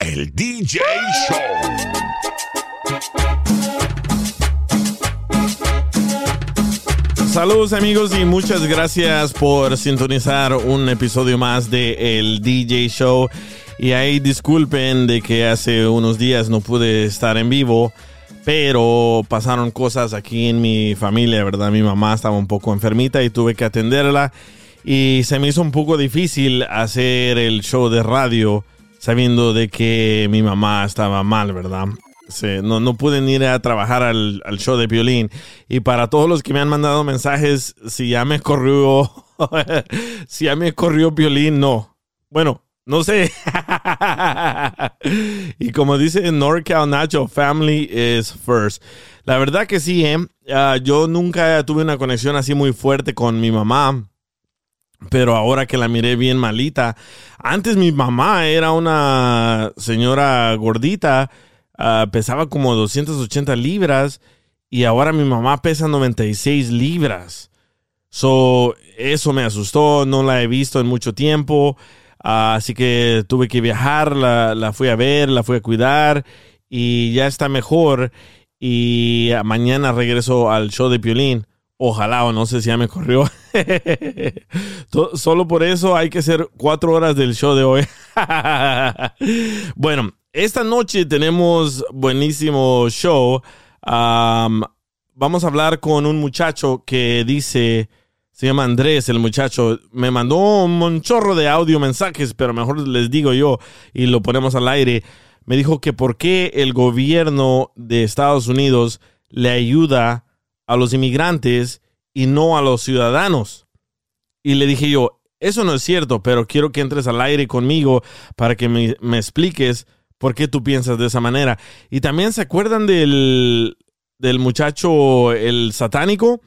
El DJ Show. Saludos amigos y muchas gracias por sintonizar un episodio más de El DJ Show. Y ahí disculpen de que hace unos días no pude estar en vivo, pero pasaron cosas aquí en mi familia, ¿verdad? Mi mamá estaba un poco enfermita y tuve que atenderla. Y se me hizo un poco difícil hacer el show de radio sabiendo de que mi mamá estaba mal, ¿verdad? no, no pueden ir a trabajar al, show de violín. Y para todos los que me han mandado mensajes, si ya me corrió, si ya me corrió violín, no. Bueno, no sé. y como dice NorCal Nacho, family is first. La verdad que sí, ¿eh? Ah, yo nunca tuve una conexión así muy fuerte con mi mamá. Pero ahora que la miré bien malita, antes mi mamá era una señora gordita, ah, pesaba como 280 libras y ahora mi mamá pesa 96 libras. So, eso me asustó, no la he visto en mucho tiempo, ah, así que tuve que viajar, la, la fui a ver, la fui a cuidar y ya está mejor. Y mañana regreso al show de Piolín. Ojalá o no sé si ya me corrió. Solo por eso hay que hacer cuatro horas del show de hoy. bueno, esta noche tenemos buenísimo show. vamos a hablar con un muchacho que dice, se llama Andrés, el muchacho. Me mandó un chorro de audio mensajes, pero mejor les digo yo y lo ponemos al aire. Me dijo que por qué el gobierno de Estados Unidos le ayuda a los inmigrantes y no a los ciudadanos. Y le dije yo, eso no es cierto, pero quiero que entres al aire conmigo para que me, expliques por qué tú piensas de esa manera. Y también se acuerdan del, del muchacho, el satánico,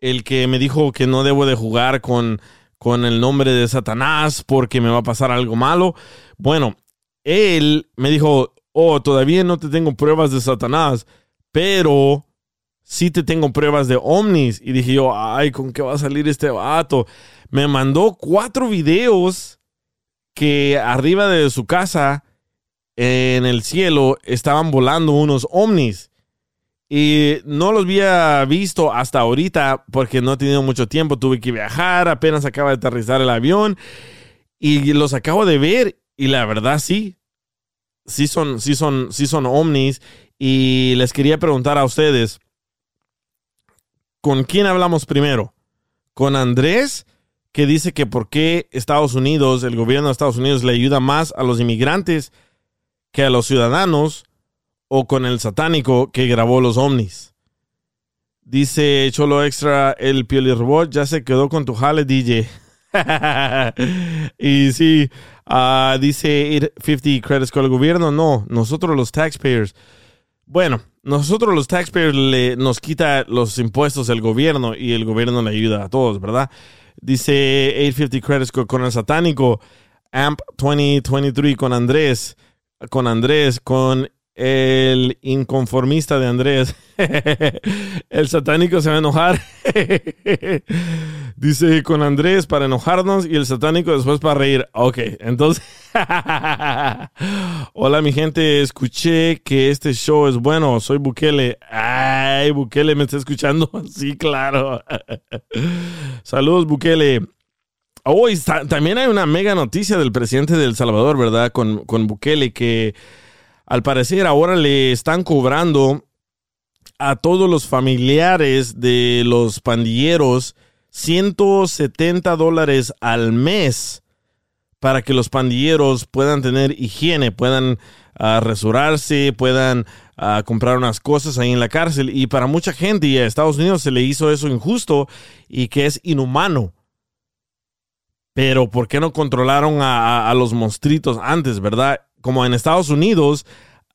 el que me dijo que no debo de jugar con, con el nombre de Satanás porque me va a pasar algo malo. Bueno, él me dijo, oh, todavía no te tengo pruebas de Satanás, pero sí te tengo pruebas de ovnis. Y dije yo, ay, ¿con qué va a salir este vato? Me mandó cuatro videos que arriba de su casa, en el cielo, estaban volando unos ovnis. Y no los había visto hasta ahorita porque no he tenido mucho tiempo. Tuve que viajar, apenas acaba de aterrizar el avión. Y los acabo de ver. Y la verdad sí, sí son, sí son, sí son ovnis. Y les quería preguntar a ustedes, ¿con quién hablamos primero? ¿Con Andrés, que dice que por qué Estados Unidos, el gobierno de Estados Unidos le ayuda más a los inmigrantes que a los ciudadanos? ¿O con el satánico que grabó los ovnis? Dice Cholo Extra, el Robot ya se quedó con tu jale, DJ. y sí, uh, dice 50 credits con el gobierno. No, nosotros los taxpayers. Bueno, nosotros los taxpayers le, nos quita los impuestos el gobierno y el gobierno le ayuda a todos, ¿verdad? Dice 850 credits con el satánico, AMP 2023 con Andrés, con Andrés, con el inconformista de Andrés. el satánico se va a enojar. Dice con Andrés para enojarnos y el satánico después para reír. Ok, entonces. Hola mi gente, escuché que este show es bueno. Soy Bukele. Ay, Bukele, ¿me está escuchando? sí, claro. Saludos, Bukele. Hoy también hay una mega noticia del presidente de Salvador, ¿verdad? Con, con Bukele, que al parecer ahora le están cobrando a todos los familiares de los pandilleros 170 dólares al mes para que los pandilleros puedan tener higiene, puedan uh, resurarse, puedan ah, comprar unas cosas ahí en la cárcel. Y para mucha gente y a Estados Unidos se le hizo eso injusto y que es inhumano. Pero ¿por qué no controlaron a, a los monstruitos antes, verdad? Como en Estados Unidos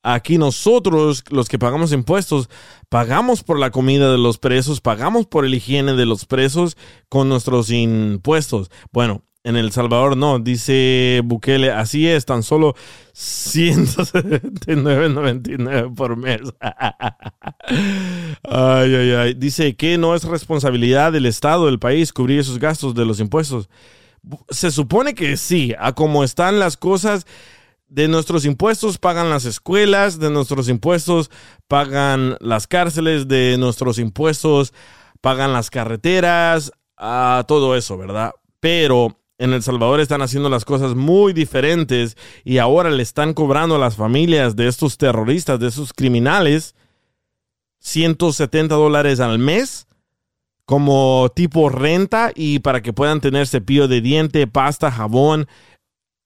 Aquí nosotros, los que pagamos impuestos, pagamos por la comida de los presos, pagamos por el higiene de los presos con nuestros impuestos. Bueno, en El Salvador no, dice Bukele, así es, tan solo 179.99 por mes. ay, ay, ay. Dice que no es responsabilidad del Estado, del país, cubrir esos gastos de los impuestos. Se supone que sí, a como están las cosas, de nuestros impuestos pagan las escuelas, de nuestros impuestos pagan las cárceles, de nuestros impuestos pagan las carreteras, a todo eso, ¿verdad? Pero en El Salvador están haciendo las cosas muy diferentes y ahora le están cobrando a las familias de estos terroristas, de esos criminales, 170 dólares al mes como tipo renta y para que puedan tener cepillo de diente, pasta, jabón,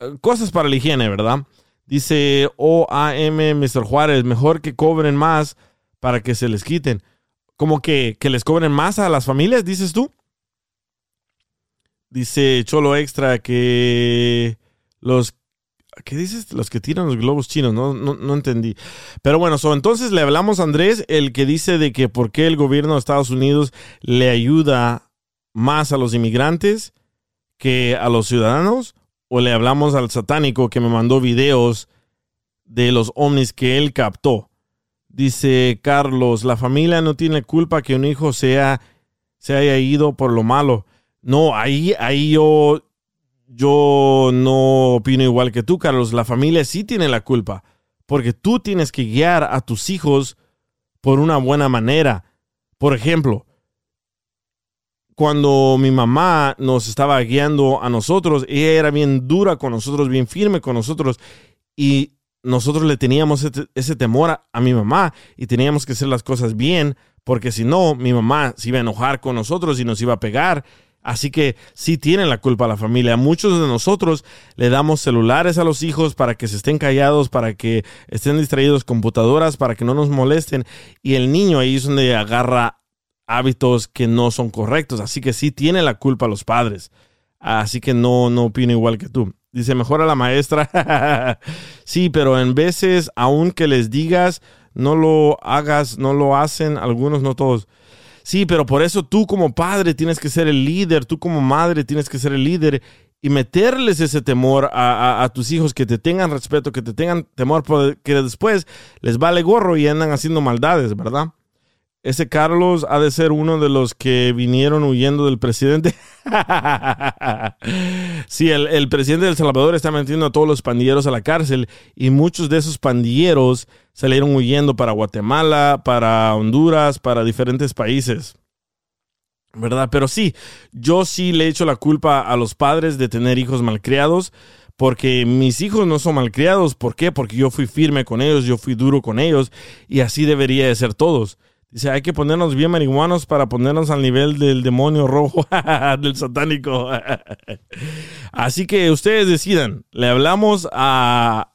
eh, cosas para la higiene, ¿verdad? Dice OAM Mr. Juárez, mejor que cobren más para que se les quiten. Como que, que les cobren más a las familias, dices tú. Dice Cholo Extra que los... ¿Qué dices? Los que tiran los globos chinos, no, no, entendí. Pero bueno, entonces le hablamos a Andrés, el que dice de que por qué el gobierno de Estados Unidos le ayuda más a los inmigrantes que a los ciudadanos o le hablamos al satánico que me mandó videos de los ovnis que él captó. Dice Carlos, la familia no tiene culpa que un hijo sea, se haya ido por lo malo. No, ahí, ahí yo, yo no opino igual que tú, Carlos. La familia sí tiene la culpa, porque tú tienes que guiar a tus hijos por una buena manera. Por ejemplo, cuando mi mamá nos estaba guiando a nosotros, ella era bien dura con nosotros, bien firme con nosotros y nosotros le teníamos ese, temor a, mi mamá y teníamos que hacer las cosas bien porque si no, mi mamá se iba a enojar con nosotros y nos iba a pegar. Así que sí tienen la culpa la familia. Muchos de nosotros le damos celulares a los hijos para que se estén callados, para que estén distraídos computadoras, para que no nos molesten. Y el niño ahí es donde agarra hábitos que no son correctos. Así que sí tiene la culpa los padres. Así que no, no opino igual que tú. Dice, mejor a la maestra. sí, pero en veces, aunque les digas, no lo hagas, no lo hacen, algunos, no todos. Sí, pero por eso tú como padre tienes que ser el líder, tú como madre tienes que ser el líder y meterles ese temor a, a tus hijos, que te tengan respeto, que te tengan temor, porque después les vale gorro y andan haciendo maldades, ¿verdad? Ese Carlos ha de ser uno de los que vinieron huyendo del presidente. sí, el, presidente de El Salvador está metiendo a todos los pandilleros a la cárcel y muchos de esos pandilleros salieron huyendo para Guatemala, para Honduras, para diferentes países. ¿Verdad? Pero sí, yo sí le echo la culpa a los padres de tener hijos malcriados porque mis hijos no son malcriados. ¿Por qué? Porque yo fui firme con ellos, yo fui duro con ellos y así debería de ser todos. Dice, hay que ponernos bien marihuanos para ponernos al nivel del demonio rojo, del satánico. Así que ustedes decidan. Le hablamos a,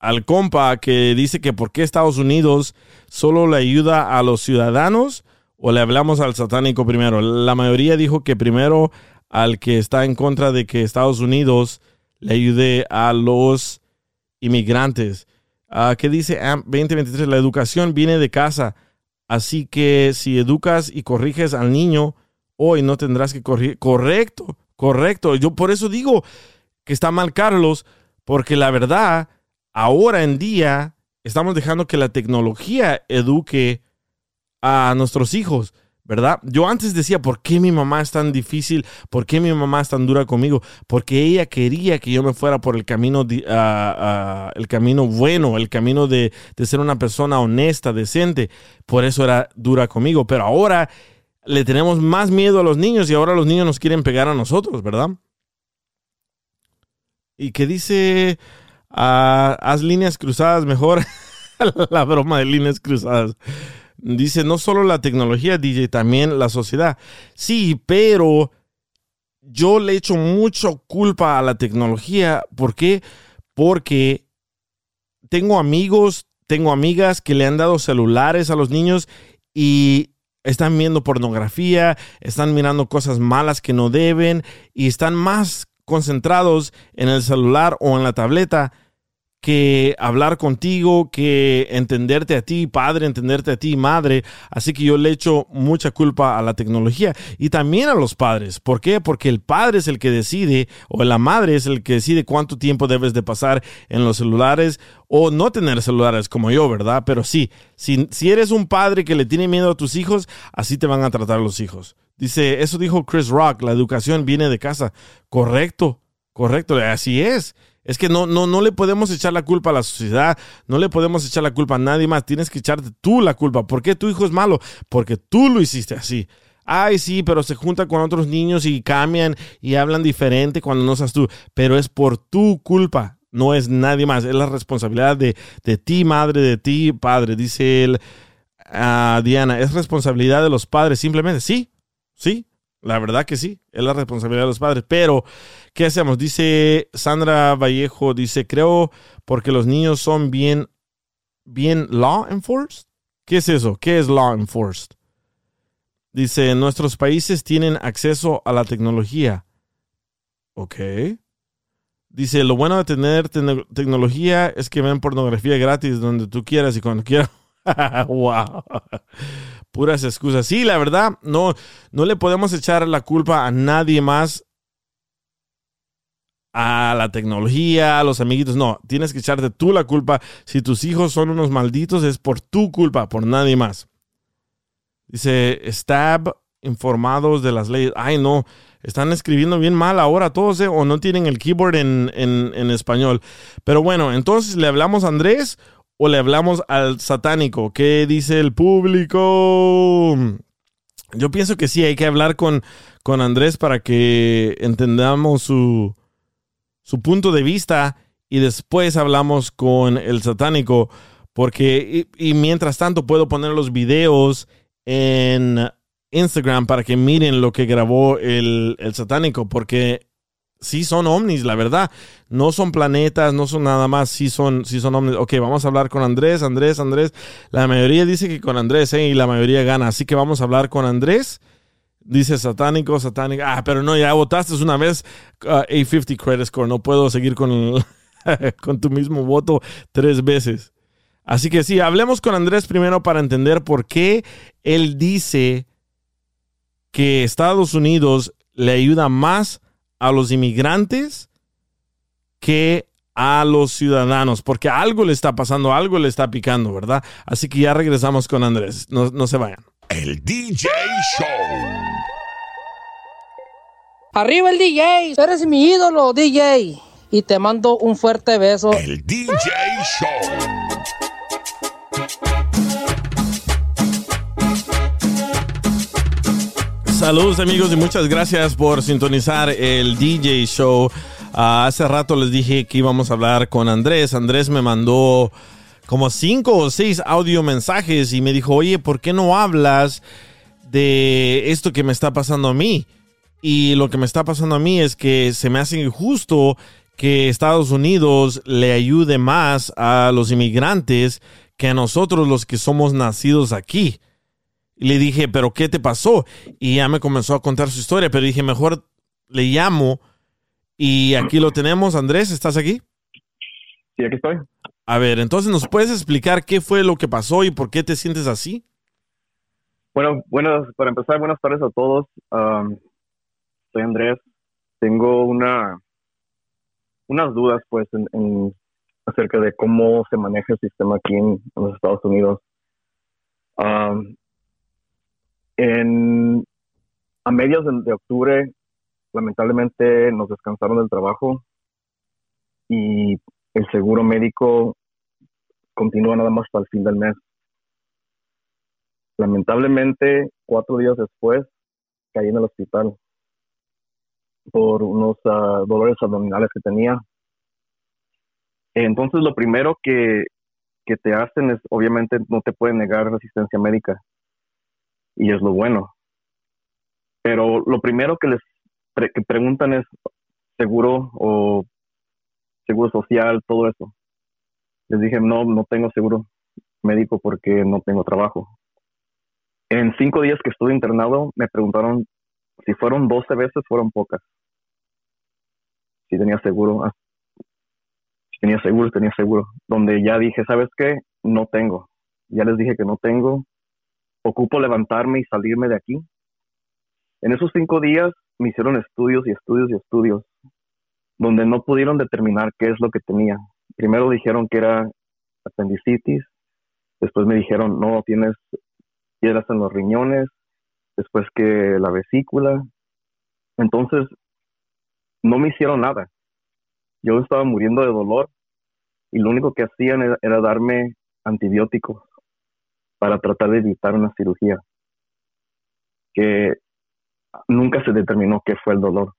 al compa que dice que por qué Estados Unidos solo le ayuda a los ciudadanos o le hablamos al satánico primero. La mayoría dijo que primero al que está en contra de que Estados Unidos le ayude a los inmigrantes. Uh, ¿Qué dice 2023? La educación viene de casa Así que si educas y corriges al niño, hoy no tendrás que corregir. Correcto, correcto. Yo por eso digo que está mal Carlos, porque la verdad, ahora en día estamos dejando que la tecnología eduque a nuestros hijos. ¿Verdad? Yo antes decía, ¿por qué mi mamá es tan difícil? ¿Por qué mi mamá es tan dura conmigo? Porque ella quería que yo me fuera por el camino, el camino bueno, el camino de, de ser una persona honesta, decente. Por eso era dura conmigo. Pero ahora le tenemos más miedo a los niños y ahora los niños nos quieren pegar a nosotros, ¿verdad? y que dice, ah, haz líneas cruzadas mejor. la broma de líneas cruzadas. Dice, no solo la tecnología, DJ, también la sociedad. Sí, pero yo le echo mucho culpa a la tecnología. ¿Por qué? Porque tengo amigos, tengo amigas que le han dado celulares a los niños y están viendo pornografía, están mirando cosas malas que no deben y están más concentrados en el celular o en la tableta que hablar contigo, que entenderte a ti, padre, entenderte a ti, madre. Así que yo le echo mucha culpa a la tecnología y también a los padres. ¿Por qué? Porque el padre es el que decide o la madre es el que decide cuánto tiempo debes de pasar en los celulares o no tener celulares como yo, ¿verdad? Pero sí, si, si eres un padre que le tiene miedo a tus hijos, así te van a tratar los hijos. Dice, eso dijo Chris Rock, la educación viene de casa. Correcto, correcto, así es. Es que no, no, no le podemos echar la culpa a la sociedad, no le podemos echar la culpa a nadie más, tienes que echarte tú la culpa. ¿Por qué tu hijo es malo? Porque tú lo hiciste así. Ay, sí, pero se junta con otros niños y cambian y hablan diferente cuando no seas tú. Pero es por tu culpa, no es nadie más. Es la responsabilidad de, ti, madre, de ti, padre. Dice él, a Diana, es responsabilidad de los padres, simplemente. Sí, sí, la verdad que sí, es la responsabilidad de los padres. Pero, ¿qué hacemos? Dice Sandra Vallejo, dice, creo porque los niños son bien, bien law enforced. ¿Qué es eso? ¿Qué es law enforced? Dice, nuestros países tienen acceso a la tecnología. Ok. Dice, lo bueno de tener tecnología es que ven pornografía gratis donde tú quieras y cuando quieras. wow puras excusas. Sí, la verdad, no, no le podemos echar la culpa a nadie más, a la tecnología, a los amiguitos. No, tienes que echarte tú la culpa. Si tus hijos son unos malditos, es por tu culpa, por nadie más. Dice, stab informados de las leyes. Ay, no, están escribiendo bien mal ahora todos, ¿eh? o no tienen el keyboard en, en, en español. Pero bueno, entonces le hablamos a Andrés o le hablamos al satánico? ¿Qué dice el público? Yo pienso que sí, hay que hablar con, con Andrés para que entendamos su, su punto de vista y después hablamos con el satánico. Porque, y, mientras tanto, puedo poner los videos en Instagram para que miren lo que grabó el, el satánico. Porque sí son ovnis, la verdad. No son planetas, no son nada más, sí son, sí son ovnis. Ok, vamos a hablar con Andrés, Andrés, Andrés. La mayoría dice que con Andrés, ¿eh? Y la mayoría gana. Así que vamos a hablar con Andrés. Dice satánico, satánico. Ah, pero no, ya votaste una vez uh, A50 credit score. No puedo seguir con, con tu mismo voto tres veces. Así que sí, hablemos con Andrés primero para entender por qué él dice que Estados Unidos le ayuda más a los inmigrantes que a los ciudadanos, porque algo le está pasando, algo le está picando, ¿verdad? Así que ya regresamos con Andrés, no, se vayan. El DJ Show. Arriba el DJ, eres mi ídolo, DJ. Y te mando un fuerte beso. El DJ Show. Saludos amigos y muchas gracias por sintonizar el DJ Show. Ah, hace rato les dije que íbamos a hablar con Andrés. Andrés me mandó como cinco o seis audio mensajes y me dijo, oye, ¿por qué no hablas de esto que me está pasando a mí? Y lo que me está pasando a mí es que se me hace injusto que Estados Unidos le ayude más a los inmigrantes que a nosotros los que somos nacidos aquí. Le dije, ¿pero qué te pasó? Y ya me comenzó a contar su historia, pero dije, mejor le llamo. Y aquí lo tenemos. Andrés, ¿estás aquí? Sí, aquí estoy. A ver, entonces, ¿nos puedes explicar qué fue lo que pasó y por qué te sientes así? Bueno, bueno, para empezar, buenas tardes a todos. soy Andrés. Tengo una unas dudas, pues, en, acerca de cómo se maneja el sistema aquí en, los Estados Unidos a mediados de, octubre, lamentablemente nos descansaron del trabajo y el seguro médico continúa nada más hasta el fin del mes. Lamentablemente, cuatro días después, caí en el hospital por unos ah, dolores abdominales que tenía Entonces lo primero que, que te hacen es, obviamente, no te pueden negar asistencia médica. Y es lo bueno. Pero lo primero que les que preguntan es seguro o seguro social, todo eso. Les dije, no, no tengo seguro médico porque no tengo trabajo. En cinco días que estuve internado, me preguntaron si fueron 12 veces, fueron pocas. Si tenía seguro, ah, si tenía seguro, tenía seguro. Donde ya dije, ¿sabes qué? No tengo. Ya les dije que no tengo. Ocupo levantarme y salirme de aquí. En esos cinco días me hicieron estudios y estudios y estudios, donde no pudieron determinar qué es lo que tenía. Primero dijeron que era apendicitis, después me dijeron, no, tienes piedras en los riñones, después que la vesícula. Entonces, no me hicieron nada. Yo estaba muriendo de dolor y lo único que hacían era, era darme antibióticos para tratar de evitar una cirugía que nunca se determinó qué fue el dolor.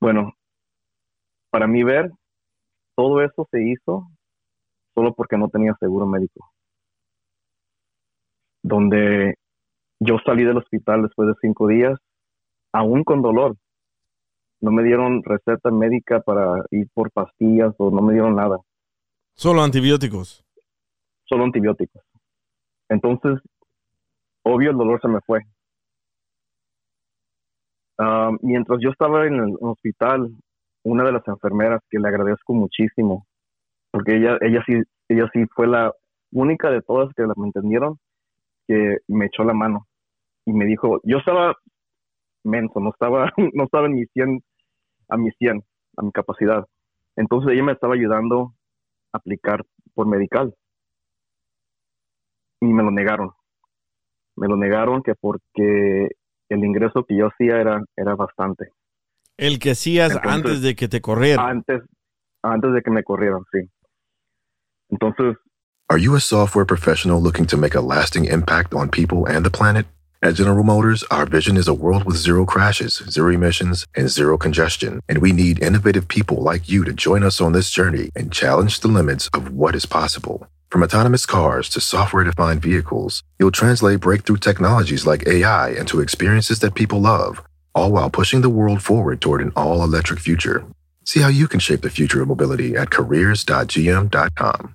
Bueno, para mí ver, todo eso se hizo solo porque no tenía seguro médico. Donde yo salí del hospital después de cinco días, aún con dolor. No me dieron receta médica para ir por pastillas o no me dieron nada, Solo antibióticos. Solo antibióticos. Entonces, obvio el dolor se me fue. Ah, mientras yo estaba en el hospital, una de las enfermeras que le agradezco muchísimo, porque ella, ella sí, ella sí fue la única de todas que me entendieron, que me echó la mano y me dijo, yo estaba menso, no estaba, no estaba en mi 100, a mi 100, a mi capacidad. Entonces ella me estaba ayudando a aplicar por medical y me lo negaron. Me lo negaron que porque el ingreso que yo hacía era, era bastante. El que hacías Entonces- antes de que te corrieran. Antes, antes de que me corrieran, sí. Entonces, Are you a software professional looking to make a lasting impact on people and the planet? At General Motors, our vision is a world with zero crashes, zero emissions, and zero congestion. And we need innovative people like you to join us on this journey and challenge the limits of what is possible. From autonomous cars to software defined vehicles, you'll translate breakthrough technologies like AI into experiences that people love, all while pushing the world forward toward an all electric future. See how you can shape the future of mobility at careers.gm.com.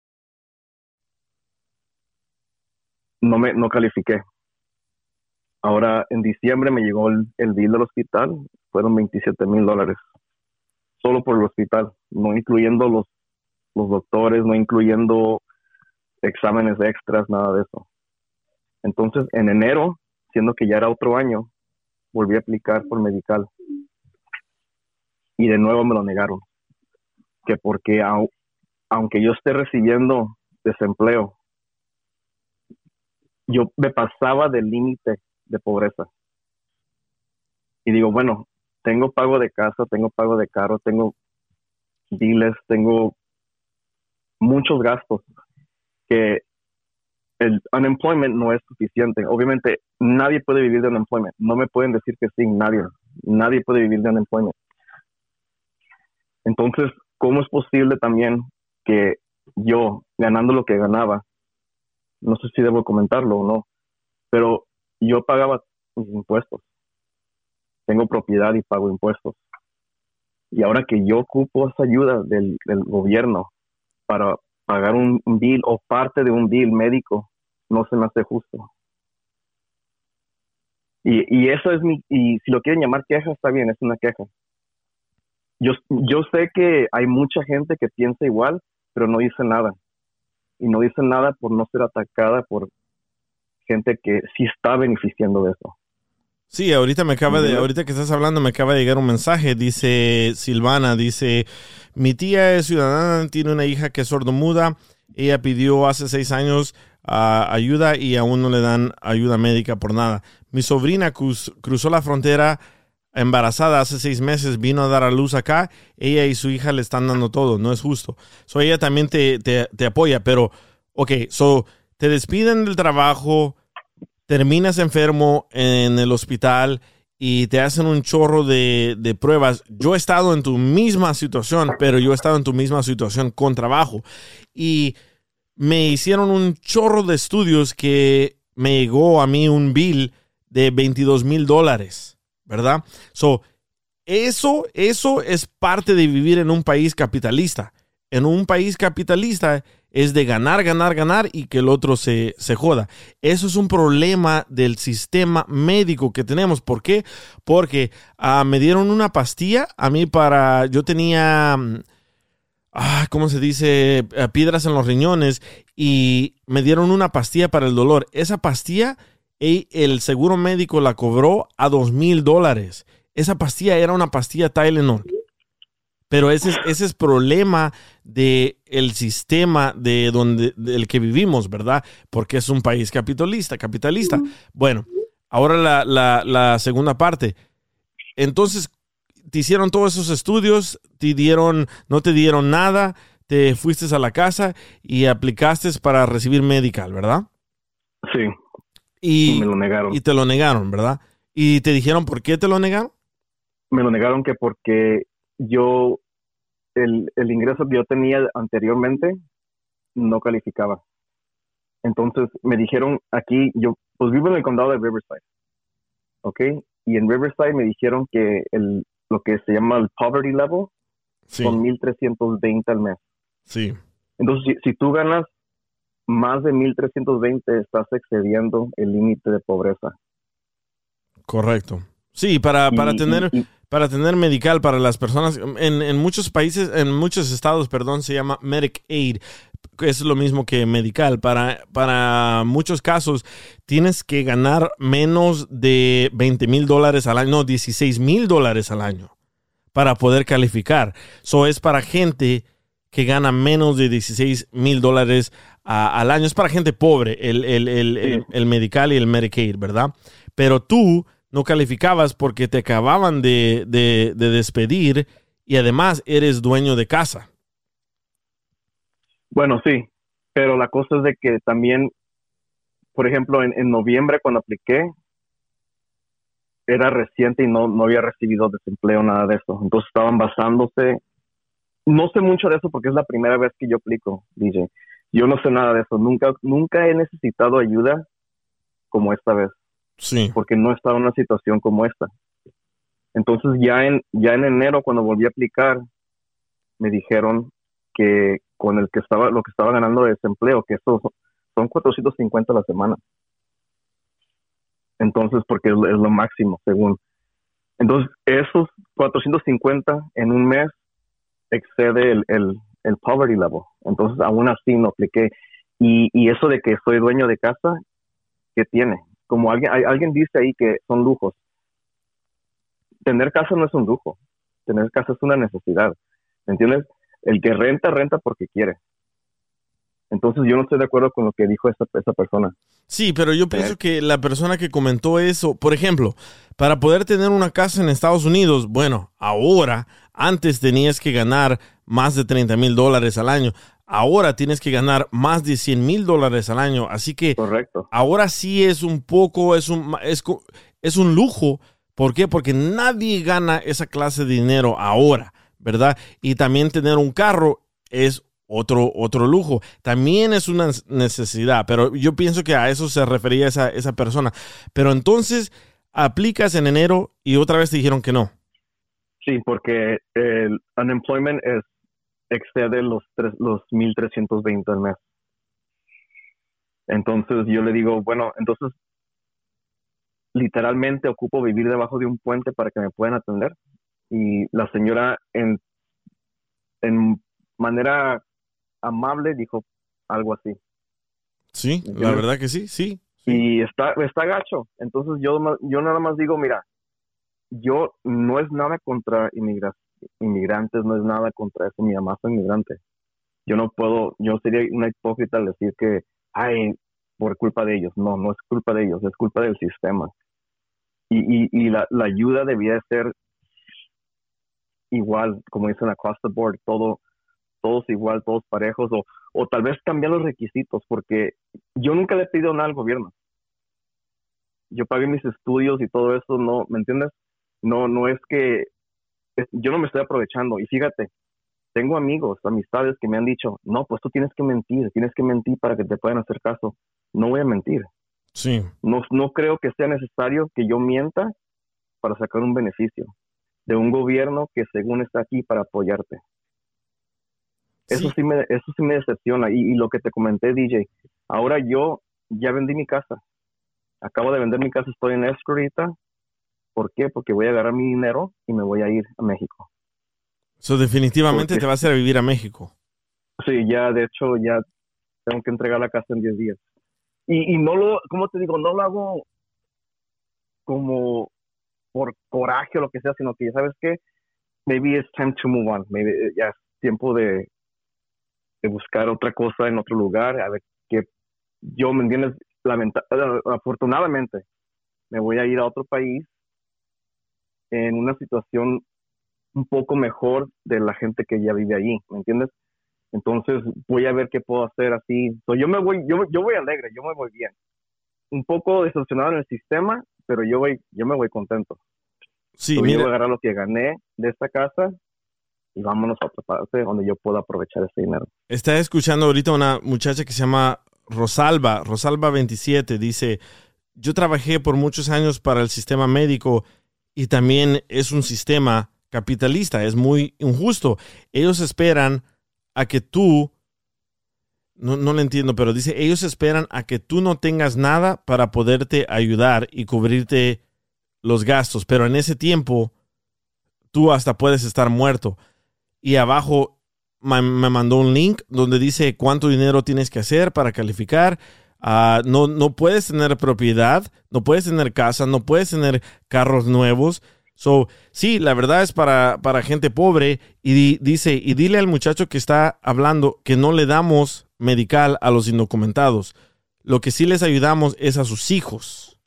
No me no califiqué. Ahora, en diciembre me llegó el, el bill del hospital, fueron 27 mil dólares, solo por el hospital, no incluyendo los, los doctores, no incluyendo exámenes extras, nada de eso. Entonces, en enero, siendo que ya era otro año, volví a aplicar por medical. Y de nuevo me lo negaron. Que porque au- aunque yo esté recibiendo desempleo, yo me pasaba del límite de pobreza. Y digo, bueno, tengo pago de casa, tengo pago de carro, tengo biles, tengo muchos gastos que el unemployment no es suficiente. Obviamente, nadie puede vivir de unemployment. No me pueden decir que sí, nadie. Nadie puede vivir de unemployment. Entonces, ¿cómo es posible también que yo, ganando lo que ganaba, no sé si debo comentarlo o no, pero yo pagaba mis impuestos. Tengo propiedad y pago impuestos. Y ahora que yo ocupo esa ayuda del, del gobierno para pagar un, un bill o parte de un bill médico, no se me hace justo. Y, y eso es mi, y si lo quieren llamar queja, está bien, es una queja. Yo, yo sé que hay mucha gente que piensa igual, pero no dice nada y no dicen nada por no ser atacada por gente que sí está beneficiando de eso. Sí, ahorita me acaba de, ahorita que estás hablando, me acaba de llegar un mensaje. Dice Silvana, dice, mi tía es ciudadana, tiene una hija que es sordomuda. Ella pidió hace seis años ah, ayuda y aún no le dan ayuda médica por nada. Mi sobrina cruz- cruzó la frontera embarazada hace seis meses, vino a dar a luz acá. Ella y su hija le están dando todo, no es justo. So ella también te, te, apoya, pero, ok, so te despiden del trabajo, terminas enfermo en el hospital y te hacen un chorro de, de pruebas. Yo he estado en tu misma situación, pero yo he estado en tu misma situación con trabajo. Y me hicieron un chorro de estudios que me llegó a mí un bill de 22 mil dólares, ¿verdad? So, eso, eso es parte de vivir en un país capitalista. En un país capitalista es de ganar, ganar, ganar y que el otro se, se joda. Eso es un problema del sistema médico que tenemos. ¿Por qué? Porque ah, me dieron una pastilla a mí para... Yo tenía... Ah, ¿Cómo se dice? Eh, Piedras en los riñones y me dieron una pastilla para el dolor. Esa pastilla, e- el seguro médico la cobró a dos mil dólares. Esa pastilla era una pastilla Tylenol. Pero ese es, ese es problema del el sistema de donde del que vivimos, ¿verdad? Porque es un país capitalista, capitalista. Bueno, ahora la, la, la segunda parte. Entonces, te hicieron todos esos estudios, te dieron, no te dieron nada, te fuiste a la casa y aplicaste para recibir medical, ¿verdad? Sí, Y, me lo negaron. y te lo negaron, ¿verdad? Y te dijeron por qué te lo negaron. me lo negaron que porque yo, el, el ingreso que yo tenía anteriormente no calificaba. Entonces me dijeron aquí, yo pues vivo en el condado de Riverside, ¿ok? Y en Riverside me dijeron que el, lo que se llama el poverty level Sí, son 1.320 al mes. sí. Entonces, si, si tú ganas más de 1.320, estás excediendo el límite de pobreza. Correcto. Sí, para, para Y- tener y- para tener medical para las personas en, en muchos países, en muchos estados, perdón, se llama Medicaid, que es lo mismo que medical. Para, para muchos casos tienes que ganar menos de 20 mil dólares al año, no, 16 mil dólares al año para poder calificar. Eso es para gente que gana menos de 16 mil dólares a- al año. Es para gente pobre, el, el, el, el- el medical y el Medicaid, ¿verdad? Pero tú no calificabas porque te acababan de, de- de despedir y además eres dueño de casa. Bueno, sí, pero la cosa es de que también, por ejemplo, en, en noviembre cuando apliqué, era reciente y no, no había recibido desempleo, nada de eso. Entonces estaban basándose, no sé mucho de eso porque es la primera vez que yo aplico, DJ. Yo no sé nada de eso, nunca, nunca he necesitado ayuda como esta vez, Sí. porque no estaba en una situación como esta. Entonces ya en, ya en enero cuando volví a aplicar, me dijeron que con el que estaba, lo que estaba ganando de desempleo, que eso son 450 a la semana. Entonces, porque es, lo- es lo máximo, según. Entonces, esos 450 en un mes excede el, el, el poverty level. Entonces, aún así no apliqué. Y, y eso de que soy dueño de casa, ¿qué tiene? Como alguien, hay- alguien dice ahí que son lujos. Tener casa no es un lujo. Tener casa es una necesidad. ¿Me entiendes? El que renta, renta porque quiere. Entonces yo no estoy de acuerdo con lo que dijo esa, esa persona. Sí, pero yo pienso que la persona que comentó eso, por ejemplo, para poder tener una casa en Estados Unidos, bueno, ahora, antes tenías que ganar más de 30 mil dólares al año, ahora tienes que ganar más de 100 mil dólares al año, así que Correcto. ahora sí es un poco, es un, es, es un lujo. ¿Por qué? Porque nadie gana esa clase de dinero ahora, ¿verdad? Y también tener un carro es otro, otro lujo. También es una necesidad, pero yo pienso que a eso se refería esa, esa persona. Pero entonces aplicas en enero y otra vez te dijeron que no. Sí, porque el unemployment excede los tres, los 1320 al mes. Entonces yo le digo, bueno, entonces literalmente ocupo vivir debajo de un puente para que me puedan atender. Y la señora en, en manera amable dijo algo así. Sí, la verdad que sí, sí. Y está, está gacho. Entonces yo, yo nada más digo, mira, yo no es nada contra inmigra- inmigrantes, no es nada contra eso. Mi mamá es inmigrante. Yo no puedo, yo sería una hipócrita al decir que, ay, por culpa de ellos. No, no es culpa de ellos, es culpa del sistema. Y, y, y la, la ayuda debía ser igual, como dicen across the board, todo, todos igual, todos parejos, o, o tal vez cambiar los requisitos, porque yo nunca le pido nada al gobierno. Yo pagué mis estudios y todo eso, no, ¿me entiendes? No, no es que es- yo no me estoy aprovechando. Y fíjate, tengo amigos, amistades que me han dicho, no, pues tú tienes que mentir, tienes que mentir para que te puedan hacer caso. No voy a mentir. Sí. No, no creo que sea necesario que yo mienta para sacar un beneficio de un gobierno que según está aquí para apoyarte. Eso Sí. sí, me, eso sí me decepciona. Y, y lo que te comenté, DJ, ahora yo ya vendí mi casa. Acabo de vender mi casa, estoy en escrow ahorita. ¿Por qué? Porque voy a agarrar mi dinero y me voy a ir a México. So, definitivamente Porque- te vas a ir a vivir a México. Sí, ya, de hecho, ya tengo que entregar la casa en 10 días. Y, y no lo, ¿cómo te digo? No lo hago como por coraje o lo que sea, sino que, ¿sabes qué? Maybe it's time to move on. Maybe eh, ya es tiempo de, de buscar otra cosa en otro lugar. A ver qué yo, ¿me entiendes? Lamenta- afortunadamente, me voy a ir a otro país en una situación un poco mejor de la gente que ya vive allí, ¿me entiendes? Entonces voy a ver qué puedo hacer así. So, yo me voy, yo, yo voy alegre, yo me voy bien. Un poco decepcionado en el sistema, pero yo voy, yo me voy contento. Sí, So, yo voy a mira, agarrar lo que gané de esta casa y vámonos a otra parte donde yo pueda aprovechar ese dinero. está escuchando ahorita una muchacha que se llama Rosalba, Rosalba 27, dice, yo trabajé por muchos años para el sistema médico y también es un sistema capitalista, es muy injusto. Ellos esperan a que tú, no, no lo entiendo, pero dice, ellos esperan a que tú no tengas nada para poderte ayudar y cubrirte los gastos, pero en ese tiempo tú hasta puedes estar muerto. Y abajo me mandó un link donde dice cuánto dinero tienes que hacer para calificar. Ah, no, no puedes tener propiedad, no puedes tener casa, no puedes tener carros nuevos. So, sí, la verdad es para, para gente pobre. Y di- dice, y dile al muchacho que está hablando que no le damos medical a los indocumentados. Lo que sí les ayudamos es a sus hijos.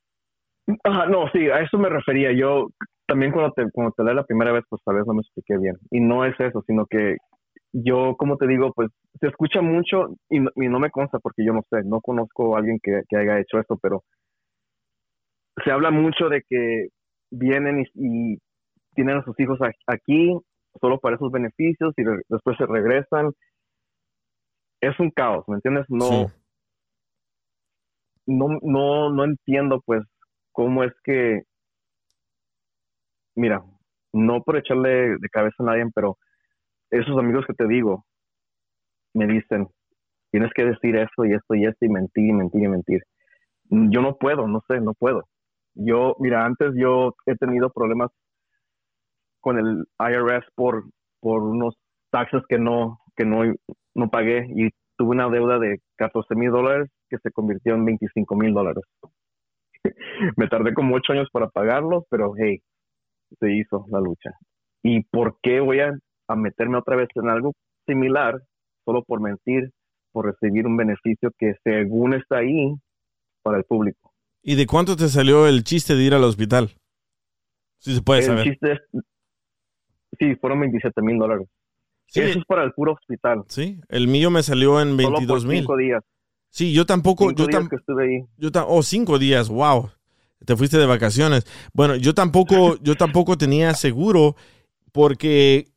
Ajá, no, sí, a eso me refería. Yo también cuando te, cuando te la primera vez, pues tal vez no me expliqué bien. Y no es eso, sino que yo, como te digo, pues se escucha mucho y no, y no me consta porque yo no sé, no conozco a alguien que, que haya hecho esto, pero se habla mucho de que vienen y, y tienen a sus hijos a- aquí solo para esos beneficios y re- después se regresan. Es un caos, ¿me entiendes? No, Sí. no, no, no entiendo pues cómo es que, mira, no por echarle de cabeza a nadie, pero esos amigos que te digo me dicen, tienes que decir esto y esto y esto y mentir y mentir y mentir. Yo no puedo, no sé, no puedo. Yo, mira, antes yo he tenido problemas con el IRS por, por unos taxes que no, que no, no pagué y tuve una deuda de 14 mil dólares que se convirtió en 25 mil dólares. Me tardé como ocho años para pagarlos, pero hey, se hizo la lucha. ¿Y por qué voy a, a meterme otra vez en algo similar solo por mentir, por recibir un beneficio que según está ahí para el público? ¿Y de cuánto te salió el chiste de ir al hospital? Si se puede el saber. chiste es, sí, fueron 27 mil dólares. Sí, Eso es para el puro hospital. sí, el mío me salió en Solo por 22 mil. días. Sí, yo tampoco, Cinco yo, días que estuve ahí. yo oh, cinco días, wow. Te fuiste de vacaciones. Bueno, yo tampoco, yo tampoco tenía seguro porque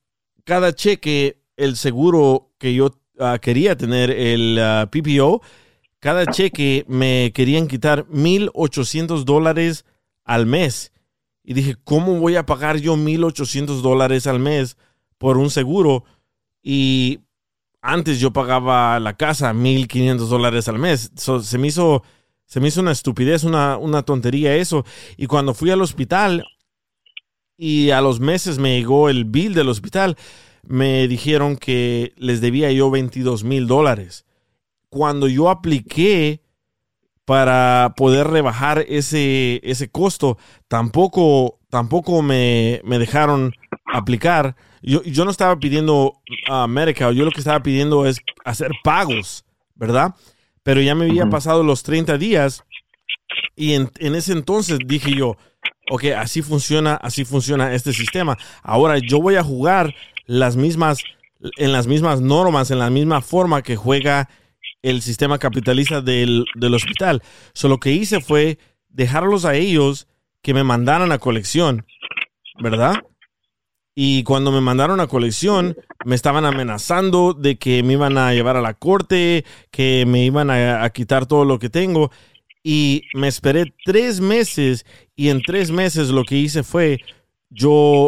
cada cheque, el seguro que yo ah, quería tener, el ah, PPO, cada cheque me querían quitar 1.800 dólares al mes. Y dije, ¿cómo voy a pagar yo 1.800 dólares al mes por un seguro? Y antes yo pagaba la casa 1.500 dólares al mes. So, se, me hizo, se me hizo una estupidez, una, una tontería eso. Y cuando fui al hospital y a los meses me llegó el bill del hospital, me dijeron que les debía yo 22 mil dólares. Cuando yo apliqué para poder rebajar ese, ese costo, tampoco, tampoco me, me dejaron aplicar. Yo, yo no estaba pidiendo a Medicaid, yo lo que estaba pidiendo es hacer pagos, ¿verdad? Pero ya me había pasado los 30 días y en, en ese entonces dije yo, ok, así funciona, así funciona este sistema. Ahora yo voy a jugar las mismas, en las mismas normas, en la misma forma que juega el sistema capitalista del, del hospital. So, lo que hice fue dejarlos a ellos que me mandaran a colección, ¿verdad? Y cuando me mandaron a colección, me estaban amenazando de que me iban a llevar a la corte, que me iban a, quitar todo lo que tengo. Y me esperé tres meses y en tres meses lo que hice fue, yo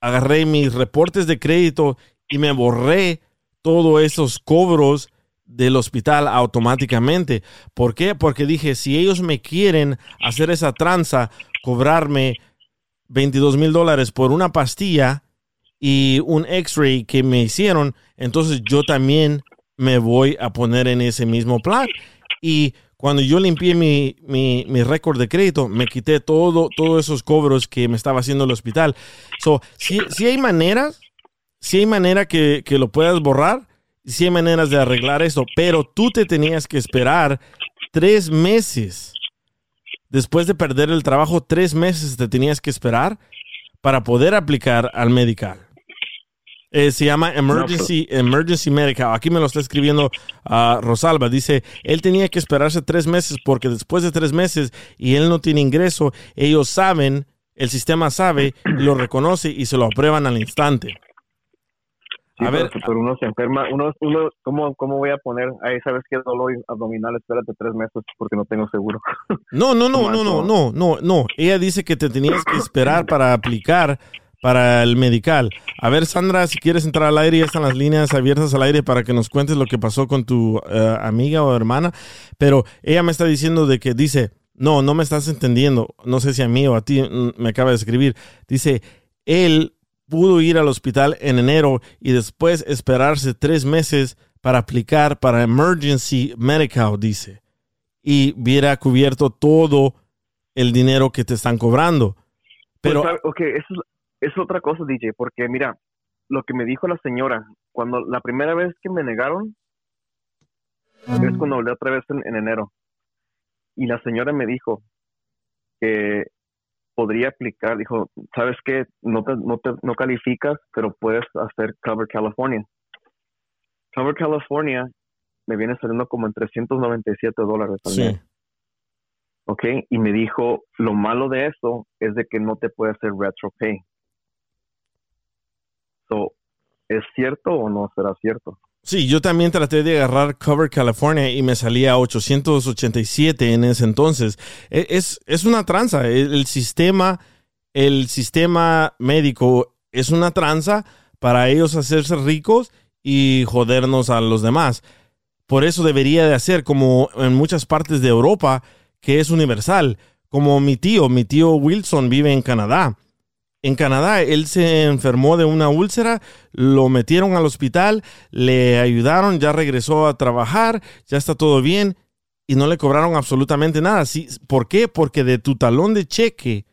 agarré mis reportes de crédito y me borré todos esos cobros del hospital automáticamente. ¿Por qué? Porque dije, si ellos me quieren hacer esa tranza, cobrarme 22 mil dólares por una pastilla y un x-ray que me hicieron, entonces yo también me voy a poner en ese mismo plan. Y cuando yo limpié mi, mi, mi récord de crédito, me quité todo, todos esos cobros que me estaba haciendo el hospital. So, si, hay maneras, si hay manera que, que lo puedas borrar, si hay maneras de arreglar eso, pero tú te tenías que esperar tres meses. Después de perder el trabajo, tres meses te tenías que esperar para poder aplicar al medical. Eh, se llama Emergency, Emergency Medical. Aquí me lo está escribiendo a Rosalba. Dice, él tenía que esperarse tres meses porque después de tres meses y él no tiene ingreso, ellos saben, el sistema sabe, lo reconoce y se lo aprueban al instante. Sí, A ver, pero, pero uno se enferma, uno, uno ¿cómo, ¿cómo voy a poner sabes qué dolor abdominal? Espérate tres meses porque no tengo seguro. No, no, no, no, no, no, no, no. Ella dice que te tenías que esperar para aplicar para el medical. A ver, Sandra, si quieres entrar al aire, ya están las líneas abiertas al aire para que nos cuentes lo que pasó con tu eh, amiga o hermana. Pero ella me está diciendo de que dice, no, no me estás entendiendo. No sé si a mí o a ti mm, me acaba de escribir. Dice, él pudo ir al hospital en enero y después esperarse tres meses para aplicar para Emergency Medical, dice. Y hubiera cubierto todo el dinero que te están cobrando. Pero, Pues, ok, eso es, es otra cosa, DJ, porque mira, lo que me dijo la señora, cuando la primera vez que me negaron, es cuando hablé otra vez en, en enero. Y la señora me dijo que podría aplicar, dijo, ¿sabes qué? No, te, no, te, no calificas, pero puedes hacer Cover California. Cover California me viene saliendo como en 397 dólares al mes. sí. ¿ok? Y me dijo, lo malo de eso es de que no te puede hacer retro pay. So, ¿es cierto o no será cierto? Sí, yo también traté de agarrar Cover California y me salía 887 en ese entonces. E- Es, es una tranza. El, el sistema, el sistema médico es una tranza para ellos hacerse ricos y jodernos a los demás. Por eso debería de hacer como en muchas partes de Europa, que es universal. Como mi tío, mi tío Wilson vive en Canadá. En Canadá, él se enfermó de una úlcera, lo metieron al hospital, le ayudaron, ya regresó a trabajar, ya está todo bien y no le cobraron absolutamente nada. Sí, ¿Por qué? Porque de tu talón de cheque,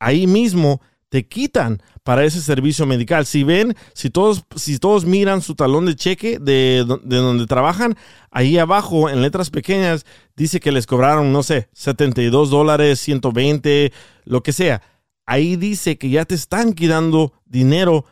ahí mismo te quitan para ese servicio medical. Si ven, si todos, si todos miran su talón de cheque de, de donde trabajan, ahí abajo en letras pequeñas dice que les cobraron, no sé, 72 dólares, 120, lo que sea. Ahí dice que ya te están quitando dinero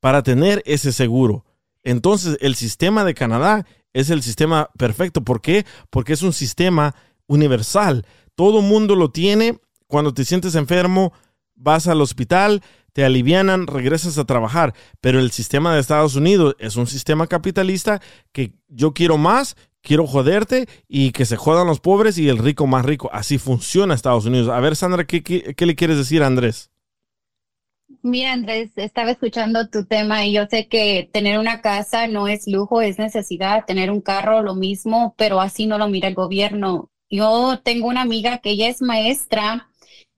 para tener ese seguro. Entonces, el sistema de Canadá es el sistema perfecto. ¿Por qué? Porque es un sistema universal. Todo mundo lo tiene. Cuando te sientes enfermo, vas al hospital, te alivianan, regresas a trabajar. Pero el sistema de Estados Unidos es un sistema capitalista que yo quiero más, quiero joderte y que se jodan los pobres y el rico más rico. Así funciona Estados Unidos. A ver, Sandra, ¿qué, qué, le quieres decir a Andrés? Mira, Andrés, estaba escuchando tu tema y yo sé que tener una casa no es lujo, es necesidad, tener un carro lo mismo, pero así no lo mira el gobierno. Yo tengo una amiga que ella es maestra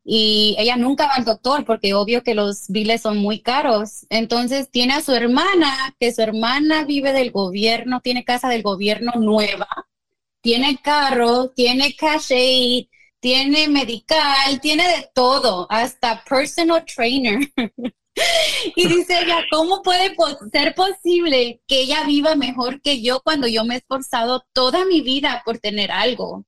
y ella nunca va al doctor porque obvio que los biles son muy caros. Entonces tiene a su hermana, que su hermana vive del gobierno, tiene casa del gobierno nueva tiene carro, tiene cash aid, tiene medical, tiene de todo, hasta personal trainer. y dice ella, ¿cómo puede ser posible que ella viva mejor que yo cuando yo me he esforzado toda mi vida por tener algo?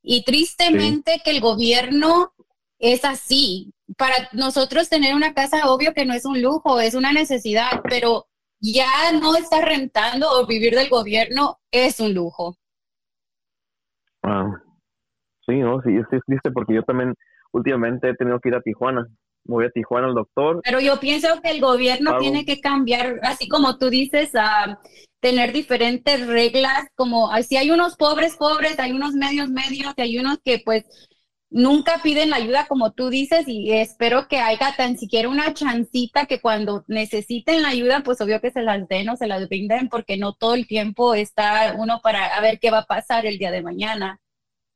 Y tristemente que el gobierno es así. Para nosotros tener una casa, obvio que no es un lujo, es una necesidad, pero ya no estar rentando o vivir del gobierno es un lujo. Ah, sí, no, sí, es triste porque yo también últimamente he tenido que ir a Tijuana. Voy a Tijuana al doctor. Pero yo pienso que el gobierno tiene que cambiar, así como tú dices, a tener diferentes reglas, como si hay unos pobres pobres, hay unos medios medios, y hay unos que pues nunca piden la ayuda como tú dices y espero que haya tan siquiera una chancita que cuando necesiten la ayuda, pues obvio que se las den o se las brinden porque no todo el tiempo está uno para a ver qué va a pasar el día de mañana.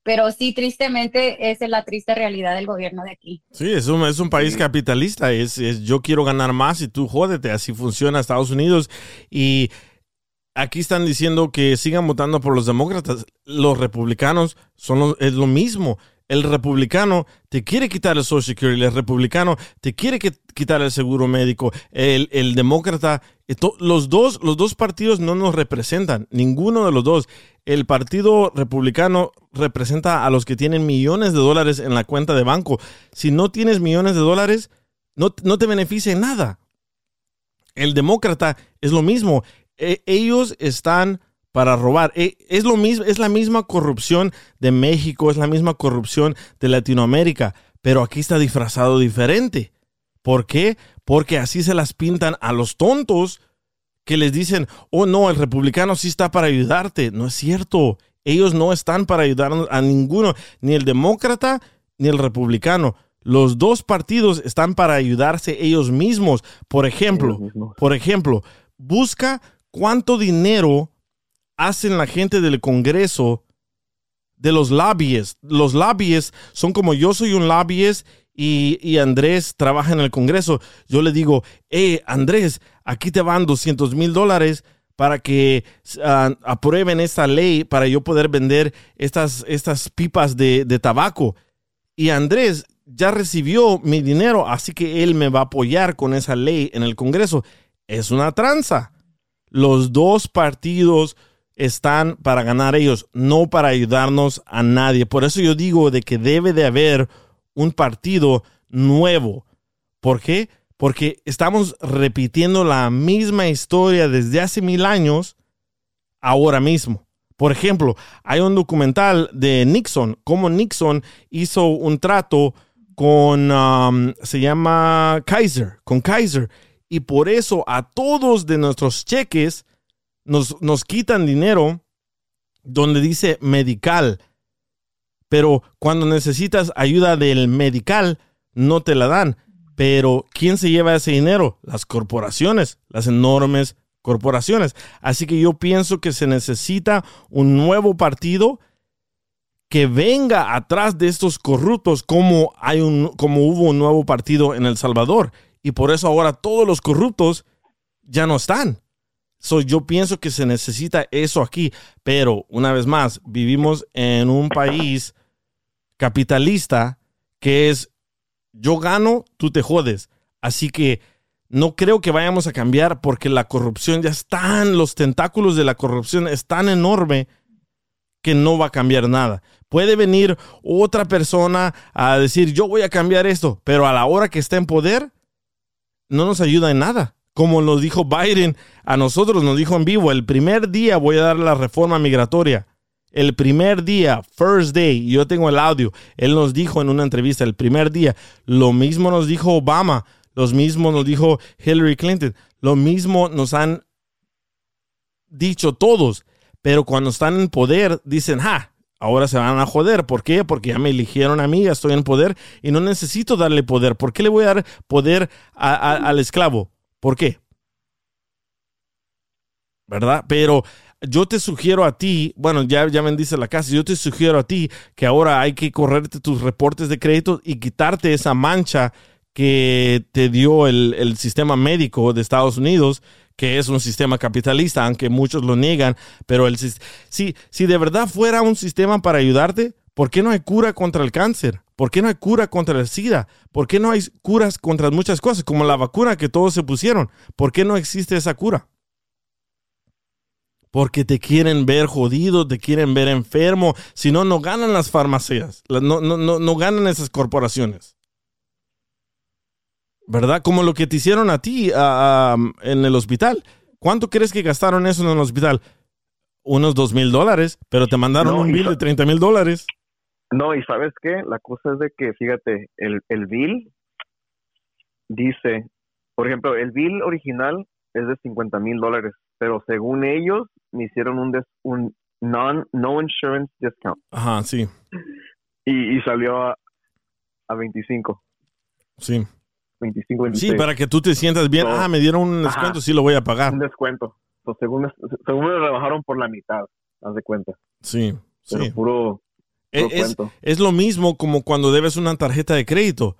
Pero sí, tristemente, esa es la triste realidad del gobierno de aquí. Sí, es un, es un país capitalista. Es, es yo quiero ganar más y tú jódete. Así funciona Estados Unidos. Y aquí están diciendo que sigan votando por los demócratas. Los republicanos son es lo mismo el republicano te quiere quitar el Social Security, el republicano te quiere quitar el seguro médico, el, demócrata, eh, los dos, los dos partidos no nos representan, ninguno de los dos. El partido republicano representa a los que tienen millones de dólares en la cuenta de banco. Si no tienes millones de dólares, no, te beneficia en nada. El demócrata es lo mismo. E, ellos están para robar. E, es, lo mismo, es la misma corrupción de México, es la misma corrupción de Latinoamérica, pero aquí está disfrazado diferente. ¿Por qué? Porque así se las pintan a los tontos que les dicen, oh no, el republicano sí está para ayudarte. No es cierto. Ellos no están para ayudar a ninguno, ni el demócrata ni el republicano. Los dos partidos están para ayudarse ellos mismos. Por ejemplo, por ejemplo, busca cuánto dinero hacen la gente del Congreso de los lobbies. Los lobbies son como yo soy un lobbyist y, Andrés trabaja en el Congreso. Yo le digo, eh, Andrés, aquí te van 200 mil dólares para que ah, aprueben esta ley para yo poder vender estas, estas pipas de, de tabaco. Y Andrés ya recibió mi dinero, así que él me va a apoyar con esa ley en el Congreso. Es una tranza. Los dos partidos están para ganar ellos, no para ayudarnos a nadie. Por eso yo digo de que debe de haber un partido nuevo. ¿Por qué? Porque estamos repitiendo la misma historia desde hace mil años ahora mismo. Por ejemplo, hay un documental de Nixon, cómo Nixon hizo un trato con, um, se llama Kaiser, con Kaiser. Y por eso a todos de nuestros cheques nos, quitan dinero donde dice medical, pero cuando necesitas ayuda del medical, no te la dan. Pero ¿quién se lleva ese dinero? Las corporaciones, las enormes corporaciones. Así que yo pienso que se necesita un nuevo partido que venga atrás de estos corruptos como, hay un, como hubo un nuevo partido en El Salvador. Y por eso ahora todos los corruptos ya no están yo pienso que se necesita eso aquí, pero una vez más, vivimos en un país capitalista que es yo gano, tú te jodes. Así que no creo que vayamos a cambiar porque la corrupción ya están, los tentáculos de la corrupción es tan enorme que no va a cambiar nada. Puede venir otra persona a decir yo voy a cambiar esto, pero a la hora que está en poder, no nos ayuda en nada como nos dijo Biden a nosotros, nos dijo en vivo, el primer día voy a dar la reforma migratoria. El primer día, first day, yo tengo el audio, él nos dijo en una entrevista, el primer día, lo mismo nos dijo Obama, lo mismo nos dijo Hillary Clinton, lo mismo nos han dicho todos, pero cuando están en poder dicen, ja, ahora se van a joder. ¿Por qué? Porque ya me eligieron a mí, ya estoy en poder y no necesito darle poder. ¿Por qué le voy a dar poder al esclavo? ¿Por qué? ¿Verdad? Pero yo te sugiero a ti, bueno, ya, ya dice la casa, yo te sugiero a ti que ahora hay que correrte tus reportes de crédito y quitarte esa mancha que te dio el, sistema médico de Estados Unidos, que es un sistema capitalista, aunque muchos lo niegan, pero el, si, si de verdad fuera un sistema para ayudarte, ¿por qué no hay cura contra el cáncer? ¿Por qué no hay cura contra el SIDA? ¿Por qué no hay curas contra muchas cosas, como la vacuna que todos se pusieron? ¿Por qué no existe esa cura? Porque te quieren ver jodido, te quieren ver enfermo. Si no, no ganan las farmacias. No, no, no, no ganan esas corporaciones. ¿Verdad? Como lo que te hicieron a ti en el hospital. ¿Cuánto crees que gastaron eso en el hospital? Unos dos mil dólares, pero te mandaron No, un bill de 30 mil dólares. No, y sabes qué, la cosa es de que, fíjate, el, el bill dice, por ejemplo, el bill original es de 50 mil dólares, pero según ellos me hicieron un, des- un non, no insurance discount Ajá, sí, y, y salió a, a 25, sí. 25, 26. Sí, para que tú te sientas bien. So, ah, me dieron un ajá. descuento, sí lo voy a pagar. un descuento. So, según, según me rebajaron por la mitad, haz de cuenta. Sí, Pero sí. puro, Es, es- lo mismo como cuando debes una tarjeta de crédito.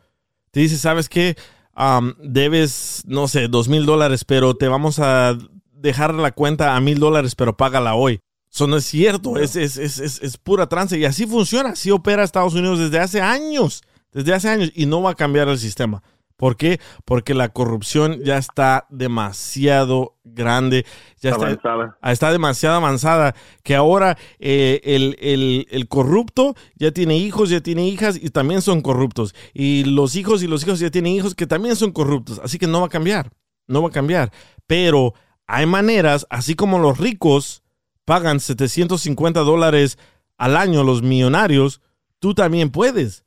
Te dice, ¿sabes qué? Am, debes, no sé, dos mil dólares, pero te vamos a dejar la cuenta a mil dólares, pero págala hoy. Eso no es cierto, es, es, es, es, es pura trance. Y así funciona, así opera Estados Unidos desde hace años, desde hace años, y no va a cambiar el sistema. ¿Por qué? Porque la corrupción ya está demasiado grande, ya está, avanzada. Está demasiado avanzada que ahora eh, el, el- el corrupto ya tiene hijos, ya tiene hijas y también son corruptos. Y los hijos y los hijos ya tienen hijos que también son corruptos. Así que no va a cambiar, no va a cambiar. Pero hay maneras, así como los ricos pagan 750 dólares al año, los millonarios, tú también puedes.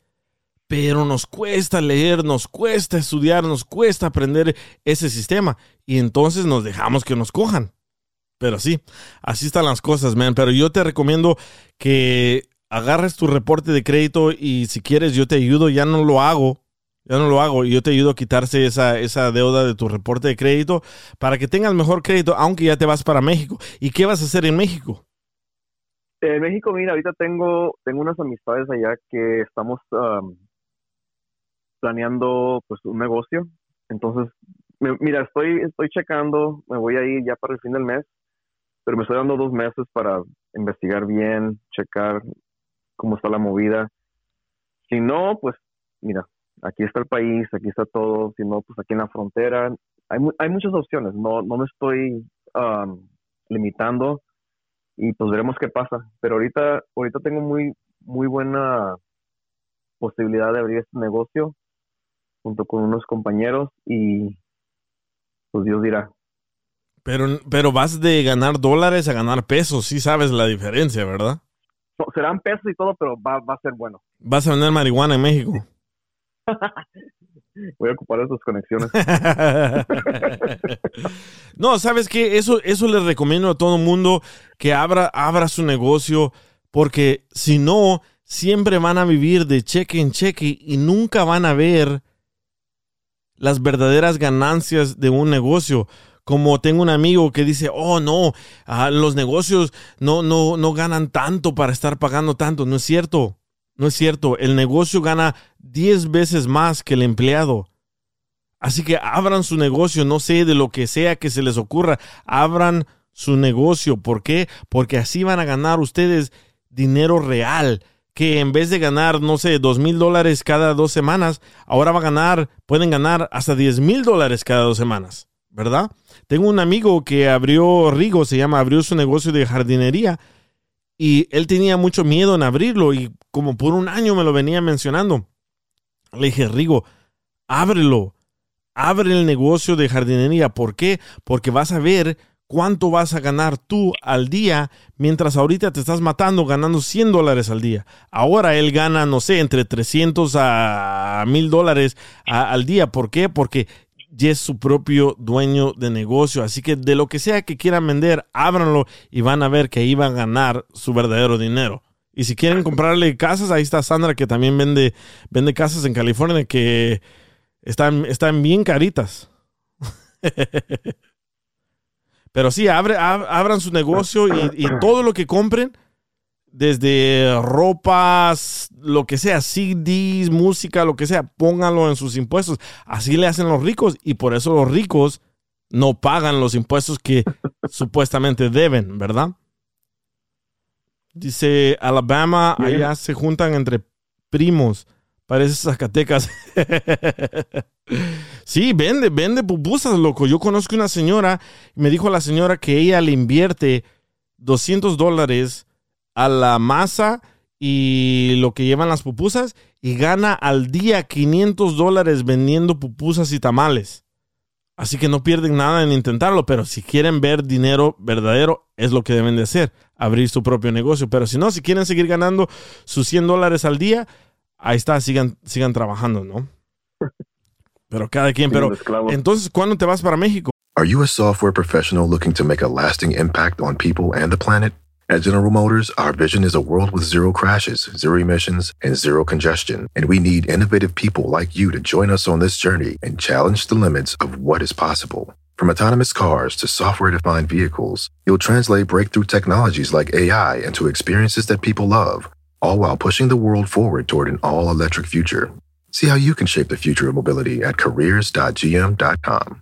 Pero nos cuesta leer, nos cuesta estudiar, nos cuesta aprender ese sistema. Y entonces nos dejamos que nos cojan. Pero sí, así están las cosas, man. Pero yo te recomiendo que agarres tu reporte de crédito y si quieres yo te ayudo. Ya no lo hago. Ya no lo hago. Y yo te ayudo a quitarse esa, esa deuda de tu reporte de crédito para que tengas mejor crédito, aunque ya te vas para México. ¿Y qué vas a hacer en México? En México, mira, ahorita tengo, tengo unas amistades allá que estamos planeando pues un negocio. Entonces, me- mira, estoy, estoy checando, me voy a ir ya para el fin del mes, pero me estoy dando dos meses para investigar bien, checar cómo está la movida. Si no, pues mira, aquí está el país, aquí está todo. Si no, pues aquí en la frontera. Hay, hay muchas opciones, no, no me estoy um, limitando y pues veremos qué pasa. Pero ahorita, ahorita tengo muy, muy buena posibilidad de abrir este negocio junto con unos compañeros y pues Dios dirá. Pero, pero vas de ganar dólares a ganar pesos. Sí sabes la diferencia, ¿verdad? No, serán pesos y todo, pero va, va a ser bueno. Vas a vender marihuana en México. Voy a ocupar esas conexiones. no, ¿sabes qué? Eso, eso le recomiendo a todo mundo que abra, abra su negocio, porque si no, siempre van a vivir de cheque en cheque y nunca van a ver las verdaderas ganancias de un negocio. Como tengo un amigo que dice, oh no, ah, los negocios no, no, no ganan tanto para estar pagando tanto. No es cierto, no es cierto. El negocio gana 10 veces más que el empleado. Así que abran su negocio, no sé, de lo que sea que se les ocurra, abran su negocio. ¿Por qué? Porque así van a ganar ustedes dinero real. Que en vez de ganar, no sé, dos mil dólares cada dos semanas, ahora va a ganar, pueden ganar hasta 10 mil dólares cada dos semanas, ¿verdad? Tengo un amigo que abrió Rigo, se llama, abrió su negocio de jardinería y él tenía mucho miedo en abrirlo y como por un año me lo venía mencionando. Le dije, Rigo, ábrelo, abre el negocio de jardinería. ¿Por qué? Porque vas a ver cuánto vas a ganar tú al día, mientras ahorita te estás matando ganando 100 dólares al día. Ahora él gana, no sé, entre 300 a 1000 dólares al día. ¿Por qué? Porque ya es su propio dueño de negocio. Así que de lo que sea que quieran vender, ábranlo y van a ver que ahí van a ganar su verdadero dinero. Y si quieren comprarle casas, ahí está Sandra que también vende, vende casas en California que están, están bien caritas. Pero sí, abre, ab- abran su negocio y, y todo lo que compren, desde ropas, lo que sea, CDs, música, lo que sea, pónganlo en sus impuestos. Así le hacen los ricos y por eso los ricos no pagan los impuestos que supuestamente deben, ¿verdad? Dice Alabama, allá se juntan entre primos. Parece Zacatecas. sí, vende, vende pupusas, loco. Yo conozco una señora, me dijo la señora que ella le invierte 200 dólares a la masa y lo que llevan las pupusas y gana al día 500 dólares vendiendo pupusas y tamales. Así que no pierden nada en intentarlo, pero si quieren ver dinero verdadero, es lo que deben de hacer, abrir su propio negocio. Pero si no, si quieren seguir ganando sus 100 dólares al día, ahí está, sigan, sigan trabajando, ¿no? Pero cada quien, pero entonces, ¿cuándo te vas para México? Are you a software professional looking to make a lasting impact on people and the planet? At General Motors, our vision is a world with zero crashes, zero emissions, and zero congestion. And we need innovative people like you to join us on this journey and challenge the limits of what is possible. From autonomous cars to software defined vehicles, you'll translate breakthrough technologies like AI into experiences that people love, all while pushing the world forward toward an all electric future. See how you can shape the future of mobility at careers.gm.com.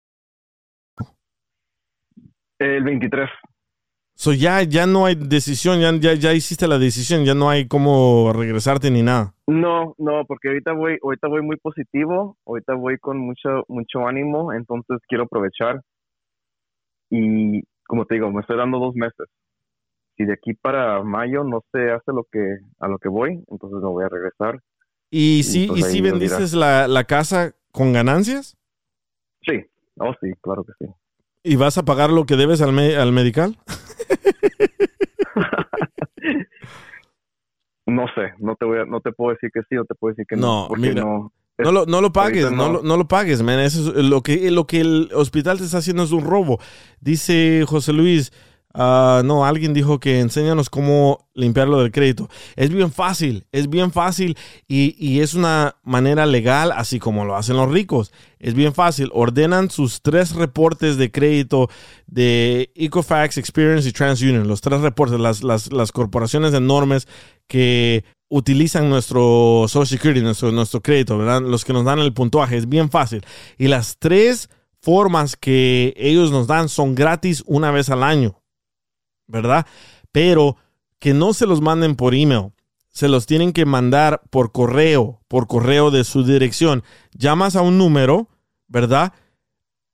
El 23. So ya, ya no hay decisión, ya, ya, ya hiciste la decisión, ya no hay cómo regresarte ni nada. No, no, porque ahorita voy, ahorita voy muy positivo, ahorita voy con mucho, mucho ánimo, entonces quiero aprovechar. Y como te digo, me estoy dando dos meses. Si de aquí para mayo no se hace lo que, a lo que voy, entonces no voy a regresar. ¿Y si, pues y si vendiste la, la casa con ganancias? Sí, oh sí, claro que sí. ¿Y vas a pagar lo que debes al, me- al medical? No sé, no te voy a, no te puedo decir que sí o te puedo decir que no. No, mira, no. No lo, no lo pagues, no. lo, no lo pagues, man. Eso es lo que, lo que el hospital te está haciendo es un robo. Dice José Luis, ah, no, alguien dijo que enséñanos cómo limpiarlo del crédito. Es bien fácil, es bien fácil y, y es una manera legal, así como lo hacen los ricos. Es bien fácil. Ordenan sus tres reportes de crédito de Equifax, Experience y TransUnion. Los tres reportes, las, las, las corporaciones enormes que utilizan nuestro Social Security, nuestro, nuestro crédito, ¿verdad? Los que nos dan el puntuaje, es bien fácil. Y las tres formas que ellos nos dan son gratis una vez al año, ¿verdad? Pero que no se los manden por email. Se los tienen que mandar por correo, por correo de su dirección. Llamas a un número, ¿verdad?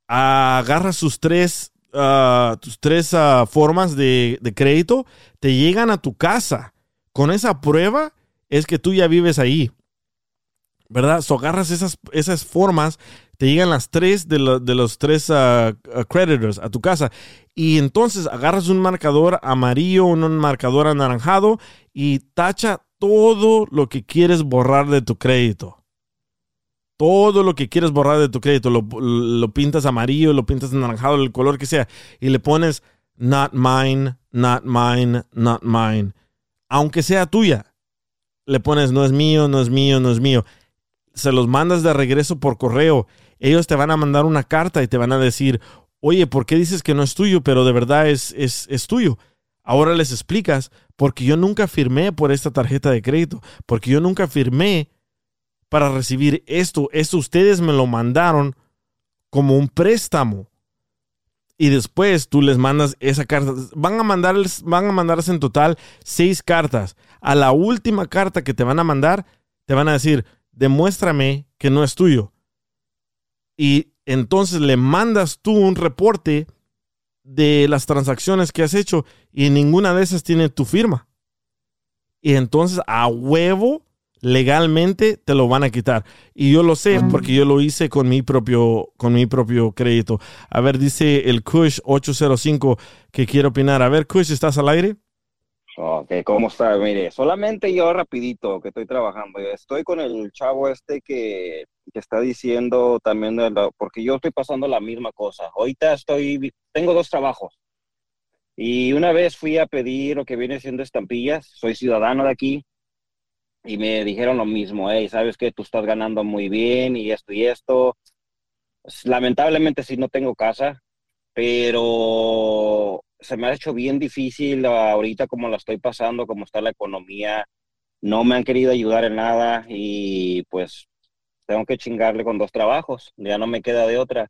Agarras sus tres, ah, tus tres ah, formas de, de crédito, te llegan a tu casa. Con esa prueba es que tú ya vives ahí. ¿Verdad? So agarras esas, esas formas, te llegan las tres de, de los tres ah, ah, creditors a tu casa. Y entonces agarras un marcador amarillo, un marcador anaranjado y tacha todo lo que quieres borrar de tu crédito. Todo lo que quieres borrar de tu crédito, lo, lo pintas amarillo, lo pintas anaranjado, el color que sea, y le pones not mine, not mine, not mine. Aunque sea tuya, le pones no es mío, no es mío, no es mío. Se los mandas de regreso por correo. Ellos te van a mandar una carta y te van a decir, oye, ¿por qué dices que no es tuyo, pero de verdad es, es, es tuyo? Ahora les explicas, porque yo nunca firmé por esta tarjeta de crédito, porque yo nunca firmé para recibir esto. Esto ustedes me lo mandaron como un préstamo. Y después tú les mandas esa carta. Van a mandarles, van a mandarles en total seis cartas. A la última carta que te van a mandar, te van a decir, demuéstrame que no es tuyo. Y entonces le mandas tú un reporte de las transacciones que has hecho y ninguna de esas tiene tu firma. Y entonces a huevo, legalmente, te lo van a quitar. Y yo lo sé porque yo lo hice con mi propio, con mi propio crédito. A ver, dice el Kush 805 que quiere opinar. A ver, Kush, ¿estás al aire? Ok, ¿cómo está? Mire, solamente yo rapidito que estoy trabajando. Estoy con el chavo este que que está diciendo también, de la- porque yo estoy pasando la misma cosa. Ahorita estoy, tengo dos trabajos. Y una vez fui a pedir lo que viene siendo estampillas, soy ciudadano de aquí, y me dijeron lo mismo, hey, sabes que tú estás ganando muy bien y esto y esto. Lamentablemente sí no tengo casa, pero se me ha hecho bien difícil ahorita como la estoy pasando, como está la economía. No me han querido ayudar en nada y pues tengo que chingarle con dos trabajos, ya no me queda de otra.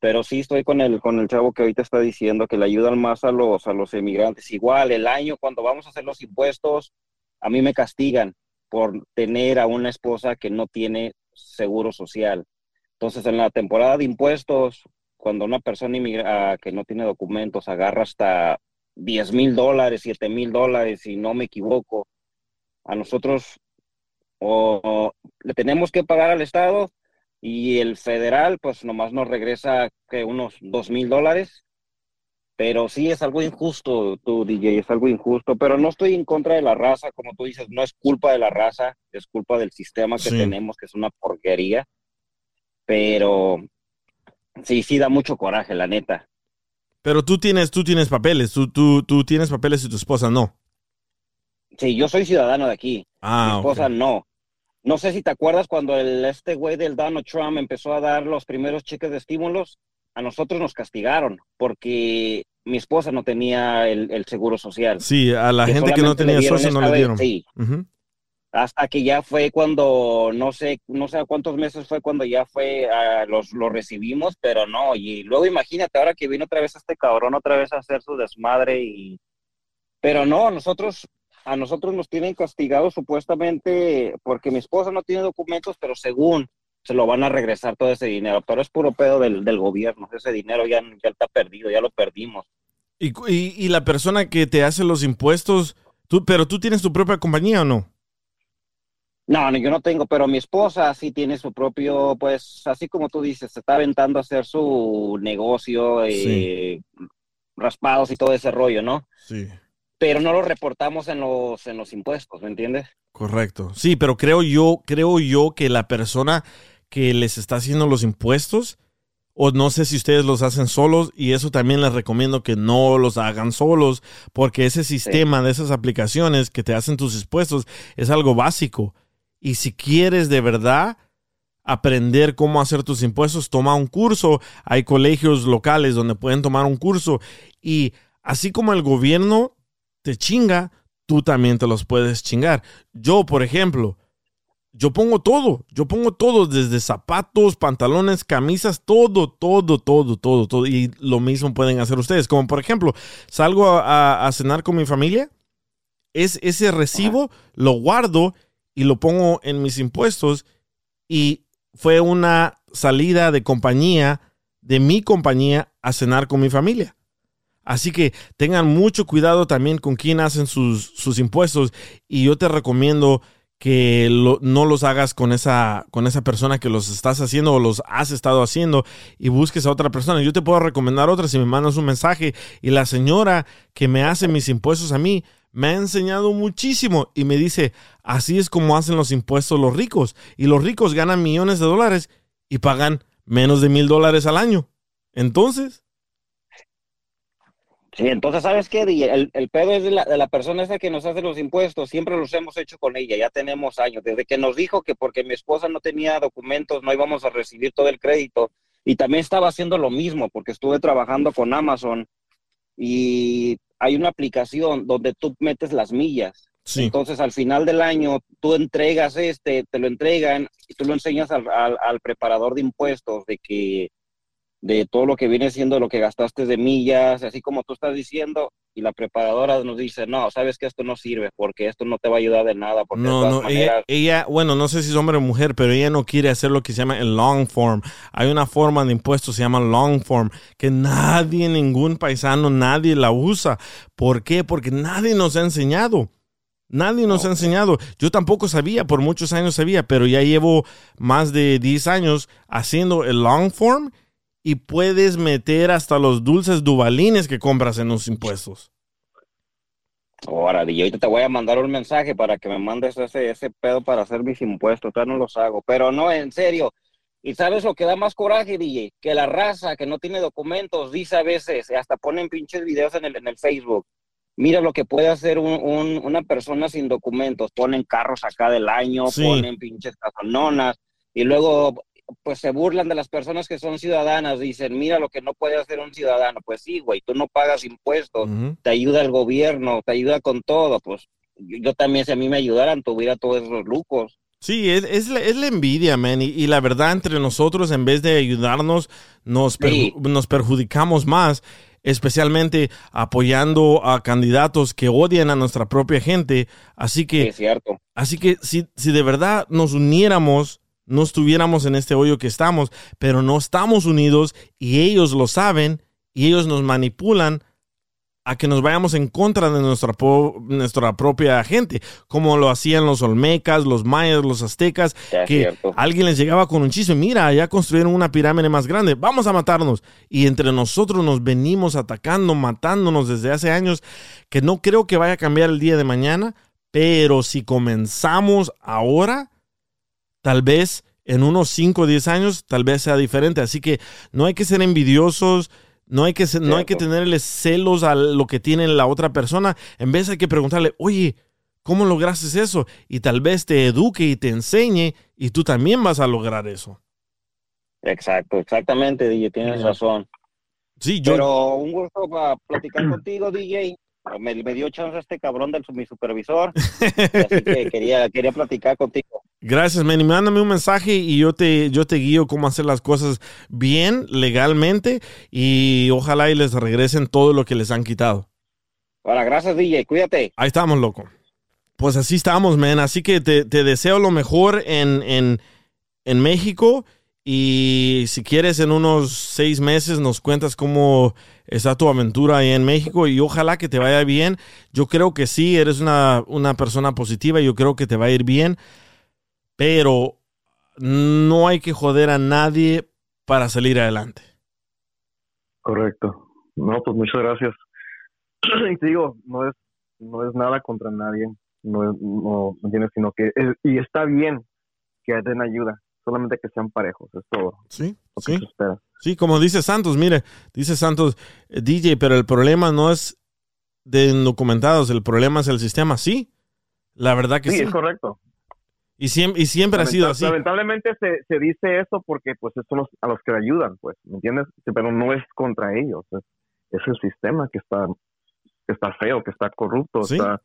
Pero sí estoy con el, con el chavo que ahorita está diciendo que le ayudan más a los, a los emigrantes. Igual, el año cuando vamos a hacer los impuestos, a mí me castigan por tener a una esposa que no tiene seguro social. Entonces, en la temporada de impuestos, cuando una persona inmigra- ah, que no tiene documentos agarra hasta 10 mil dólares, 7 mil dólares, si no me equivoco, a nosotros o, o le tenemos que pagar al Estado y el federal pues nomás nos regresa que unos 2 mil dólares. Pero sí es algo injusto, tú DJ, es algo injusto, pero no estoy en contra de la raza, como tú dices, no es culpa de la raza, es culpa del sistema que Sí. tenemos, que es una porquería. Pero sí, sí da mucho coraje, la neta. Pero tú tienes, tú tienes papeles, tú, tú, tú tienes papeles y tu esposa no. Sí, yo soy ciudadano de aquí. Ah, Mi esposa no. No sé si te acuerdas cuando el, este güey del Donald Trump empezó a dar los primeros cheques de estímulos, a nosotros nos castigaron porque mi esposa no tenía el, el seguro social. Sí, a la gente que no tenía socio no le vez, dieron. Sí. Hasta que ya fue cuando, no sé, no sé cuántos meses fue cuando ya fue, ah, los, lo recibimos, pero no, y luego imagínate ahora que vino otra vez este cabrón otra vez a hacer su desmadre y, pero no, nosotros, a nosotros nos tienen castigados supuestamente porque mi esposa no tiene documentos, pero según se lo van a regresar todo ese dinero, pero es puro pedo del, del gobierno, ese dinero ya, ya está perdido, ya lo perdimos. Y, y- y la persona que te hace los impuestos, tú, pero tú tienes tu propia compañía o no? No, no, yo no tengo, pero mi esposa sí tiene su propio, pues, así como tú dices, se está aventando a hacer su negocio, eh, raspados y todo ese rollo, ¿no? Sí. Pero no lo reportamos en los, en los impuestos, ¿me entiendes? Correcto. Sí, pero creo yo, creo yo que la persona que les está haciendo los impuestos, o no sé si ustedes los hacen solos, y eso también les recomiendo que no los hagan solos, porque ese sistema de esas aplicaciones que te hacen tus impuestos es algo básico. Y si quieres de verdad aprender cómo hacer tus impuestos, toma un curso. Hay colegios locales donde pueden tomar un curso. Y así como el gobierno te chinga, tú también te los puedes chingar. Yo, por ejemplo, yo pongo todo, yo pongo todo, desde zapatos, pantalones, camisas, todo, todo, todo, todo, todo. Y lo mismo pueden hacer ustedes. Como por ejemplo, salgo a, a- a cenar con mi familia, es, ese recibo lo guardo y lo pongo en mis impuestos y fue una salida de compañía, de mi compañía, a cenar con mi familia. Así que tengan mucho cuidado también con quién hacen sus, sus impuestos y yo te recomiendo que no los hagas con esa, con esa persona que los estás haciendo o los has estado haciendo y busques a otra persona. Yo te puedo recomendar otra si me mandas un mensaje y la señora que me hace mis impuestos a mí me ha enseñado muchísimo y me dice, así es como hacen los impuestos los ricos y los ricos ganan millones de dólares y pagan menos de mil dólares al año. Entonces, Sí, entonces, ¿sabes qué? El, pedo es la, de la persona esa que nos hace los impuestos, siempre los hemos hecho con ella, ya tenemos años, desde que nos dijo que porque mi esposa no tenía documentos no íbamos a recibir todo el crédito, y también estaba haciendo lo mismo, porque estuve trabajando con Amazon, y hay una aplicación donde tú metes las millas, sí. entonces al final del año tú entregas este, te lo entregan, y tú lo enseñas al, al- al preparador de impuestos de que de todo lo que viene siendo lo que gastaste de millas, así como tú estás diciendo, y la preparadora nos dice, no, sabes que esto no sirve, porque esto no te va a ayudar de nada, porque de No, todas no, maneras, ella, ella, bueno, no sé si es hombre o mujer, pero ella no quiere hacer lo que se llama el long form. Hay una forma de impuestos, se llama long form, que nadie, ningún paisano, nadie la usa. ¿Por qué? Porque nadie nos ha enseñado. Nadie nos ha enseñado. Yo tampoco sabía, por muchos años sabía, pero ya llevo más de 10 años haciendo el long form y puedes meter hasta los dulces dubalines que compras en los impuestos. ahora, y ahorita te voy a mandar un mensaje para que me mandes ese, ese pedo para hacer mis impuestos, todavía no los hago, pero no, en serio, Y sabes lo que da más coraje, DJ, que la raza que no tiene documentos dice a veces, hasta ponen pinches videos en el, en el Facebook. Mira lo que puede hacer un, un- una persona sin documentos. Ponen carros acá del año, Sí. ponen pinches casononas y luego pues se burlan de las personas que son ciudadanas. Dicen, mira lo que no puede hacer un ciudadano. Pues sí, güey, tú no pagas impuestos, te ayuda el gobierno, te ayuda con todo. Pues yo, yo también, si a mí me ayudaran, tuviera todos esos lucos. Sí, es, es, la, es la envidia, man. Y, y la verdad, entre nosotros, en vez de ayudarnos, nos, perju- Sí. nos perjudicamos más, especialmente apoyando a candidatos que odian a nuestra propia gente. Así Sí, que, es cierto. así que si, si de verdad nos uniéramos, no estuviéramos en este hoyo que estamos, pero no estamos unidos y ellos lo saben y ellos nos manipulan a que nos vayamos en contra de nuestra, nuestra propia gente, como lo hacían los olmecas, los mayas, los aztecas, Ya que cierto. alguien les llegaba con un chisme, mira, ya construyeron una pirámide más grande, vamos a matarnos. Y entre nosotros nos venimos atacando, matándonos desde hace años, que no creo que vaya a cambiar el día de mañana, pero si comenzamos ahora, tal vez en unos 5 o 10 años, tal vez sea diferente. Así que no hay que ser envidiosos, no hay que, ser- no hay que tenerle celos a lo que tiene la otra persona. En vez hay que preguntarle, oye, ¿cómo lograste eso? Y tal vez te eduque y te enseñe y tú también vas a lograr eso. Exacto, exactamente, DJ, tienes razón. Sí, yo... Pero un gusto para platicar contigo, DJ. Me, me dio chance este cabrón de mi supervisor, así que quería, quería platicar contigo. Gracias, Manny. Mándame un mensaje y yo te, yo te guío cómo hacer las cosas bien, legalmente, y ojalá y les regresen todo lo que les han quitado. Ahora, gracias, DJ, cuídate. Ahí estamos, loco. Pues así estamos, man. Así que te, te deseo lo mejor en, en, en México. Y si quieres, en unos seis meses nos cuentas cómo está tu aventura ahí en México. Y ojalá que te vaya bien. Yo creo que sí, eres una, una persona positiva. Yo creo que te va a ir bien. Pero no hay que joder a nadie para salir adelante. Correcto. No, pues muchas gracias. y te digo, no es, no es nada contra nadie, no, es- no, ¿me entiendes? Sino que, es- y está bien que den ayuda, solamente que sean parejos, es todo Sí, sí. como dice Santos, mire, dice Santos, eh, DJ, pero el problema no es de indocumentados, el problema es el sistema, sí. La verdad que Sí, sí. es correcto. Y siempre, y siempre ha sido así. Lamentablemente se, se dice eso porque pues son los, a los que ayudan, pues, ¿me entiendes? Pero no es contra ellos, es, es el sistema que está, que está feo, que está corrupto, Sí. está...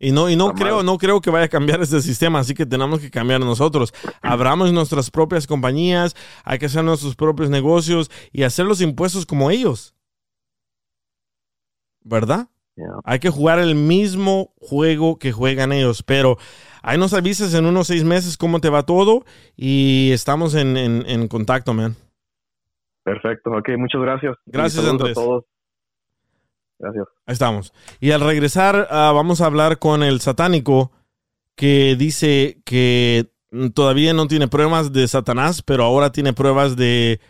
Y no, y no Está creo, mal. no creo que vaya a cambiar este sistema, así que tenemos que cambiar nosotros. Abramos nuestras propias compañías, hay que hacer nuestros propios negocios y hacer los impuestos como ellos. ¿Verdad? Yeah. Hay que jugar el mismo juego que juegan ellos, pero ahí nos avisas en unos seis meses cómo te va todo y estamos en, en- en contacto, man. Perfecto, ok, muchas gracias. Gracias, saludos a Andrés. todos. Gracias. Ahí estamos. Y al regresar, ah, vamos a hablar con el satánico que dice que todavía no tiene pruebas de Satanás, pero ahora tiene pruebas de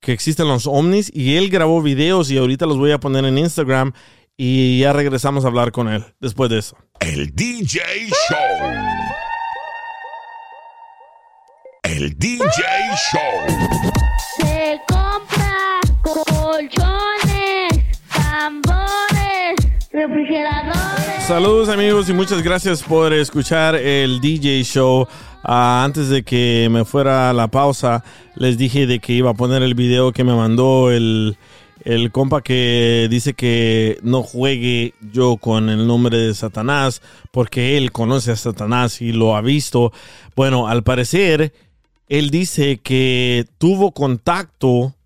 que existen los ovnis. Y él grabó videos y ahorita los voy a poner en Instagram. Y ya regresamos a hablar con él después de eso. El DJ Show. El DJ Show. Saludos amigos y muchas gracias por escuchar el DJ Show. Ah, antes de que me fuera a la pausa, les dije de que iba a poner el video que me mandó el, el compa que dice que no juegue yo con el nombre de Satanás porque él conoce a Satanás y lo ha visto. Bueno, al parecer, él dice que tuvo contacto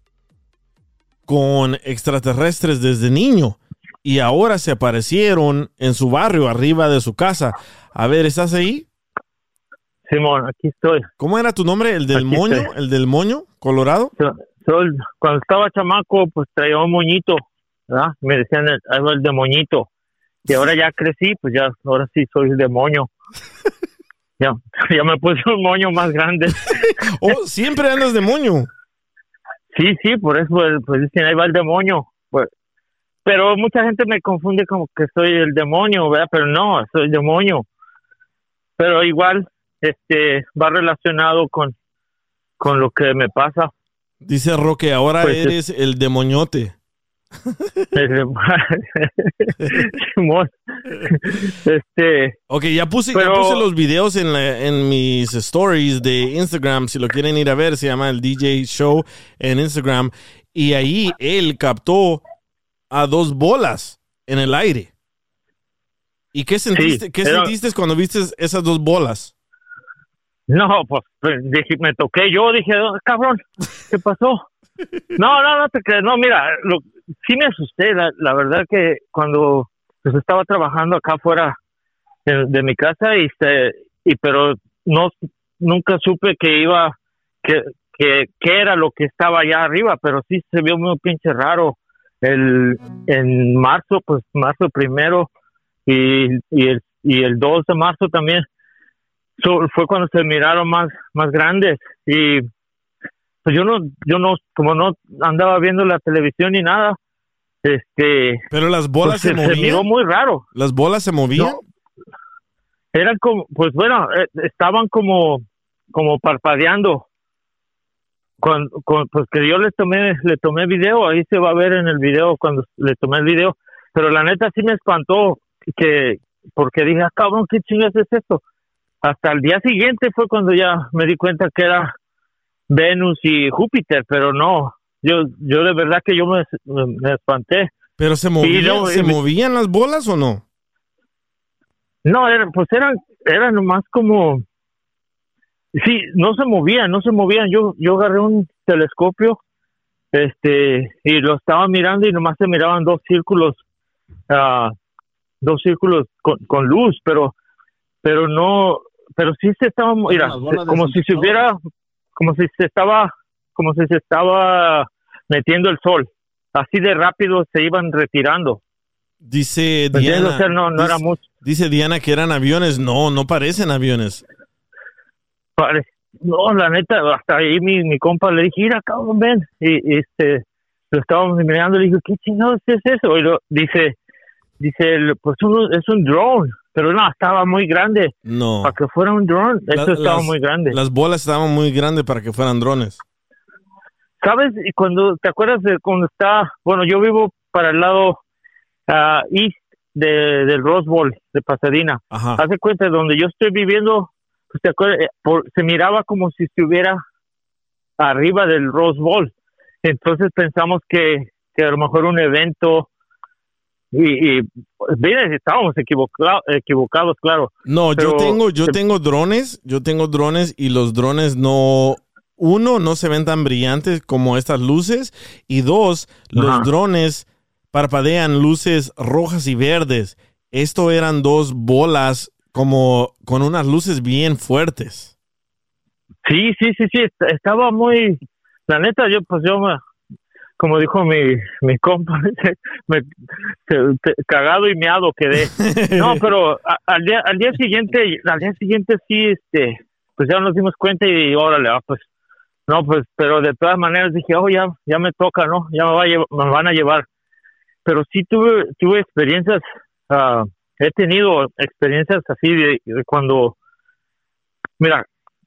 con extraterrestres desde niño y ahora se aparecieron en su barrio, arriba de su casa. A ver, ¿estás ahí? Simón, aquí estoy. ¿Cómo era tu nombre? ¿El del Aquí moño? estoy. ¿El del moño? ¿Colorado? Cuando estaba chamaco, pues traía un moñito, ¿verdad? Me decían el, algo el de moñito. Y ahora ya crecí, pues ya, ahora sí soy el demonio. ya, ya me puse un moño más grande. Oh, siempre andas de moño. Sí, sí, por eso pues, pues dicen ahí va el demonio. Pero mucha gente me confunde como que soy el demonio, ¿verdad? Pero no, soy el demonio. Pero igual, este, va relacionado con, con lo que me pasa. Dice Roque, ahora Pues, eres el demoniote. Este, Ok, ya puse, ya puse los videos en, la- en mis stories de Instagram. Si lo quieren ir a ver, se llama el DJ Show en Instagram. Y ahí él captó a dos bolas en el aire. ¿Y qué sentiste, qué era- sentiste cuando viste esas dos bolas? no, pues, pues, dije, me toqué yo, dije, "Oh, cabrón, ¿qué pasó? No, no, no te creas, no, mira, lo, sí me asusté, la, la verdad que cuando pues, estaba trabajando acá afuera de, de mi casa y, este, y pero no, nunca supe que iba, que, que, que era lo que estaba allá arriba, pero sí se vio muy pinche raro. El, en marzo, pues marzo primero y, y, el, y el 2 de marzo también so- fue cuando se miraron más, más grandes y pues yo no, yo no, como no andaba viendo la televisión ni nada, este, Pero las bolas pues, se, se, movían. miró muy raro. Las bolas se movían. No. Eran como, pues bueno, eh, estaban como, como parpadeando. Con, con, pues que yo le tomé, le tomé video, ahí se va a ver en el video cuando le tomé el video, pero la neta sí me espantó que, porque dije, ah, cabrón, ¿qué chingas es esto? Hasta el día siguiente fue cuando ya me di cuenta que era Venus y Júpiter, pero no, yo, yo de verdad que yo me, espanté. Pero se movían, no, ¿se me- movían las bolas o no? No, eran, pues eran, eran nomás como, sí, no se movían, no se movían. Yo, yo agarré un telescopio, este, y lo estaba mirando y nomás se miraban dos círculos, ah, dos círculos con, con luz, pero, pero no, pero sí se estaba, mira, como si se hubiera, como si se estaba, como si se estaba metiendo el sol. Así de rápido se iban retirando. Dice ¿Me entiendes? Diana. O sea, no, no era mucho. dice Diana que eran aviones. No, no parecen aviones. Pare- No, la neta, hasta ahí mi, mi compa le dije, mira, cabrón, ven. Y, y, este, lo estábamos mirando, le dije, ¿qué chingados es eso? Y lo, dice, dice, pues uno, es un drone. Pero no, estaba muy grande. No. Para que fuera un drone, eso estaba las- muy grande. Las bolas estaban muy grandes para que fueran drones. ¿Sabes? Y cuando, ¿te acuerdas de cuando está, bueno, yo vivo para el lado ah, east de, del Rose Bowl, de Pasadena. Ajá. Hace cuenta, donde yo estoy viviendo, ¿te acuerdas? Eh, por- se miraba como si estuviera arriba del Rose Bowl. Entonces pensamos que, que a lo mejor un evento y, y pues, bien, estábamos equivoca- equivocados, claro. No, yo tengo, yo tengo drones, yo tengo drones y los drones no, uno, no se ven tan brillantes como estas luces y dos, los Ajá. drones parpadean luces rojas y verdes. Esto eran dos bolas como con unas luces bien fuertes. Sí, sí, sí, sí, est- estaba muy, la neta, yo pues yo me, como dijo mi, mi compa, me, cagado y meado quedé. No, pero a- al día, al día siguiente, al día siguiente sí, este, pues ya nos dimos cuenta y órale, ah, pues, no, pues, pero de todas maneras dije, oh, ya, ya me toca, ¿no? Ya me, va a llevar- me van a llevar. Pero sí tuve, tuve experiencias, ah, he tenido experiencias así de, cuando, mira,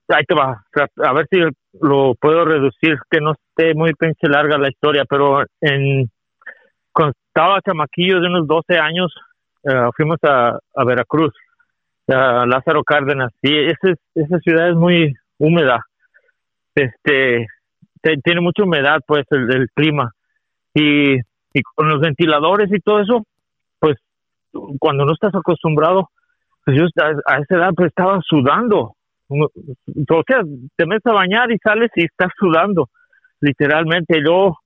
ahí te va, a ver si lo puedo reducir, que no esté muy pinche larga la historia, pero en cuando estaba chamaquillo de unos 12 años, eh, fuimos a, Veracruz, a Lázaro Cárdenas, y ese, es- esa ciudad es muy húmeda, este, te- tiene mucha humedad, pues, el, el clima, y, y con los ventiladores y todo eso, cuando no estás acostumbrado, pues yo a, a esa edad pues estaba sudando, o sea, te metes a bañar y sales y estás sudando, literalmente. Yo,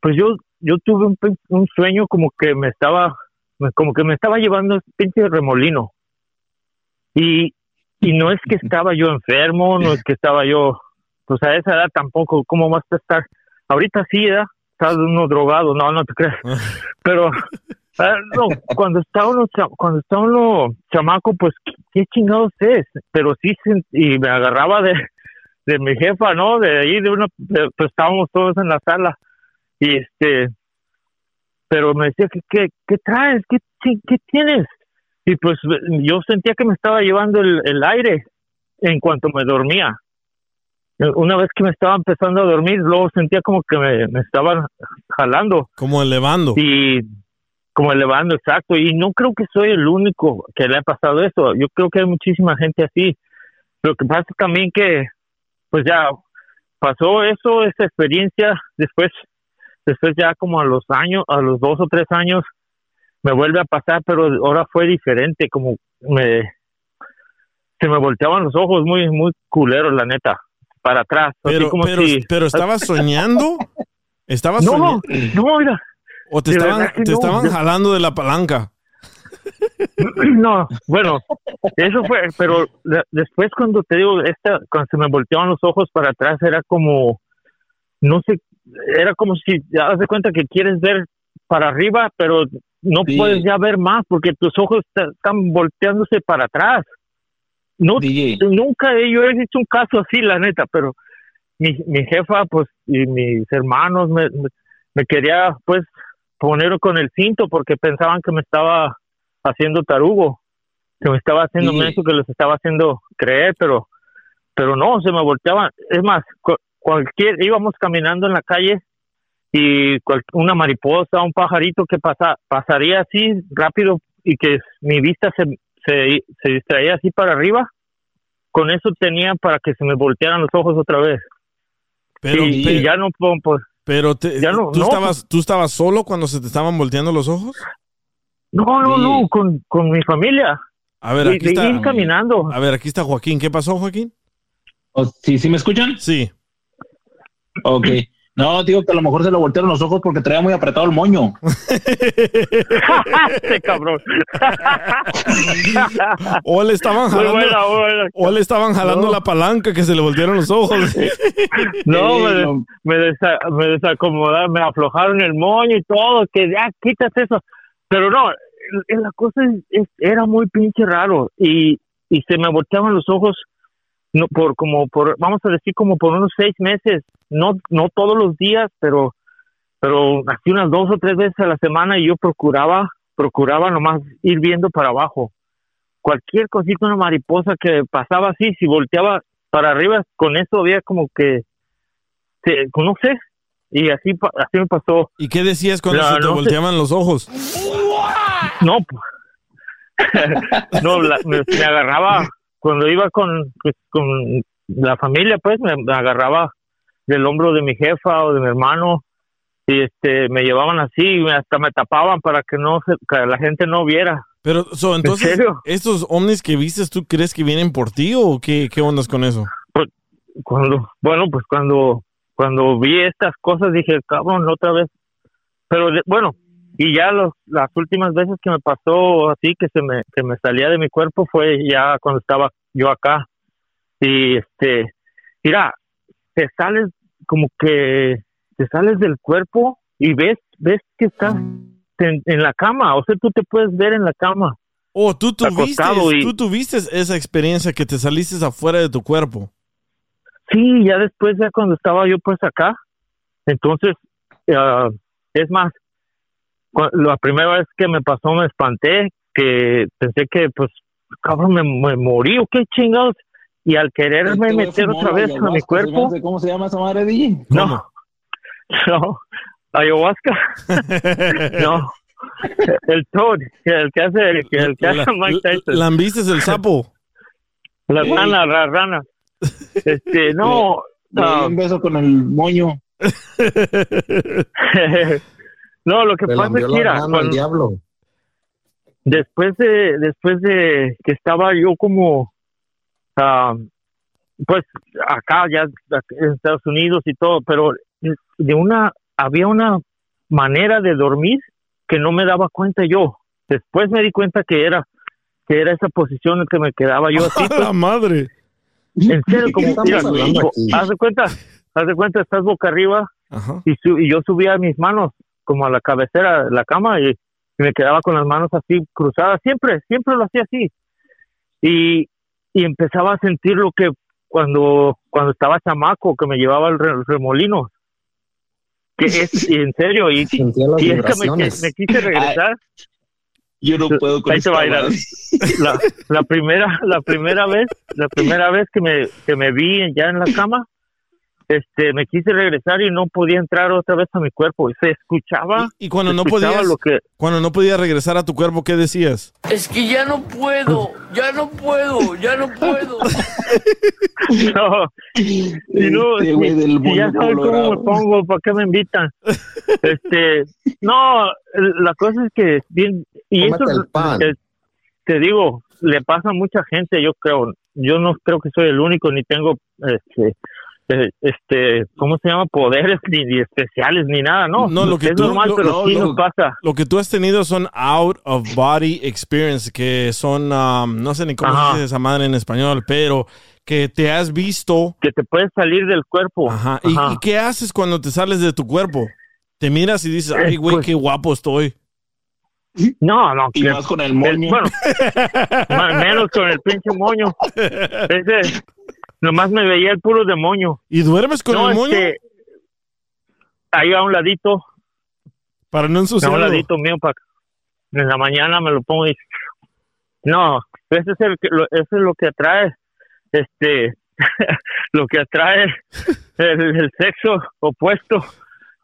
pues yo, yo tuve un, sueño como que me estaba, como que me estaba llevando ese pinche remolino. Y, y no es que estaba yo enfermo, no es que estaba yo, pues a esa edad tampoco, ¿cómo vas a estar? Ahorita sí, ¿verdad? Estás uno drogado, no, no te creas. Pero, no, cuando está uno, cuando está uno chamaco, pues, ¿qué, qué chingados es? Pero sí, y me agarraba de, de mi jefa, ¿no? De ahí, de una, de- pues estábamos todos en la sala. Y este, pero me decía, ¿qué, qué, qué traes? ¿Qué, chi- ¿Qué tienes? Y pues yo sentía que me estaba llevando el, el aire en cuanto me dormía. una vez que me estaba empezando a dormir, luego sentía como que me, me estaban jalando. Como elevando. Y como elevando, exacto. Y no creo que soy el único que le ha pasado eso. Yo creo que hay muchísima gente así. Lo que pasa también que, pues ya pasó eso, esa experiencia. Después, después ya como a los años, a los dos o tres años, me vuelve a pasar, pero ahora fue diferente. Como me, se me volteaban los ojos muy, muy culeros, la neta, para atrás. así Pero, como pero, si- pero estabas soñando. ¿Estabas No, soñando? no, mira. ¿O te de estaban, te no. estaban Yo- jalando de la palanca? No, bueno, eso fue, pero de- después cuando te digo, esta, cuando se me volteaban los ojos para atrás, era como, no sé, era como si, ya haz de cuenta que quieres ver para arriba, pero no Sí. puedes ya ver más porque tus ojos están volteándose para atrás. No, nunca he- yo he hecho un caso así, la neta, pero mi, mi jefa, pues, y mis hermanos me, me, me quería, pues, poner con el cinto porque pensaban que me estaba haciendo tarugo, que me estaba haciendo menso, que les estaba haciendo creer, pero, pero no, se me volteaban. Es más, cu- cualquier, íbamos caminando en la calle y cual- una mariposa, un pajarito que pasa, pasaría así rápido y que mi vista se, se, se distraía así para arriba, con eso tenía para que se me voltearan los ojos otra vez. Pero, y, y ya no puedo, pues, pero te- ya no- ¿tú, no. estabas, ¿tú estabas solo cuando se te estaban volteando los ojos? no, no, no, con, con mi familia. A ver, aquí está. caminando. A ver, aquí está Joaquín. ¿Qué pasó, Joaquín? Oh, ¿Sí, ¿Sí me escuchan? Sí. Ok. No, digo que a lo mejor se le voltearon los ojos porque traía muy apretado el moño. Este cabrón. O le estaban jalando, buena, muy buena. o le estaban jalando No. la palanca que se le voltearon los ojos. No, me, des- me, desa- me desacomodaron, me aflojaron el moño y todo, que ya quitas eso. Pero no, el- la cosa es- es- era muy pinche raro y, y se me volteaban los ojos no por como por vamos a decir como por unos seis meses no no todos los días pero pero así unas dos o tres veces a la semana y yo procuraba procuraba nomás ir viendo para abajo cualquier cosita una mariposa que pasaba así si volteaba para arriba con eso había como que se- no sé y así así me pasó ¿Y qué decías cuando se te no volteaban los ojos? No, pues. no, la- me, me agarraba cuando iba con, pues, con la familia, pues me, me agarraba del hombro de mi jefa o de mi hermano y este me llevaban así y hasta me tapaban para que no se, que la gente no viera. Pero, so, entonces, serio? ¿estos ovnis que vistes tú crees que vienen por ti o qué, qué ondas con eso? Cuando, bueno, pues cuando cuando vi estas cosas dije, cabrón, otra vez. Pero de- bueno, y ya los, las últimas veces que me pasó así que se me que me salía de mi cuerpo fue ya cuando estaba yo acá. Y este mira te sales como que te sales del cuerpo y ves ves que estás en, en la cama. O sea tú te puedes ver en la cama. Oh, tú tuviste, y- tú tuviste esa experiencia que te saliste afuera de tu cuerpo. Sí, ya después, ya cuando estaba yo pues acá, entonces, ah, es más, la primera vez que me pasó me espanté, que pensé que pues, cabrón, me, me morí o qué chingados, y al quererme meter otra vez a mi cuerpo. ¿Cómo se llama esa madre, DJ? no, no, ayahuasca, no, el Toad, el que hace, el que, el que hace La- Mike Tyson. ¿Lambiste el sapo? Las Sí. ranas, las ranas. Este, no, un beso con el moño. no, lo que Le pasa es que, al diablo. después de después de que estaba yo como ah, pues acá ya en Estados Unidos y todo pero de una había una manera de dormir que no me daba cuenta yo después me di cuenta que era que era esa posición en que me quedaba yo así pues, ¡La madre! en serio como mira, haz de cuenta haz de cuenta estás boca arriba Ajá. y, su- y yo subía mis manos como a la cabecera de la cama y, y me quedaba con las manos así cruzadas, siempre, siempre lo hacía así. Y, y empezaba a sentir lo que cuando, cuando estaba chamaco, que me llevaba el re- remolino. Que es, y en serio, y, y es que me, me quise regresar. Yo no puedo con esta va a ir a- madre. la, la primera la primera vez la primera vez que me que me vi ya en la cama este, me quise regresar y no podía entrar otra vez a mi cuerpo. Y se escuchaba. Y cuando no escuchaba podías, Lo que, cuando no podías regresar a tu cuerpo, ¿qué decías? Es que ya no puedo, ya no puedo, ya no puedo. no, si no, Este si- del si ya saben cómo me pongo, ¿para qué me invitan? este, no, la cosa es que bien, y Cómete eso el pan. Te, te digo, le pasa a mucha gente, yo creo, yo no creo que soy el único, ni tengo, este, este, ¿cómo se llama? Poderes ni, ni especiales ni nada, no, No, lo que es tú- normal, lo- pero no, sí lo- nos pasa. Lo que tú has tenido son out of body experience, que son, um, no sé ni cómo se dice esa madre en español, pero que te has visto. Que te puedes salir del cuerpo. Ajá. ¿Y, Ajá. y qué haces cuando te sales de tu cuerpo? Te miras y dices, ay, Eh, güey, pues- qué guapo estoy. No, no. Y que- más con el moño. bueno, más- menos con el pinche moño. Ese, nomás me veía el puro demonio. ¿Y duermes con No, el moño? este, ahí a un ladito, Para no a un ensuciarlo. ladito mío, para en la mañana me lo pongo y no, ese es el que, lo, eso es lo que atrae, este, lo que atrae el, el sexo opuesto.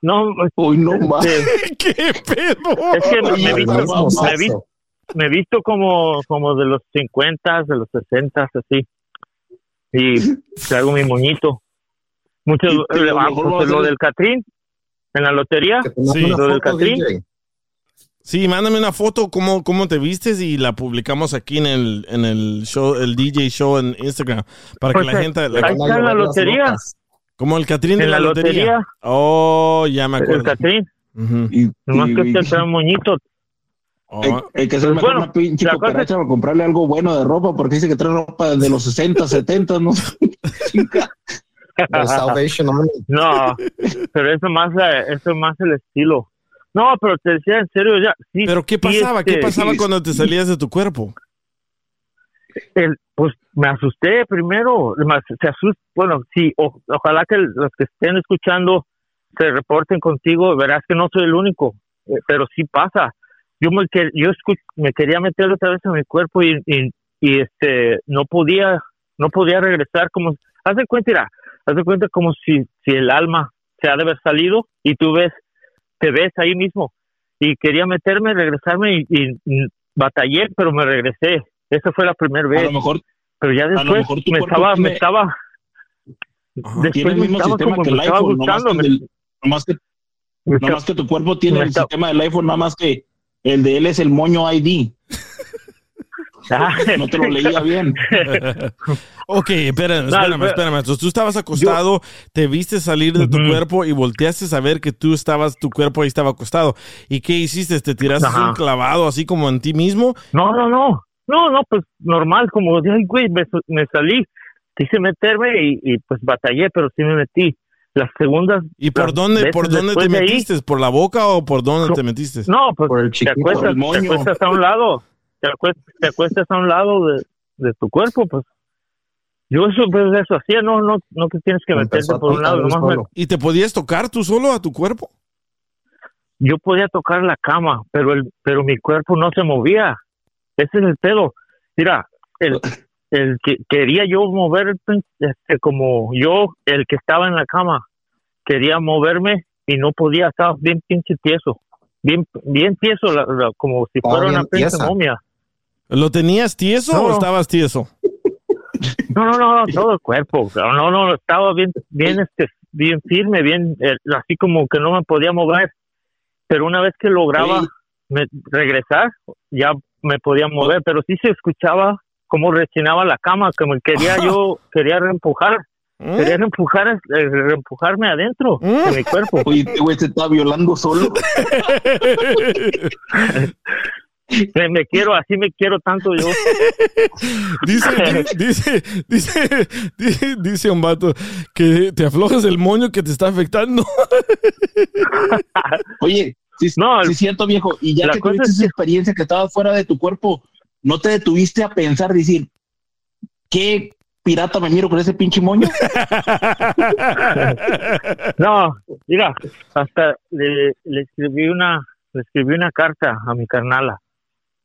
No, Uy, no más. este, ¿Qué pedo? es que me, visto, me visto- me visto como, como de los 50, de los 60, así. Y traigo mi moñito. Muchos, que lo ah, pues, lo del Catrín, en la lotería. Sí. Lo del Catrín. DJ. Sí, mándame una foto cómo, cómo te vistes y la publicamos aquí en el, en el show, el DJ show en Instagram, para que Pues, la gente, ahí la- está en la lotería. como el Catrín de En la, la lotería. lotería. Oh, ya me El acuerdo. Catrín. Ujú. Y, Nomás y- que este trae un moñito. Oh, hay, hay que hacer mejor bueno, una pinche la cosa para comprarle algo bueno de ropa, porque dice que trae ropa de los 60, 70, ¿no? Salvation Army. No, pero eso más, eh, eso más el estilo. No, pero te decía en serio ya. Sí, Pero ¿qué sí, pasaba? ¿Qué este, pasaba cuando te salías de tu cuerpo? el- pues me asusté primero, me- se asust, bueno, sí, o- ojalá que el- los que estén escuchando se reporten contigo, verás que no soy el único, eh, pero sí pasa. Yo me, yo me quería meter otra vez en mi cuerpo y, y, y, este no podía, no podía regresar como, haz de cuenta, mira, haz de cuenta como si, si el alma se ha de haber salido y tú ves, te ves ahí mismo y quería meterme, regresarme y, y- batallé, pero me regresé. Esa fue la primera A vez lo mejor pero ya después me estaba, me tiene- estaba, después tiene el me mismo sistema que me el estaba iPhone, nomás que, me- el nomás que, me estaba- nomás que tu cuerpo tiene me el está- sistema del iPhone, nada más que el de él es el moño ID. Ah, No te lo leía bien. Ok, espérame, espérame, pero- espérame. Entonces, tú estabas acostado, te viste salir de tu cuerpo y volteaste a ver que tú estabas, tu cuerpo ahí estaba acostado. ¿Y qué hiciste? ¿Te tiraste Ajá. un clavado así como en ti mismo? No, no, no, no, no, pues normal, como güey, me, me salí, quise meterme y, y, pues batallé, pero sí me metí. Las segundas. ¿Y por dónde, por dónde te ahí- metiste? ¿Por la boca o por dónde No. te metiste? No, pues Por el te chiquito. acuestas, Por el te acuestas a un lado, te acuestas, te acuestas a un lado de, de tu cuerpo, pues. Yo eso, pues eso hacía, no, no, no que tienes que meterte por un lado, nomás me-. ¿Y te podías tocar tú solo a tu cuerpo? yo podía tocar la cama, pero el, pero mi cuerpo no se movía. Ese es el pedo. Mira, el, el que quería yo mover, este, como yo, el que estaba en la cama, quería moverme y no podía, estaba bien pinche tieso, bien, bien tieso, la- la- como si fuera una bien pinche momia. ¿Lo tenías tieso No. o estabas tieso? No, no, no, todo el cuerpo. No, no, estaba bien, bien, este, bien firme, bien, eh, así como que no me podía mover. Pero una vez que lograba me- regresar, ya me podía mover. Pero sí se escuchaba cómo rechinaba la cama, que me quería yo, quería reempujar, ¿Eh? quería reempujar, eh, reempujarme adentro de mi cuerpo. Oye, este güey se está violando solo. Me, me quiero, así me quiero tanto yo. Dice, dice, dice, dice, dice un vato que te aflojas el moño que te está afectando. Oye, sí, No, sí es cierto, viejo. Y ya la que tuviste es esa que- experiencia que estaba fuera de tu cuerpo, ¿no te detuviste a pensar, decir, qué pirata me miro con ese pinche moño? No, mira, hasta le, le escribí una, le escribí una carta a mi carnala,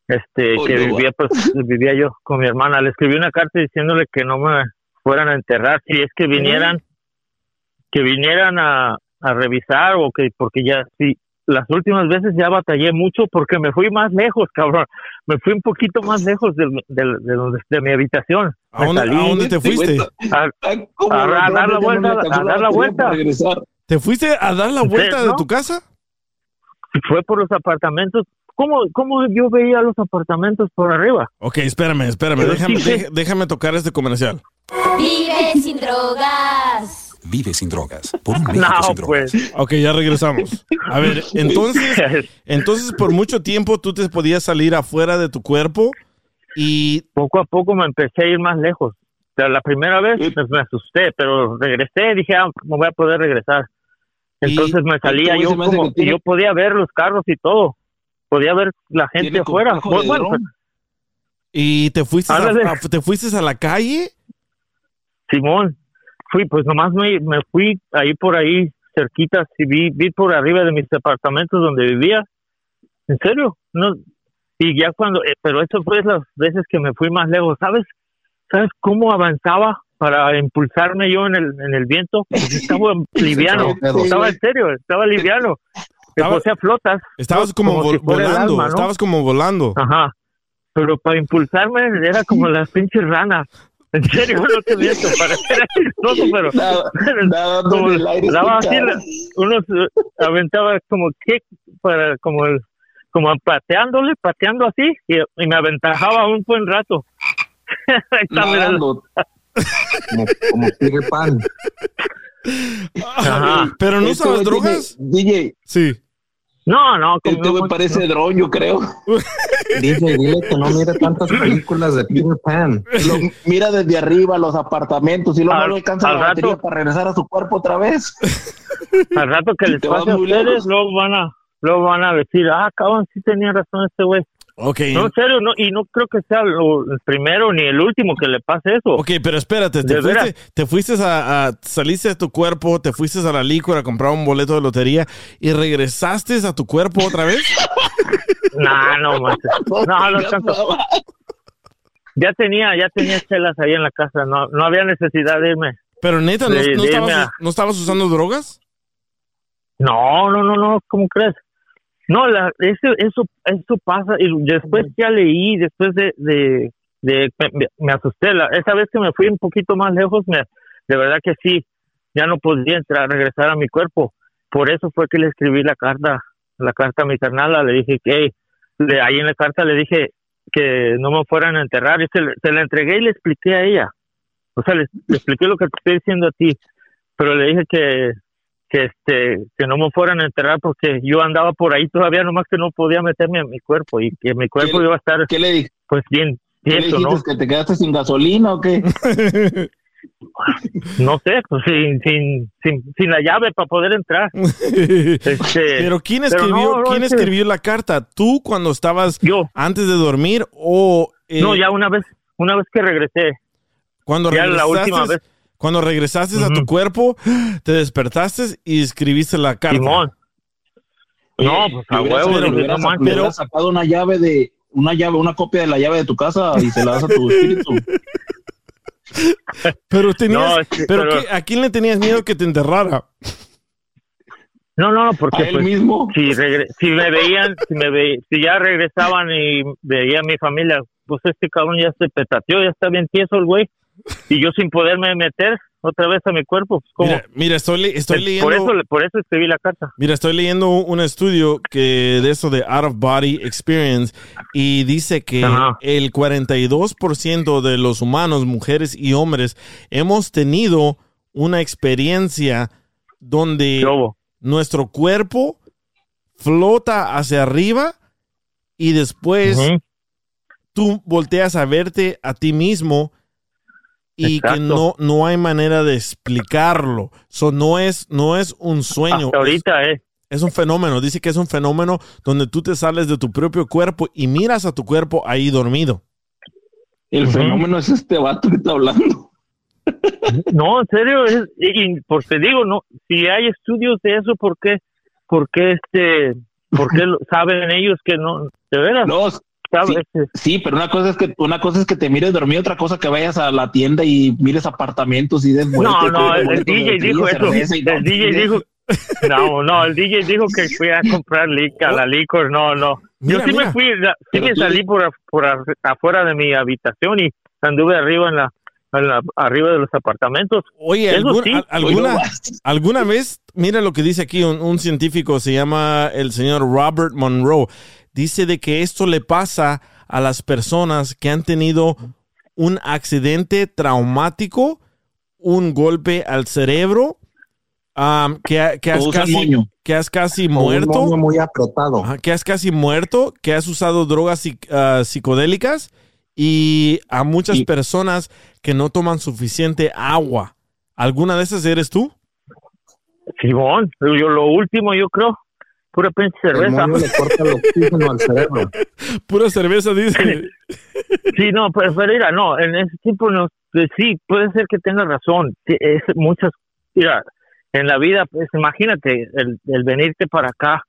este, Oh, que no, vivía, pues, vivía yo con mi hermana. Le escribí una carta diciéndole que no me fueran a enterrar, si es que vinieran, que vinieran a, a revisar o que porque ya sí las últimas veces ya batallé mucho porque me fui más lejos, cabrón. Me fui un poquito más lejos del, del- de, donde- de mi habitación. ¿A dónde, salí a dónde te fuiste? a, a- a dar la vuelta, a dar la vuelta. ¿Te fuiste a dar la vuelta de ¿no? tu casa? Fue por los apartamentos. ¿Cómo, ¿Cómo yo veía los apartamentos por arriba? Ok, espérame, espérame. Déjame, sí, déjame tocar este comercial. Vive sin drogas. Vive sin drogas. Por un México No, sin drogas. pues. Ok, ya regresamos. A ver, entonces, entonces por mucho tiempo tú te podías salir afuera de tu cuerpo y Poco a poco me empecé a ir más lejos. O sea, la primera vez me, me asusté, pero regresé, dije, ah, me voy a poder regresar. Entonces me salía yo como, tiene- yo podía ver los carros y todo. Podía ver la gente afuera. Bueno, y te fuiste a, a- te fuiste a la calle. Simón, fui, pues nomás me, me fui ahí por ahí cerquitas y vi, vi por arriba de mis departamentos donde vivía. En serio, no. Y ya cuando, eh, pero eso fue las veces que me fui más lejos. ¿Sabes? ¿Sabes cómo avanzaba para impulsarme yo en el, en el viento? Pues estaba liviano, estaba en serio, estaba liviano. Estaba- puse a flotas. Estabas como, vol- volando, alma, ¿no? estabas como volando. Ajá. Pero para impulsarme era como las pinches ranas. En serio, no te miento, parecía chistoso, pero Nada- como el aire daba así, uno aventaba como kick para como el como pateándole, pateando así y, y me aventajaba un buen rato. Como, como Peter Pan. Ajá. Pero no usabas drogas. DJ, Sí. No, no, como este güey parece dron, yo creo. DJ, dile que no mire tantas películas de Peter Pan. Lo mira desde arriba los apartamentos y luego Al- no alcanza al la batería rato. para regresar a su cuerpo otra vez. al rato que les pase a ustedes, luego van a luego van a decir, ah, cabrón, sí tenía razón este güey. Ok. No, en serio, no, y no creo que sea lo- el primero ni el último que le pase eso. Ok, pero espérate, te ¿De fuiste, veras? te fuiste a, a- saliste de tu cuerpo, te fuiste a la licor a comprar un boleto de lotería y regresaste a tu cuerpo otra vez. No, no, manches. No, no tanto. Ya tenía, ya tenía chelas ahí en la casa, no, no había necesidad de irme. Pero neta, ¿no, De- no de estabas, irme a- ¿no estabas usando drogas? No, no, no, no, ¿cómo crees? No, la, eso, eso, eso pasa y después ya leí, después de, de, de me, me- asusté. La, esa vez que me fui un poquito más lejos, me, de verdad que sí, ya no podía entrar, regresar a mi cuerpo. Por eso fue que le escribí la carta, la carta a mi carnala, le dije que, hey, le- ahí en la carta le dije que no me fueran a enterrar y se, se la entregué y le expliqué a ella. O sea, le, le expliqué lo que te estoy diciendo a ti, pero le dije que, que este que no me fueran a enterrar porque yo andaba por ahí todavía nomás que no podía meterme a mi cuerpo y que mi cuerpo ¿Qué- iba a estar ¿Qué le, pues bien qué le tieso? ¿no? ¿Que te quedaste sin gasolina o qué? No sé, pues sin, sin, sin, sin la llave para poder entrar. Este, Pero ¿quién pero escribió, no, no, ¿quién es que- escribió la carta? ¿Tú cuando estabas Yo. antes de dormir o eh, No, ya una vez, una vez que regresé. cuando ya la regresaste? última vez. Cuando regresaste a tu cuerpo, te despertaste y escribiste la carta. Simón. No, pues a huevo, le dije, hubieras- no hubieras sacado una llave de una llave, una copia de la llave de tu casa y se la das a tu espíritu. Pero tenías, No, es que- pero, pero- ¿qué- ¿a quién le tenías miedo que te enterrara? No, no, porque ¿A él pues, mismo? si regre- si me veían, si me ve- si ya regresaban y veía a mi familia, pues este cabrón ya se petateó, ya está bien tieso el güey, y yo sin poderme meter otra vez a mi cuerpo, pues Mira, mira, estoy, le- estoy Es- leyendo. por eso por eso escribí la carta. Mira, estoy leyendo un estudio que de eso de out of body experience y dice que Ajá. el 42% de los humanos, mujeres y hombres, hemos tenido una experiencia donde nuestro cuerpo flota hacia arriba y después tú volteas a verte a ti mismo y que no, no hay manera de explicarlo. So, no, es, no es un sueño. Hasta ahorita, eh. Es un fenómeno. Dice que es un fenómeno donde tú te sales de tu propio cuerpo y miras a tu cuerpo ahí dormido. El fenómeno es este vato que está hablando. No, en serio, es, y, y, pues te digo, no, si hay estudios de eso, ¿por qué, por qué este, por qué lo- saben ellos que no, de veras? No, Sí, ese- sí, pero una cosa es que una cosa es que te mires dormido, otra cosa que vayas a la tienda y mires apartamentos y des No, no, el, de DJ dijo eso. no, El DJ dijo. No, no, el DJ dijo que fui a comprar lica, la licor, no, no. Yo Mira, sí mira. me fui, la- sí Pero me tú- salí por, por af- afuera de mi habitación y anduve arriba en la, en la- arriba de los apartamentos. Oye, ¿algún- sí, al- alguna, alguna vez, mira lo que dice aquí un, un científico, se llama el señor Robert Monroe. Dice de que esto le pasa a las personas que han tenido un accidente traumático, un golpe al cerebro, am, que, has casi, que has casi muerto, muy apretado. que has casi muerto, que has usado drogas ah, psicodélicas y a muchas personas que no toman suficiente agua. ¿Alguna de esas eres tú? Simón, yo lo último yo creo, pura pinche El cerveza. moño le corta el oxígeno al cerebro. Pura cerveza, dice. Sí, no, pero, pero mira, no, en ese tiempo no, pues sí, puede ser que tenga razón. Es muchas, mira, en la vida, pues imagínate el, el venirte para acá.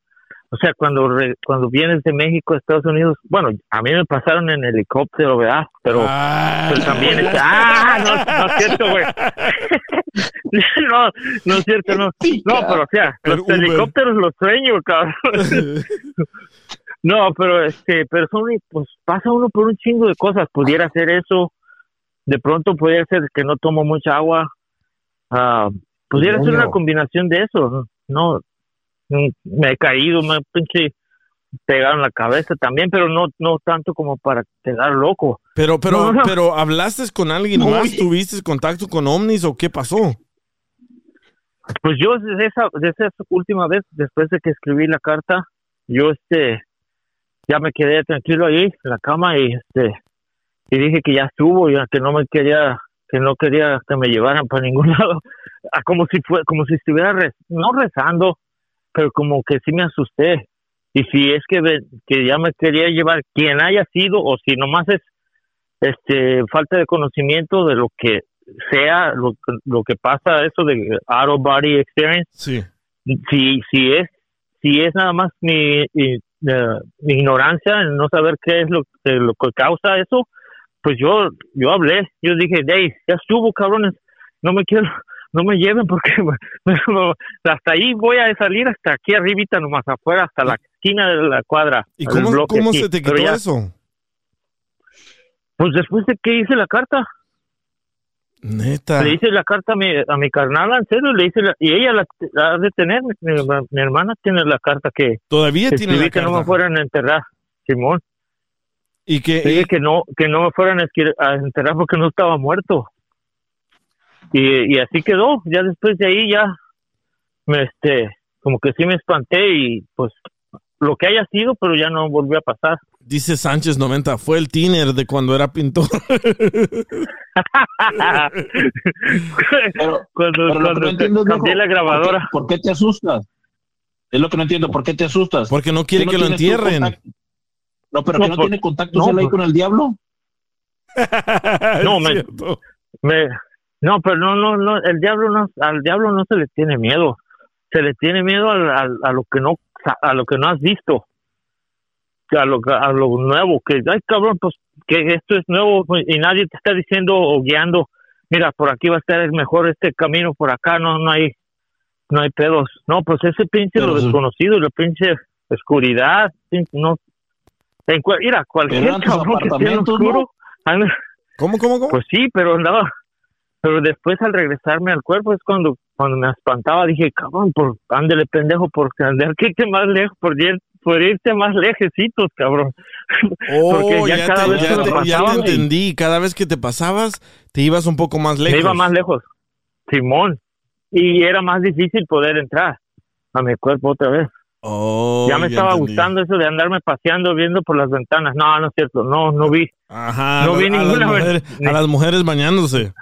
O sea, cuando re- cuando vienes de México a Estados Unidos, bueno, a mí me pasaron en helicóptero, ¿verdad? Pero, Ah. pero también es, ah, no, no es cierto, güey. no, no es cierto, no. No, pero o sea, los Uber. helicópteros los sueño, cabrón. No, pero este, pero son, pues pasa uno por un chingo de cosas. Pudiera ser eso, de pronto pudiera ser que no tomo mucha agua, ah, pudiera ser una combinación de eso. No, me he caído, me pinche pegado en la cabeza también, pero no, no tanto como para quedar loco. Pero, pero, No, pero, ¿hablaste con alguien No, más? ¿Tuviste contacto con ovnis o qué pasó? Pues yo desde esa, desde esa última vez, después de que escribí la carta, yo este ya me quedé tranquilo ahí en la cama y este y dije que ya estuvo, ya que no me quería, que no quería que me llevaran para ningún lado, Ah, como si fue, como si estuviera re- no rezando, pero como que sí me asusté. Y si es que, que ya me quería llevar quien haya sido o si nomás es este falta de conocimiento de lo que sea lo, que- lo que pasa eso de out of body experience Sí. si si es si es nada más mi, mi, eh, mi ignorancia en no saber qué es lo que lo que causa eso pues yo yo hablé yo dije Dave ya estuvo cabrones no me quiero no me lleven porque hasta ahí voy a salir hasta aquí arribita nomás afuera hasta la esquina de la cuadra ¿Y cómo, se te quitó ya- eso? pues después de que hice la carta Neta. le hice la carta a mi, a mi carnala, en serio, le hice la, y ella la, la ha de tener, mi, mi- hermana tiene la carta que, Todavía que tiene la que no me carta. fueran a enterrar, Simón. Y que, que no, que no me fueran a enterrar porque no estaba muerto. Y, y así quedó, ya después de ahí ya, me, este, como que sí me espanté y pues lo que haya sido, pero ya no volvió a pasar. dice Sánchez 90, fue el tiner de cuando era pintor. Pero, cuando pero lo que cuando no cambié loco, la grabadora. ¿por qué, por qué te asustas? Es lo que no entiendo, ¿por qué te asustas? Porque no quiere ¿Tú que lo entierren. No, pero No, que no por- tiene contacto no, ahí por- con el diablo. No, me-. Me, no, pero no, no, no, el diablo no, al diablo no se le tiene miedo, se le tiene miedo al- al- a, lo que no, a lo que no has visto, a lo, a lo nuevo, que, ay cabrón, pues que esto es nuevo y nadie te está diciendo o guiando, mira, por aquí va a estar el mejor este camino, por acá no, no hay, no hay pedos, no, pues ese pinche Pero lo desconocido, la pinche oscuridad, no, en mira, cualquier cabrón que esté en oscuro, ¿Cómo, cómo, cómo? pues sí, pero andaba. Pero después al regresarme al cuerpo es cuando cuando me espantaba. Dije, cabrón, por ándele pendejo, por andar que irte más lejos, por, ir- por irte más lejecitos, cabrón. Oh, Porque ya ya, cada te, vez ya que me te- ya te entendí. Cada vez que te pasabas, te ibas un poco más me lejos. iba más lejos. Simón. Y era más difícil poder entrar a mi cuerpo otra vez. Oh, ya me estaba entendí. gustando eso de andarme paseando, viendo por las ventanas. No, no es cierto. No, no vi. Ajá, No vi a las ninguna vez. mujeres, a las mujeres bañándose.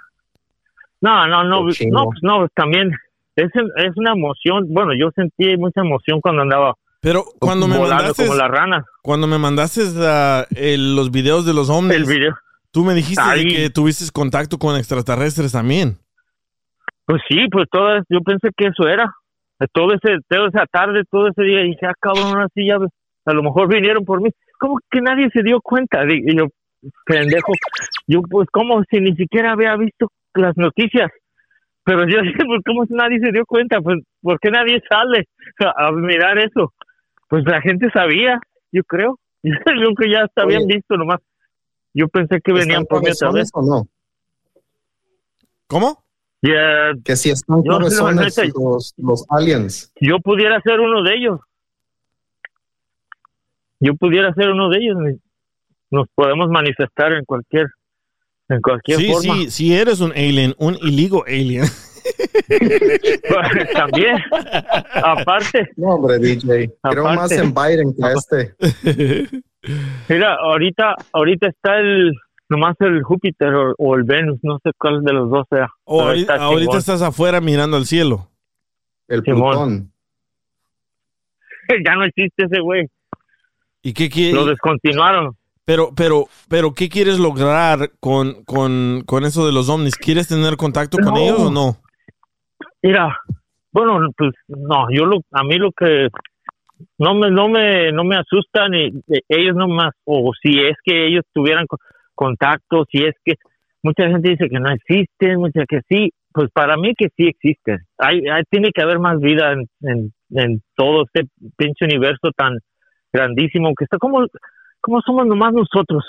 No, no, no, no, pues no, también es, es una emoción. Bueno, yo sentí mucha emoción cuando andaba Pero cuando me volando mandaste, como las ranas. cuando me mandaste el- los videos de los ovnis, El video. tú me dijiste de Ahí. que tuviste contacto con extraterrestres también. Pues sí, pues todo, yo pensé que eso era. Todo ese, toda esa tarde, todo ese día, dije, ah, cabrón, ahora sí ya, ves, a lo mejor vinieron por mí. ¿cómo que nadie se dio cuenta? Y yo, pendejo, yo, pues, como si ni siquiera había visto las noticias. Pero yo dije, pues, ¿cómo nadie se dio cuenta? Pues, ¿por qué nadie sale a, a mirar eso? Pues la gente sabía, yo creo. Yo creo que ya hasta habían Oye. visto nomás. Yo pensé que venían ¿Están por mí otra vez. o no? ¿Cómo? Que si están Yo, no, los aliens. yo pudiera ser uno de ellos. Yo pudiera ser uno de ellos. Nos podemos manifestar en cualquier, en cualquier Sí, forma. sí, si eres un alien, un illegal alien. También, aparte. No, hombre, DJ. Creo Aparte. más en Biden que a este. Mira, ahorita, ahorita está el, nomás el Júpiter o, o el Venus, no sé cuál de los dos sea. O Pero ahorita, está ahorita chingón. estás afuera mirando al cielo. El Simón. Plutón. ya no existe ese güey. ¿Y qué quiere? Lo descontinuaron. Pero, pero, pero, ¿qué quieres lograr con, con, con eso de los ovnis? ¿Quieres tener contacto con No. ellos o no? Mira, bueno, pues no, yo lo, a mí lo que no me, no me, no me asusta ni eh, ellos nomás, o si es que ellos tuvieran co- contacto, si es que mucha gente dice que no existen, mucha que sí, pues para mí que sí existen. Hay, hay- tiene que haber más vida en, en, en todo este pinche universo tan grandísimo que está como, como somos nomás nosotros.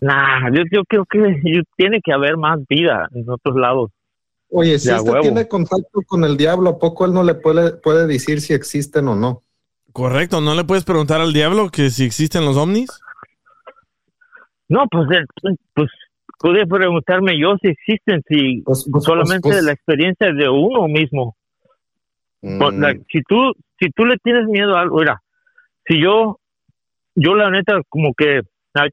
Nah, yo, yo creo que yo- tiene que haber más vida en otros lados. Oye, si este huevo. tiene contacto con el diablo, ¿a poco él no le puede, puede decir si existen o no? Correcto, ¿no le puedes preguntar al diablo que si existen los ovnis? No, pues, eh, pues pude preguntarme yo si existen, si solamente pues- la experiencia de uno mismo. Pues, Mm. la- si tú, si tú le tienes miedo a algo, mira, si yo, yo la neta como que, ahí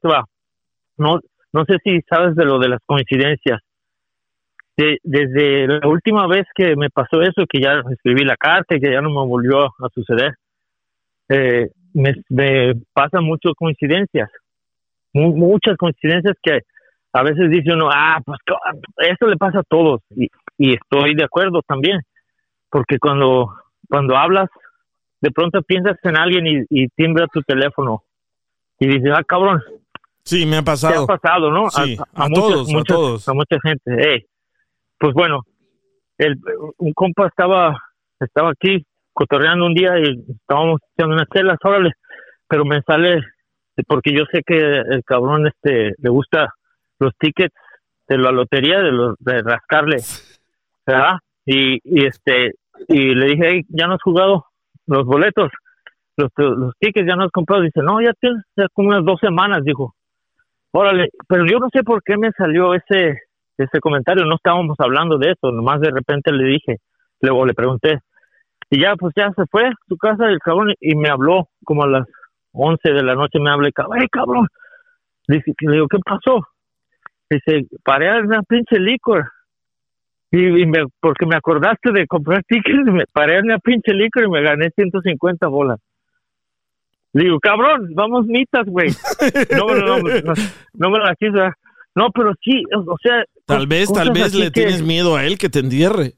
no, no sé si sabes de lo de las coincidencias. De- desde la última vez que me pasó eso, que ya escribí la carta y que ya no me volvió a suceder, eh, me, me pasan muchas coincidencias, mu- muchas coincidencias que a veces dice uno, ah, pues eso le pasa a todos y, y estoy de acuerdo también, porque cuando, cuando hablas, de pronto piensas en alguien y, y timbra tu teléfono y dices, ah, cabrón, Sí, me ha te pasado. ha pasado, ¿no? Sí, a todos, a muchas- todos. a mucha gente. Ey, pues bueno, el, un compa estaba, estaba aquí cotorreando un día y estábamos haciendo unas telas, órale, pero me sale, porque yo sé que el cabrón este le gusta los tickets de la lotería, de los de rascarle, ¿verdad? Y, y este, y le dije, hey, ya no has jugado los boletos, los, los tickets ya no has comprado. Dice, no, ya tienes ya como unas dos semanas, dijo. Órale, pero yo no sé por qué me salió ese ese comentario, no estábamos hablando de eso, nomás de repente le dije, luego le pregunté, y ya pues ya se fue a su casa el cabrón y me habló como a las 11 de la noche, me habla, y "Ey, cabrón, dice, le digo, ¿qué pasó? Dice, paré una pinche licor, y, y me, porque me acordaste de comprar tickets, me paré a una pinche licor y me gané 150 bolas. Le digo, cabrón, vamos mitas, güey. No, no, no, no, no me la quiso. No, pero sí, o sea. Tal vez, cosas tal vez le que- tienes miedo a él que te entierre.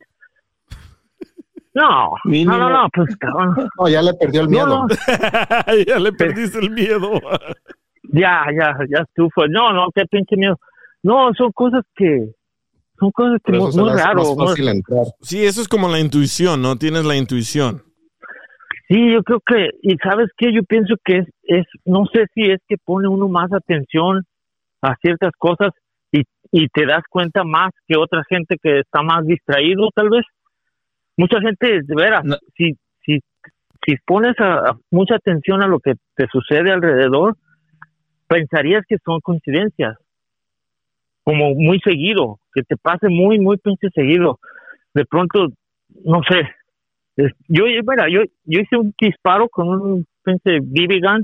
No, no, no, no, pues cabrón. No, ya le perdió el miedo. No, no. ya le perdiste el miedo. Ya, ya, ya estuvo. No, no, qué pinche miedo. No, son cosas que. Son cosas que muy, muy raro. más fácil entrar. Sí, eso es como la intuición, ¿no? Tienes la intuición. Sí, yo creo que, y sabes qué, yo pienso que es, es, no sé si es que pone uno más atención a ciertas cosas y, y te das cuenta más que otra gente que está más distraído, tal vez. Mucha gente, de veras, si, si, si pones a- a mucha atención a lo que te sucede alrededor, pensarías que son coincidencias, como muy seguido, que te pase muy, muy pinche seguido. De pronto, no sé, yo, mira, yo, yo hice un disparo con un pinche BB gun,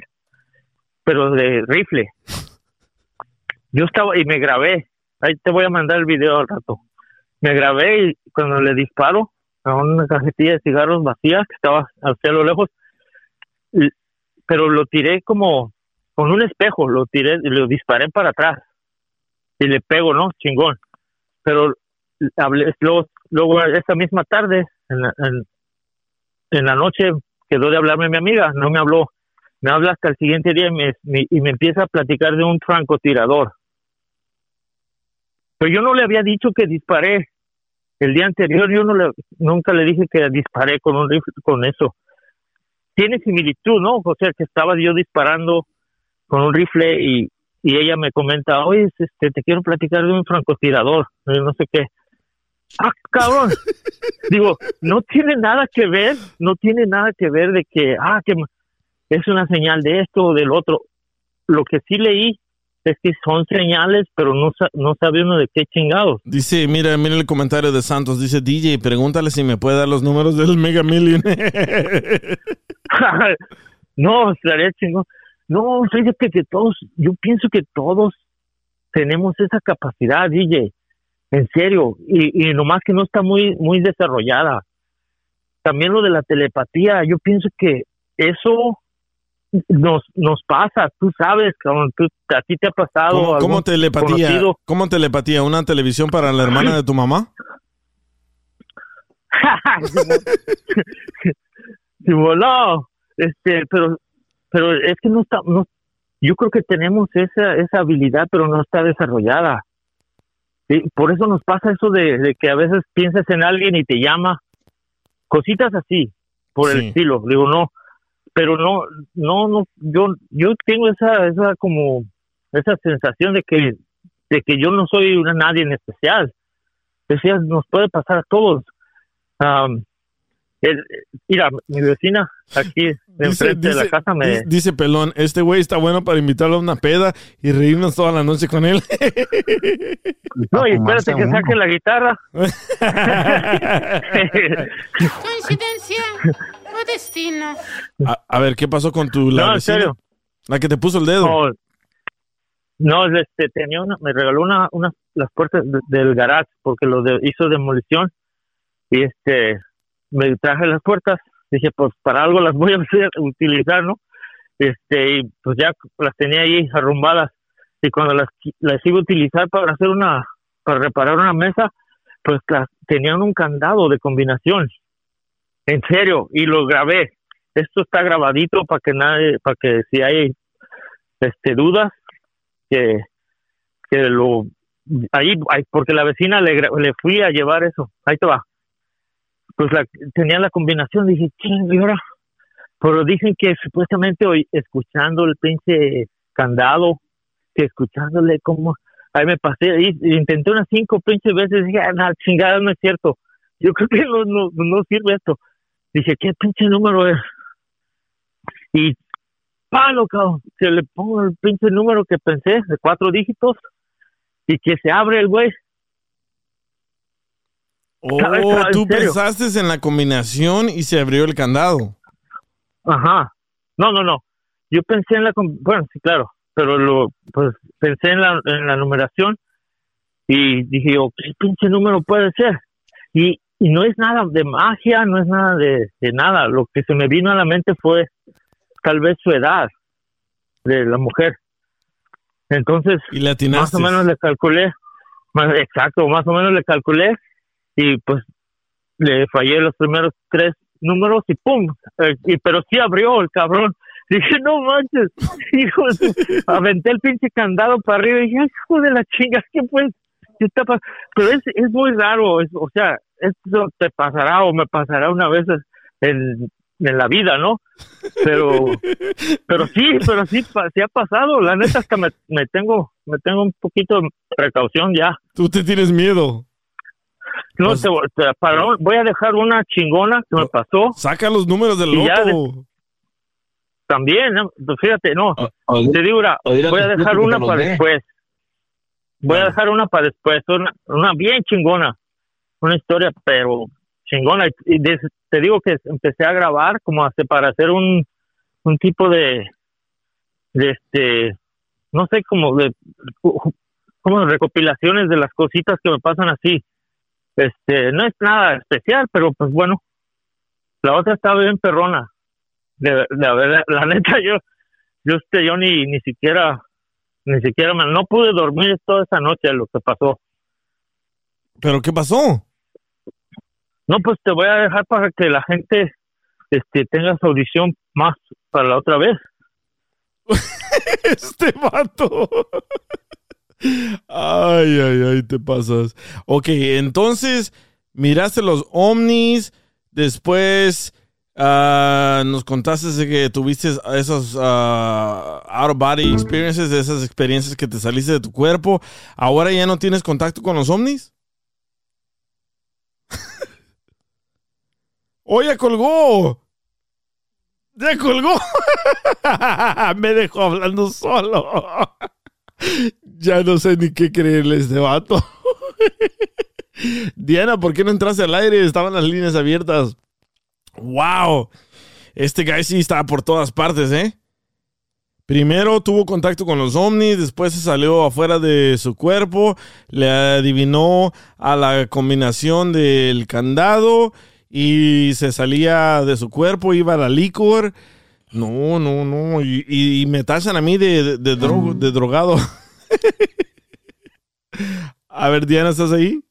pero de rifle. Yo estaba y me grabé. Ahí te voy a mandar el video al rato. Me grabé y cuando le disparo a una cajetilla de cigarros vacía que estaba hacia lo lejos, pero lo tiré como con un espejo, lo tiré y lo disparé para atrás y le pego, ¿no? Chingón. Pero hablé, luego, luego esa misma tarde, en en- en la noche, quedó de hablarme mi amiga, no me habló me habla hasta el siguiente día y me, y me empieza a platicar de un francotirador. Pero yo no le había dicho que disparé. El día anterior yo no le, nunca le dije que disparé con un rifle, con eso. Tiene similitud, ¿no? O sea, que estaba yo disparando con un rifle y, y ella me comenta, oye, este, te quiero platicar de un francotirador, no sé qué. Ah, cabrón. Digo, no tiene nada que ver, no tiene nada que ver de que, ah, que es una señal de esto o del otro. Lo que sí leí es que son señales, pero no, no sabe uno de qué chingados. Dice, mira, mira el comentario de Santos. Dice, DJ, pregúntale si me puede dar los números del Mega Million. no, estaría chingón. No, fíjate que todos, yo pienso que todos tenemos esa capacidad, DJ. En serio, y, y nomás que no está muy, muy desarrollada. También lo de la telepatía, yo pienso que eso nos, nos pasa, tú sabes, cabrón, tú, a ti te ha pasado. ¿Cómo, cómo telepatía? conocido. ¿Cómo telepatía? ¿Una televisión para la hermana de tu mamá? Sí, no, este, pero, pero es que no está, no, yo creo que tenemos esa, esa habilidad, pero no está desarrollada. Sí, por eso nos pasa eso de, de que a veces piensas en alguien y te llama, cositas así, por el estilo. Digo, no, pero no, no, no, yo, yo tengo esa, esa como, esa sensación de que, de que yo no soy una nadie en especial. Decías, nos puede pasar a todos. Am, el- mira, mi vecina aquí de Dice, enfrente de la casa me, di- dice Pelón, este güey está bueno para invitarlo a una peda y reírnos toda la noche con él. no, y espérate que saque la guitarra. ¿Coincidencia o destino? a, a ver, ¿qué pasó con tu la No, en serio. La que te puso el dedo. No, no, este, tenía una, me regaló una, una, las puertas de- del garage porque lo de- hizo demolición y este, me traje las puertas, dije, pues para algo las voy a utilizar, ¿no? Este, y pues ya las tenía ahí arrumbadas y cuando las, las iba a utilizar para hacer una, para reparar una mesa, pues las, tenían un candado de combinación. En serio, y lo grabé. Esto está grabadito para que nadie, para que si hay este dudas que, que lo ahí porque la vecina le, le fui a llevar eso ahí te va pues la, tenía la combinación dije "Ching, y ahora pero dicen que supuestamente hoy escuchando el pinche candado que escuchándole como ahí me pasé ahí intenté unas cinco pinches veces dije ah, chingada no es cierto. Yo creo que no, no, no sirve esto dije qué pinche número es y palo, cabrón, que le pongo el pinche número que pensé, de cuatro dígitos, y que se abre el güey. ¿Sabes? Oh, tú pensaste en la combinación y se abrió el candado. Ajá. No, no, no. Yo pensé en la, bueno, sí, claro, pero lo, pues pensé en la, en la numeración y dije, yo, ¿qué pinche número puede ser? Y, y no es nada de magia, no es nada de, de nada. Lo que se me vino a la mente fue tal vez su edad de la mujer. Entonces, Y más o menos le calculé, más, exacto, más o menos le calculé y pues le fallé los primeros tres números y pum, eh, y, pero sí abrió el cabrón. Dije, no manches, hijo, aventé el pinche candado para arriba y dije, "Ay, hijo de la chinga, ¿qué pues? ¿Qué está pas-?" Pero es, es muy raro, es- o sea, esto te pasará o me pasará una vez en, en la vida, ¿no? Pero, pero sí, pero sí, sí ha pasado, la neta hasta me, me tengo, me tengo un poquito de precaución ya. Tú te tienes miedo. No, Pues- te, te- para- voy a dejar una chingona que me pasó. Saca los números del loto. También, ¿no? Pues fíjate, no. o- te digo, una, o voy a dejar una para después. Voy a dejar una para después, una, una bien chingona. Una historia, pero chingona. Y des- te digo que empecé a grabar como hace para hacer un, un tipo de, de este, no sé, como de, como recopilaciones de las cositas que me pasan así. Este, no es nada especial, pero pues bueno, la otra estaba bien perrona. De, de la neta, yo, yo, este, yo ni, ni siquiera, ni siquiera, me- no pude dormir toda esa noche lo que pasó. ¿Pero qué pasó? No, pues te voy a dejar para que la gente, este, tenga su audición más para la otra vez. este vato. Ay, ay, ay, te pasas. Ok, entonces miraste los ovnis, después ah, nos contaste que tuviste esos ah, out of body experiences, esas experiencias que te saliste de tu cuerpo. ¿Ahora ya no tienes contacto con los ovnis? ¡Oh, ya colgó! ¡Ya colgó! Me dejó hablando solo. Ya no sé ni qué creerle a este vato. Diana, ¿por qué no entraste al aire? Estaban las líneas abiertas. ¡Wow! Este guy sí estaba por todas partes, ¿eh? Primero tuvo contacto con los ovnis, después se salió afuera de su cuerpo, le adivinó a la combinación del candado y se salía de su cuerpo, iba a la licor. No, no, no. Y, y- me tachan a mí de, de, de drogado. a ver, Diana, ¿estás ahí?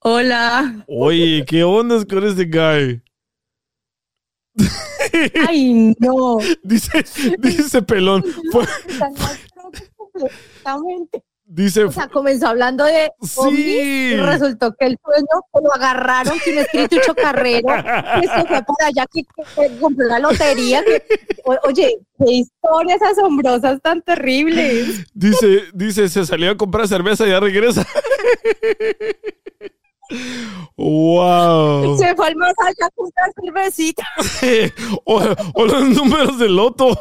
Hola. Oye, ¿qué onda con este guy? Ay, no. Dice, dice pelón. Fue- Completamente. Dice, O sea, comenzó hablando de ovnis y resultó que el sueño que lo agarraron, que un espíritu chocarrero, que se fue para allá, que, que compró la lotería. que- o- oye, qué historias asombrosas tan terribles. dice, dice, se salió a comprar cerveza y ya regresa. wow. Se fue al más allá con una cervecita. o, o los números del loto.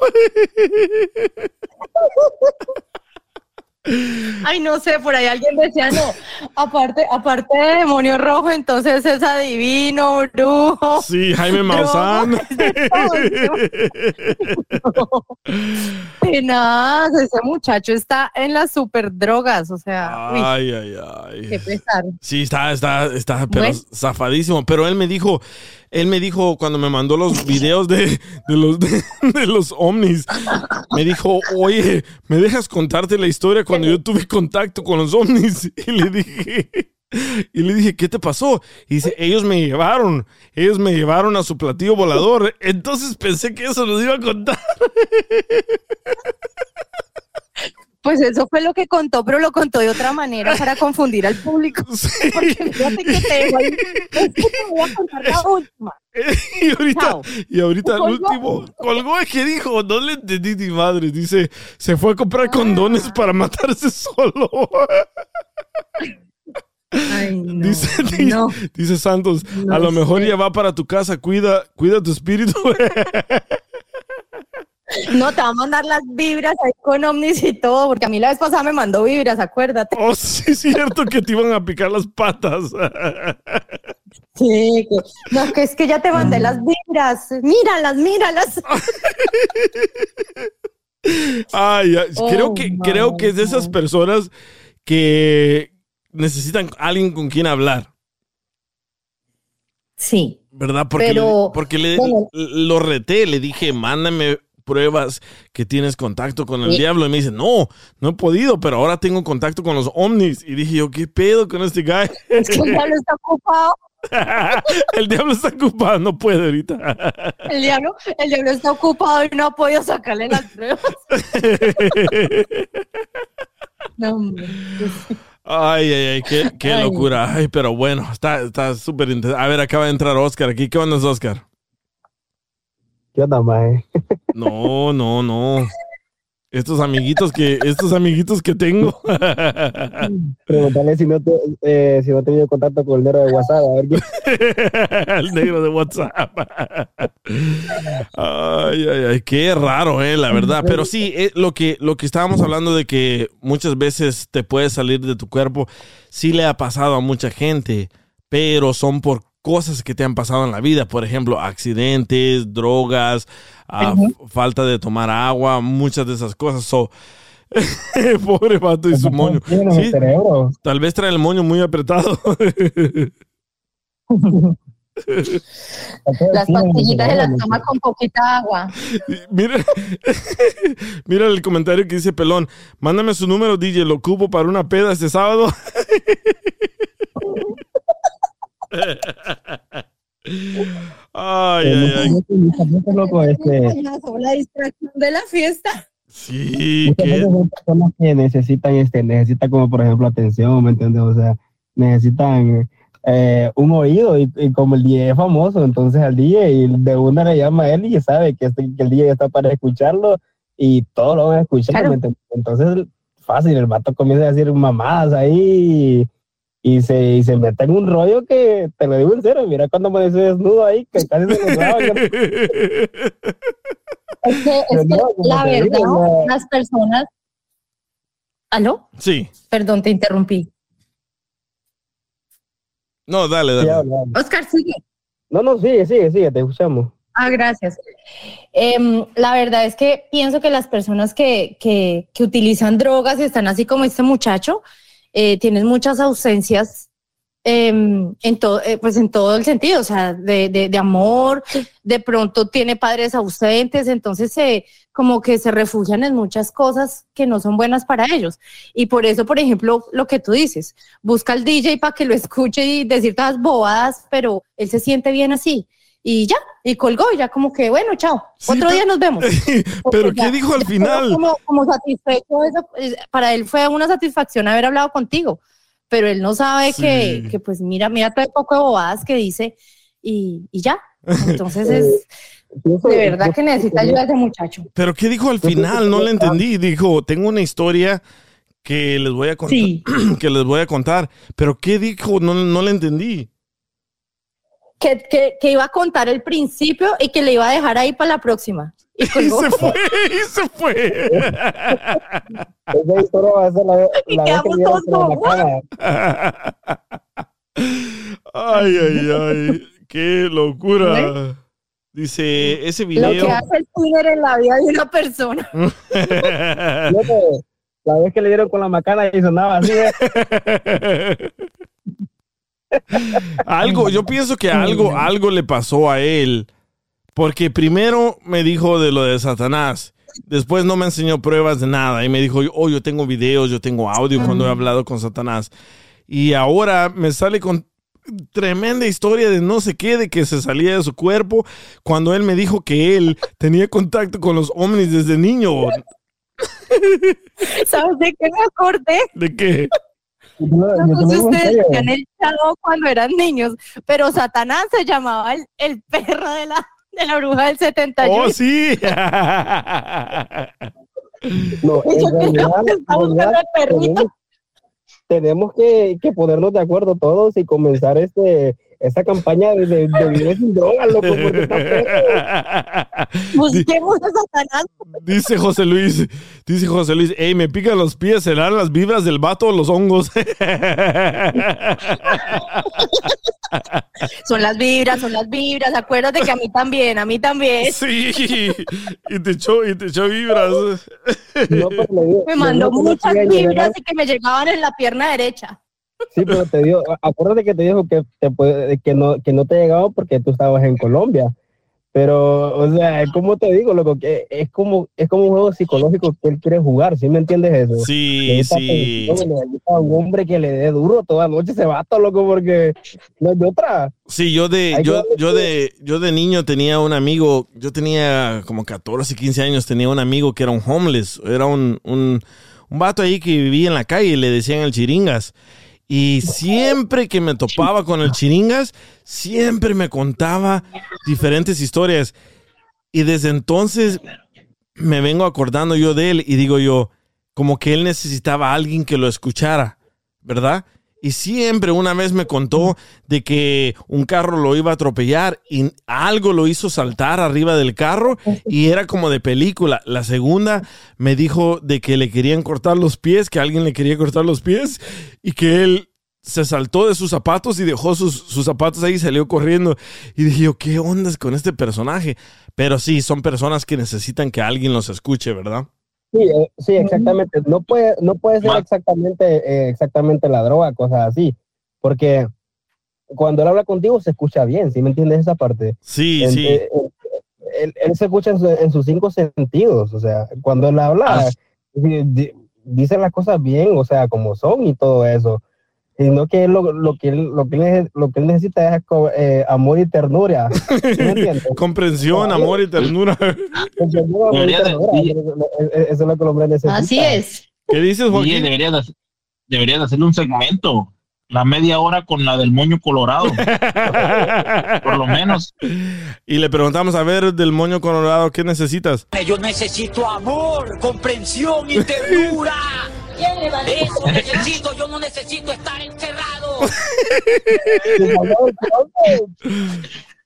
Ay, no sé, por ahí alguien decía, no, aparte, aparte de demonio rojo, entonces es adivino, brujo. Sí, Jaime Maussan. Tenaz, ese muchacho está en las super drogas, o sea, uy, Ay, ay, ay. qué pesar. Sí, está, está, está, pero Bueno. zafadísimo. Pero él me dijo, él me dijo cuando me mandó los videos de, de los, de, de los ovnis, me dijo, oye, ¿me dejas contarte la historia cuando yo tuve contacto con los ovnis? Y le dije, y le dije, ¿qué te pasó? Y dice, ellos me llevaron, ellos me llevaron a su platillo volador. Entonces pensé que eso nos iba a contar. Pues eso fue lo que contó, pero lo contó de otra manera para confundir al público. Porque fíjate que te digo, ahí, es que te voy a contar la última. y ahorita, y ahorita el último, colgó es que dijo, no le entendí ni madre, dice, se fue a comprar condones para matarse solo. dice, dice, dice Santos, No a lo mejor sé. ya va para tu casa, cuida, cuida tu espíritu. No, te va a mandar las vibras ahí con ovnis y todo, porque a mí la vez pasada me mandó vibras, acuérdate. oh, sí, es cierto que te iban a picar las patas. Sí, que, no, que es que ya te mandé las vibras. Míralas, míralas. Ay, ay, Oh, creo que, creo que es de esas personas que necesitan alguien con quien hablar. Sí. ¿Verdad? Porque, Pero, le, porque le, bueno. lo reté, le dije, mándame pruebas que tienes contacto con el Sí. diablo. Y me dice, no, no he podido, pero ahora tengo contacto con los ovnis. Y dije yo, ¿qué pedo con este guy? Es que el diablo está ocupado. el diablo está ocupado, no puede ahorita. El diablo, el diablo está ocupado y no ha podido sacarle las pruebas. No, hombre. Ay, ay, ay, qué, qué Ay. locura. Ay, pero bueno, está está súper interesante. A ver, acaba de entrar Oscar aquí. ¿Qué onda, Oscar? ¿Qué onda, mae? No, no, no. Estos amiguitos que, estos amiguitos que tengo. Preguntarle si no, te, eh, si no ha tenido contacto con el negro de WhatsApp. A ver qué. el negro de WhatsApp. Ay, ay, ay, qué raro, eh, la verdad. Pero sí, eh, lo que, lo que estábamos hablando de que muchas veces te puedes salir de tu cuerpo, sí le ha pasado a mucha gente, pero son por cosas que te han pasado en la vida. Por ejemplo, accidentes, drogas, ah, falta de tomar agua, muchas de esas cosas. So, pobre vato y su moño. Sí, tal vez trae el moño muy apretado. Las pastillitas se las toma con poquita agua. Mira, mira el comentario que dice Pelón. Mándame su número, DJ, lo cupo para una peda este sábado. Ay, ay, ay. Loco, este, La distracción de la fiesta. Sí, muchas veces son personas que necesitan, este, necesitan como por ejemplo atención, ¿me entiendes? O sea, necesitan eh, un oído y, y como el DJ es famoso, entonces al DJ y de una le llama a él y sabe que, este- que el DJ está para escucharlo y todos lo van a escuchar, ¿me entiendes? Entonces, fácil, el vato comienza a decir mamadas ahí y, se, y se mete en un rollo que, te lo digo en serio, mira cuando me desnudo ahí, que casi se me graba. Es que, es que No, la verdad, digo, las personas. ¿Aló? Sí. Perdón, te interrumpí. No, dale, dale. Oscar, sigue. No, no, sigue, sigue, sigue, te escuchamos. Ah, gracias. Em, la verdad es que pienso que las personas que, que, que utilizan drogas y están así como este muchacho, eh, tienen muchas ausencias em, en, todo, eh, pues en todo el sentido, o sea, de, de, de amor, de pronto tiene padres ausentes, entonces se, como que se refugian en muchas cosas que no son buenas para ellos. Y por eso, por ejemplo, lo que tú dices, busca al DJ para que lo escuche y decir todas bobadas, pero él se siente bien así. Y ya, y colgó, y ya como que, bueno, chao, otro día nos vemos. Pero Ya, ¿qué dijo al final? Como, como satisfecho, eso, para él fue una satisfacción haber hablado contigo, pero él no sabe Sí. que, que, pues mira, mira todo el poco de bobadas que dice y, y ya. Entonces es de verdad que necesita ayuda ese muchacho. Pero ¿qué dijo al final? No le entendí. Dijo, tengo una historia que les voy a contar. que les voy a contar. Pero ¿qué dijo? No, no le entendí. Que, que, que iba a contar el principio y que le iba a dejar ahí para la próxima. Y, se fue, y se fue. Esa historia va a ser la, la vez que quedamos macana. Ay, ay, ay. Qué locura. Dice, ese Lo video. que hace el Twitter en la vida de una persona. La vez que le dieron con la macana y sonaba así. ¿eh? Algo, yo pienso que algo, algo le pasó a él. Porque primero me dijo de lo de Satanás. Después no me enseñó pruebas de nada. Y me dijo, oh, yo tengo videos, yo tengo audio cuando he hablado con Satanás. Y ahora me sale con tremenda historia de no sé qué, de que se salía de su cuerpo. Cuando él me dijo que él tenía contacto con los ovnis desde niño. ¿Sabes de qué me acordé? ¿De qué? No si digo en ustedes decían el chavo cuando eran niños, pero Satanás se llamaba el, el perro de la, de la bruja del 71. ¡Oh, sí! No, en Yo creo realidad, que está en buscando el perrito. tenemos, tenemos que, que ponernos de acuerdo todos y comenzar este esa campaña de, de, de vivir sin drogas, loco, porque está. Busquemos a Satanás. Dice José Luis, dice José Luis, hey, me pican los pies, ¿serán las vibras del vato o los hongos? Son las vibras, son las vibras. Acuérdate que a mí también, a mí también. Sí, y te echó, y te echó vibras. No, pero le digo- Me mandó no muchas vibras y que me llegaban en la pierna derecha. Sí, pero te digo, acuérdate que te dijo que, te puede- que, no, que no te llegaba porque tú estabas en Colombia. Pero, o sea, es como te digo, loco, que es como, es como un juego psicológico que él quiere jugar, ¿sí me entiendes eso? Sí, sí. necesita un hombre que le dé duro toda la noche ese vato, loco, porque no hay de otra. Sí, yo de, Hay yo, yo de, yo de niño tenía un amigo, yo tenía como 14, 15 años, tenía un amigo que era un homeless, era un, un, un vato ahí que vivía en la calle y le decían el chiringas. Y siempre que me topaba con el chiringas, siempre me contaba diferentes historias. Y desde entonces me vengo acordando yo de él y digo yo, como que él necesitaba a alguien que lo escuchara, ¿verdad? Y siempre una vez me contó de que un carro lo iba a atropellar y algo lo hizo saltar arriba del carro y era como de película. La segunda me dijo de que le querían cortar los pies, que alguien le quería cortar los pies y que él se saltó de sus zapatos y dejó sus, zapatos ahí y salió corriendo. Y dije yo, ¿qué ondas con este personaje? Pero sí, son personas que necesitan que alguien los escuche, ¿verdad? Sí, eh, sí, exactamente. No puede, no puede ser exactamente, eh, exactamente la droga, cosas así, porque cuando él habla contigo se escucha bien, ¿sí me entiendes esa parte? Sí, Él- sí. eh, Él, él se escucha en, su- en sus cinco sentidos, o sea, cuando él habla, di- di- dice las cosas bien, o sea, como son y todo eso. Sino que lo, lo que él, lo que él, lo que él necesita es eh, amor y ternura. ¿Sí me entiendes? Comprensión, amor y ternura. Comprensión, amor y ternura, Eso es lo que el hombre necesita. Así es. ¿Qué dices, Sí, Joaquín? debería de, debería de hacerle un segmento. La media hora con la del moño colorado. Por lo menos. Y le preguntamos, a ver, del moño colorado, ¿qué necesitas? Yo necesito amor, comprensión y ternura. Eso necesito, yo no necesito estar encerrado.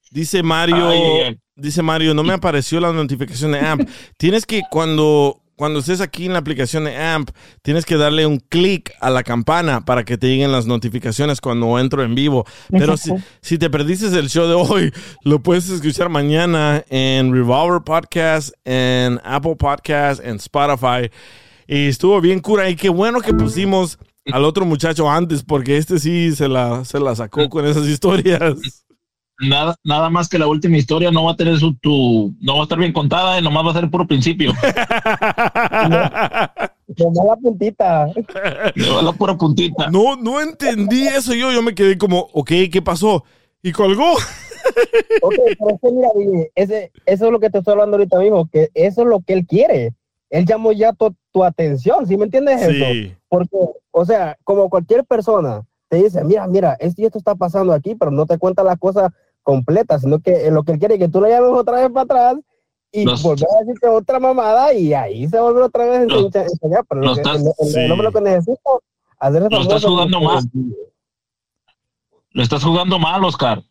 Dice Mario, Ay, dice Mario, no me apareció la notificación de AMP. Tienes que cuando cuando estés aquí en la aplicación de AMP, tienes que darle un clic a la campana para que te lleguen las notificaciones cuando entro en vivo. Pero si, si te perdiste el show de hoy, lo puedes escuchar mañana en Revolver Podcast, en Apple Podcast, en Spotify. Y estuvo bien cura. Y qué bueno que pusimos al otro muchacho antes, porque este sí se la, se la sacó con esas historias. Nada, nada más que la última historia no va a tener su, tu, no va a estar bien contada y nomás va a ser puro principio. Nomás la puntita. la pura puntita. No, no entendí eso yo. Yo me quedé como, ok, ¿qué pasó? Y colgó. Ok, pero es que mira, ese, eso es lo que te estoy hablando ahorita mismo, que eso es lo que él quiere. Él llamó ya tu, tu atención, ¿sí me entiendes Sí. eso? Porque, o sea, como cualquier persona te dice, mira, mira, esto y esto está pasando aquí, pero no te cuenta las cosas completas, sino que eh, lo que él quiere es que tú le llames otra vez para atrás y Los- volver a decirte otra mamada y ahí se vuelve otra vez a Los- enseñar. pero lo que- estás- el, el- sí. lo que necesita hacer Lo estás jugando mal. Lo estás jugando mal, Oscar.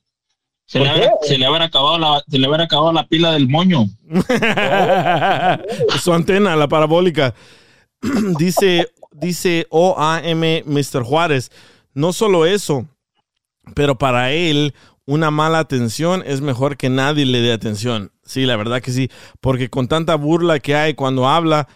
Se le, ¿Por habrá, qué? se le habrá acabado la, se le habrá acabado la pila del moño. Su antena, la parabólica. dice, dice OAM Mr. Juárez. No solo eso, pero para él, una mala atención es mejor que nadie le dé atención. Sí, la verdad que sí. Porque con tanta burla que hay cuando habla,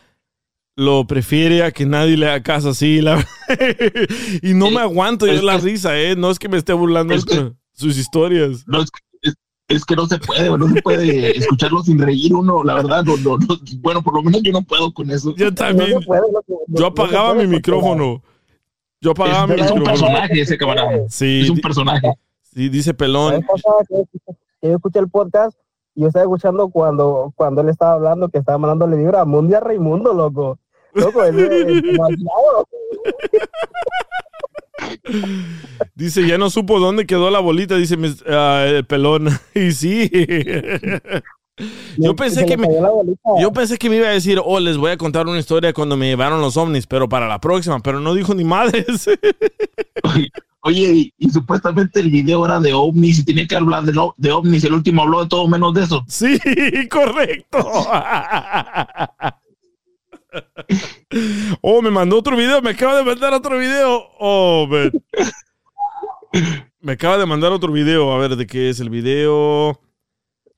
lo prefiere a que nadie le haga caso así. la- y no me aguanto yo es la risa, ¿eh? No es que me esté burlando es que- de sus historias. No, es, es- es que no se puede, no se puede escucharlo sin reír uno, la verdad. No, no, no. Bueno, por lo menos yo no puedo con eso. Yo también. Yo apagaba mi micrófono. Yo apagaba mi Es, es un micrófono. personaje ese camarada. Sí, Es un personaje. Sí, dice Pelón. yo escuché el podcast, yo estaba escuchando cuando, cuando él estaba hablando que estaba mandándole vibra a Mundi a Raimundo, loco. Loco, él es demasiado, loco. Dice, ya no supo dónde quedó la bolita, dice mis- ah, el pelón. Y sí. Yo pensé que me, yo pensé que me iba a decir, oh, les voy a contar una historia cuando me llevaron los ovnis, pero para la próxima, pero no dijo ni madres. Oye, y, y supuestamente el video era de ovnis y tenía que hablar de ovnis. El último habló de todo menos de eso. Sí, correcto. Oh, me mandó otro video, me acaba de mandar otro video. Oh, man. Me acaba de mandar otro video, a ver de qué es el video.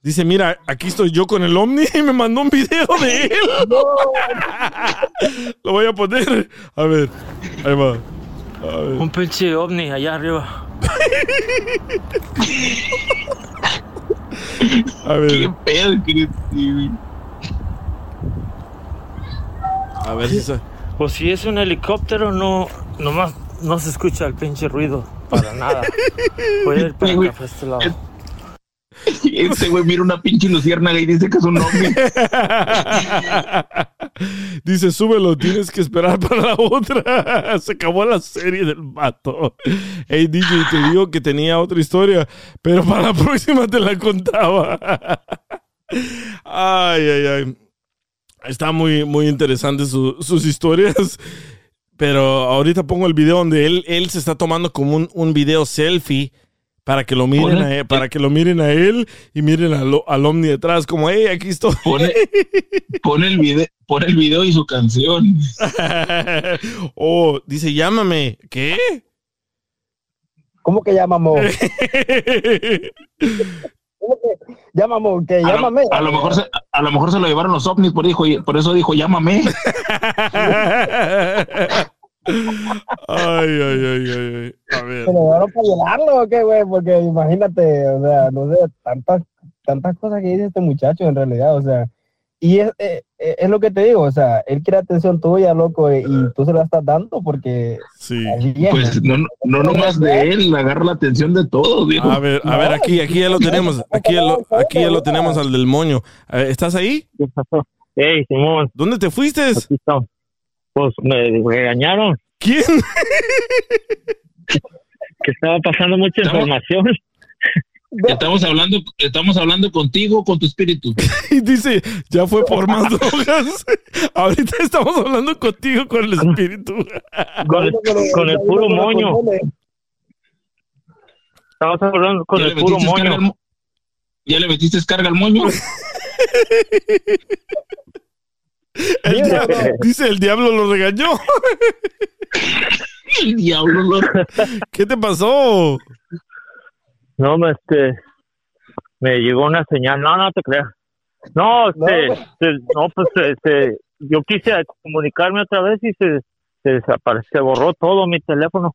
Dice, mira, aquí estoy yo con el Omni y me mandó un video de él. Lo voy a poner. A ver, ahí va. A ver. Un pinche ovni allá arriba. A ver. ¿Qué pedo? ¿Qué- qué- A ver si se... O si es un helicóptero, no, nomás no se escucha el pinche ruido. Para nada. Voy a ir para acá, para este lado. Este güey mira una pinche luciérnaga y dice que es un ovni. Dice, súbelo, tienes que esperar para la otra. Se acabó la serie del vato. Hey, DJ, te digo que tenía otra historia, pero para la próxima te la contaba. Ay, ay, ay. Está muy, muy interesante su- sus historias. Pero ahorita pongo el video donde él, él se está tomando como un, un video selfie para que lo miren Pone- a él, para que lo miren a él y miren al, al Omni detrás, como, hey, aquí estoy. Pone, pone el video, pone el video y su canción. oh, dice, llámame. ¿Qué? ¿Cómo que llamamos? ¿Cómo que llámame? a lo mejor se, a lo mejor se lo llevaron los ovnis, por, dijo, por eso dijo, llámame. Ay, ay, ay, ay, ay. A ver. ¿Se lo llevaron para violarlo o qué, güey? Porque imagínate, o sea, no sé, tantas, tantas cosas que dice este muchacho en realidad, o sea, y es, eh, eh, es lo que te digo, o sea, él quiere atención tuya, loco, y tú se la estás dando porque... Sí. Pues no, no nomás de él, agarra la atención de todos, viejo. A ver, a ver, aquí, aquí ya lo tenemos, aquí ya lo, aquí ya lo tenemos al del moño. ¿Estás ahí? ¿Qué pasó? Hey, Simón. ¿Dónde te fuiste? Pues me regañaron. ¿Quién? que estaba pasando mucha información. Estamos hablando, estamos hablando contigo, con tu espíritu. Y dice, ya fue por más drogas. Ahorita estamos hablando contigo con el espíritu. Con el, con el puro moño. Estamos hablando con ¿Ya el puro moño. al ¿Ya le metiste carga al moño? El diablo- dice, el diablo lo regañó. El diablo lo... ¿Qué te pasó? No, me, este, me llegó una señal. No, no te creas. No, este, este, no, pues, este, yo quise comunicarme otra vez y se, se desapareció, se borró todo mi teléfono.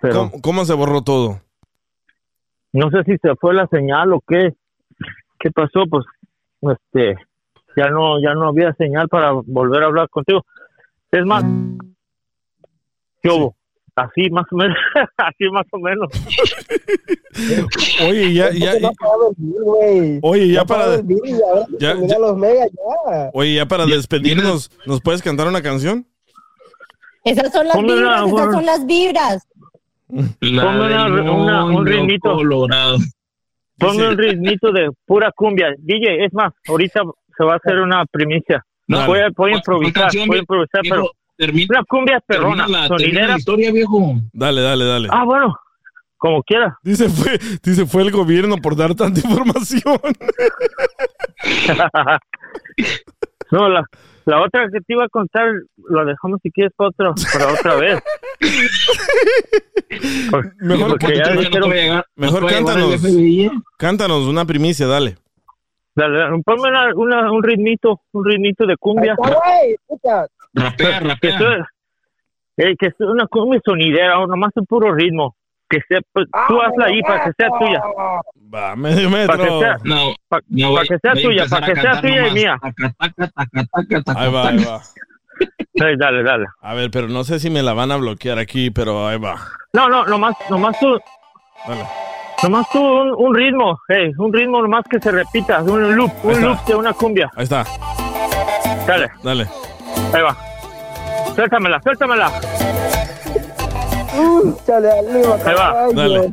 Pero ¿Cómo, cómo se borró todo? no sé si se fue la señal o qué. ¿Qué pasó? Pues, este, ya no, ya no había señal para volver a hablar contigo. Es más, ¿qué hubo? Así más o menos, así más o menos. Oye, ya, ya, güey. Oye, ya para- ya- ya- los ya. oye, ya para despedirnos, ¿nos puedes cantar una canción? Esas son las vibras, esas son las vibras. La Ponme una- una- un ritmito. colorado. Ponme un ritmito de pura cumbia. DJ, es más, ahorita se va a hacer una primicia. No, voy, a, voy a ¿cuál- improvisar, voy a improvisar, viejo? pero Termina, una cumbia perrona, termina la, termina la historia, viejo. Dale, dale, dale. Ah, bueno, como quiera. Dice fue, dice fue el gobierno por dar tanta información. no, la, la otra que te iba a contar, lo dejamos si quieres para otra, para otra vez. Mejor, porque ya no llegar- mejor cántanos. Cántanos una primicia, dale. dale, dale, ponme una- una- un ritmito, un ritmito de cumbia. Rapea, que rapea. sea, eh, que sea una cumbia sonidera, o nomás un puro ritmo. Que sea, pues, tú hazla ahí para que sea tuya. Va, medio metro. Para que sea, No, pa- no, para que sea tuya, para que sea tuya y nomás. mía. Taca, taca, Ahí va, ahí va. Sí, dale, dale. A ver, pero no sé si me la van a bloquear aquí, pero ahí va. No, no, nomás, nomás tú, Dale. nomás tú un, un ritmo, hey, un ritmo nomás que se repita, un loop, Ahí un está. loop de una cumbia. Ahí está. Dale, Dale. Ahí va. Suéltamela, suéltamela. Uh, chale, arriba, Ahí va, dale.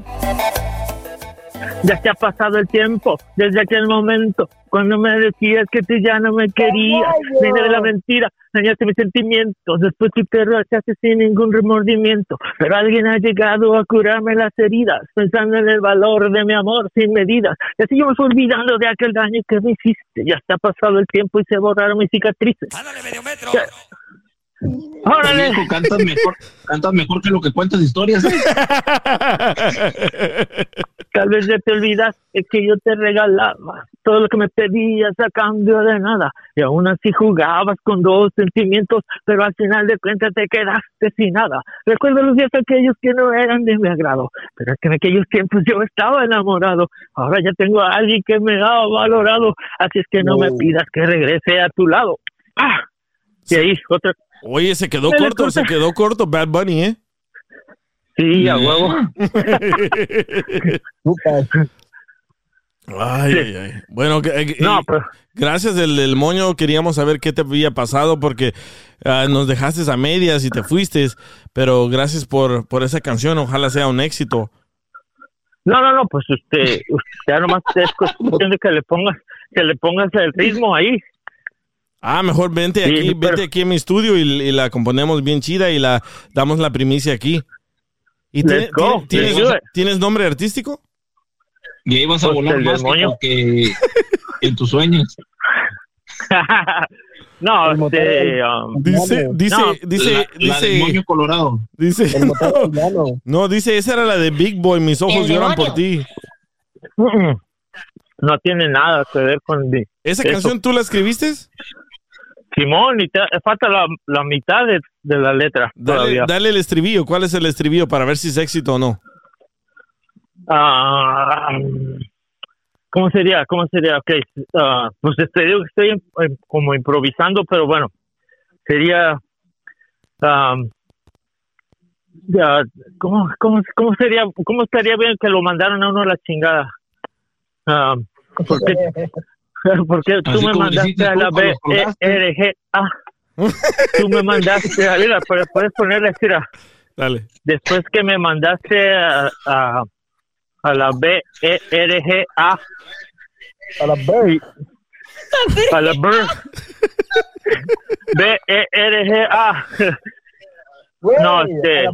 Ya se ha pasado el tiempo, desde aquel momento, cuando me decías que tú ya no me querías, reina de la mentira, dañaste mis sentimientos, después tú te marchaste sin ningún remordimiento, pero alguien ha llegado a curarme las heridas, pensando en el valor de mi amor sin medidas, y así yo me fui olvidando de aquel daño que me hiciste, ya está pasado el tiempo y se borraron mis cicatrices. ¡Ándale, medio metro! Ya- ¡Órale! Viejo, cantas mejor, cantas mejor que lo que cuentas historias. ¿eh? Tal vez ya te olvidaste que yo te regalaba todo lo que me pedías a cambio de nada. Y aún así jugabas con dos sentimientos, pero al final de cuentas te quedaste sin nada. Recuerdo los días aquellos que no eran de mi agrado, pero es que en aquellos tiempos yo estaba enamorado. Ahora ya tengo a alguien que me ha valorado, así es que no me pidas que regrese a tu lado. ¡Ah! Y ahí, otra. Oye, se quedó corto, se quedó corto Bad Bunny, ¿eh? Sí, a huevo. Ay, ay, ay. Bueno, que- eh, No, eh, pero- gracias del, del moño. Queríamos saber qué te había pasado porque ah, nos dejaste a medias y te fuiste. Pero gracias por, por esa canción. Ojalá sea un éxito. No, no, no, pues usted, ya nomás es cuestión de que le pongas, que le pongas el ritmo ahí. Ah, mejor vente Sí, aquí, pero- vente aquí a mi estudio y, y la componemos bien chida y la damos la primicia aquí. ¿Y Let's tiene- go, tiene- let's tienes, do it. ¿tienes nombre artístico? Y ahí vas a Pues volar el más que, que en tus sueños. no, este, um, Dice, dice, No, dice, la, la del dice, colorado. no, dice, esa era la de Big Boy, mis ojos El lloran demonio. por ti. no tiene nada que ver con ¿Esa Eso. canción tú la escribiste? Simón, y te- falta la, la mitad de, de la letra Dale, todavía. dale el estribillo. ¿Cuál es el estribillo para ver si es éxito o no? Ah, ¿Cómo sería? ¿Cómo sería? Ok, ah, pues te digo que estoy como improvisando, pero bueno, sería... ya, ¿cómo, cómo, cómo sería? ¿Cómo estaría bien que lo mandaran a uno a la chingada? Am, porque, porque tú Así me mandaste a la cuando colgaste. BRGA. Tú me mandaste, a- mira, puedes, puedes ponerle, mira, Dale. después que me mandaste a, a, a la BRGA. A la B. A la B. B-E-R-G-A. No, este.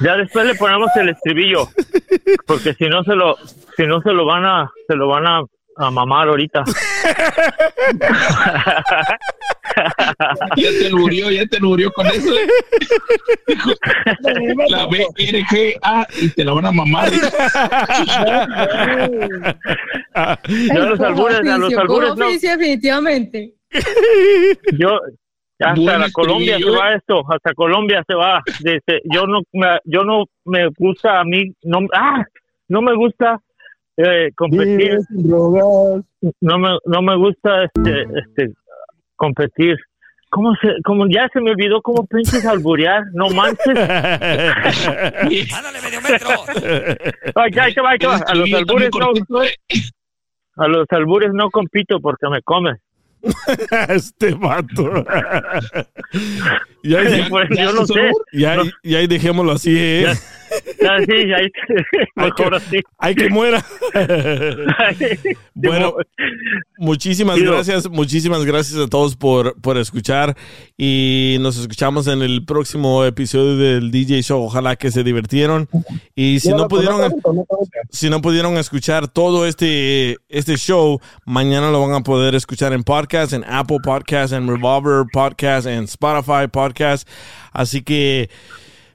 Ya después le ponemos el estribillo. Porque si no se lo, si no se lo van a, se lo van a, a mamar ahorita. Ya te murió, ya te murió con eso. ¿eh? La BRGA y te la van a mamar. Yo a los albures, a los albures no. oficio, definitivamente. Yo hasta la Colombia se va esto, hasta Colombia se va. Desde- yo no, me, yo no me gusta a mí, no, ah, no me gusta eh, competir, no me, no me gusta este, este, competir. ¿Cómo se, como ya se me olvidó cómo pinches alburear? No manches. Ahí te va. A los albures no, a los albures no compito porque me comen. este vato. y ahí, pues, yo no sé. Y ahí, y ahí dejémoslo así, ¿eh? Ya, sí, ahí, mejor así. Hay que muera. bueno, muchísimas Digo- gracias, muchísimas gracias a todos por, por escuchar y nos escuchamos en el próximo episodio del DJ Show. Ojalá que se divirtieron y si no pudieron, si no pudieron escuchar todo este, este show, mañana lo van a poder escuchar en podcast, en Apple Podcast, en Revolver Podcast, en Spotify Podcast. Así que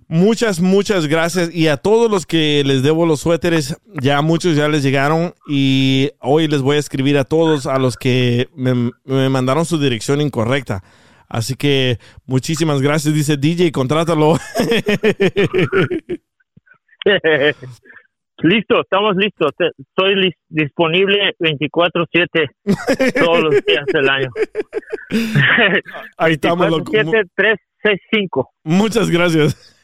muchas, muchas gracias. Y a todos los que les debo los suéteres, ya muchos ya les llegaron. Y hoy les voy a escribir a todos a los que me, me mandaron su dirección incorrecta. Así que muchísimas gracias. Dice DJ, contrátalo. Listo, estamos listos. Estoy lis- disponible 24-7 todos los días del año. Ahí estamos, loco. 24-7, 365. Muchas gracias.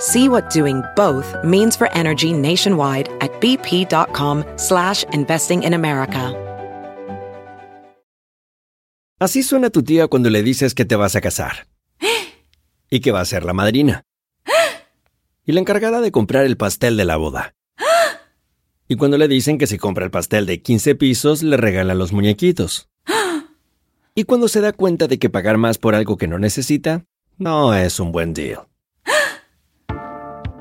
See what doing both means for energy nationwide at bp.com slash investing in America. Así suena tu tía cuando le dices que te vas a casar. Y que va a ser la madrina. Y la encargada de comprar el pastel de la boda. Y cuando le dicen que si compra el pastel de 15 pisos, le regalan los muñequitos. Y cuando se da cuenta de que pagar más por algo que no necesita, no es un buen deal.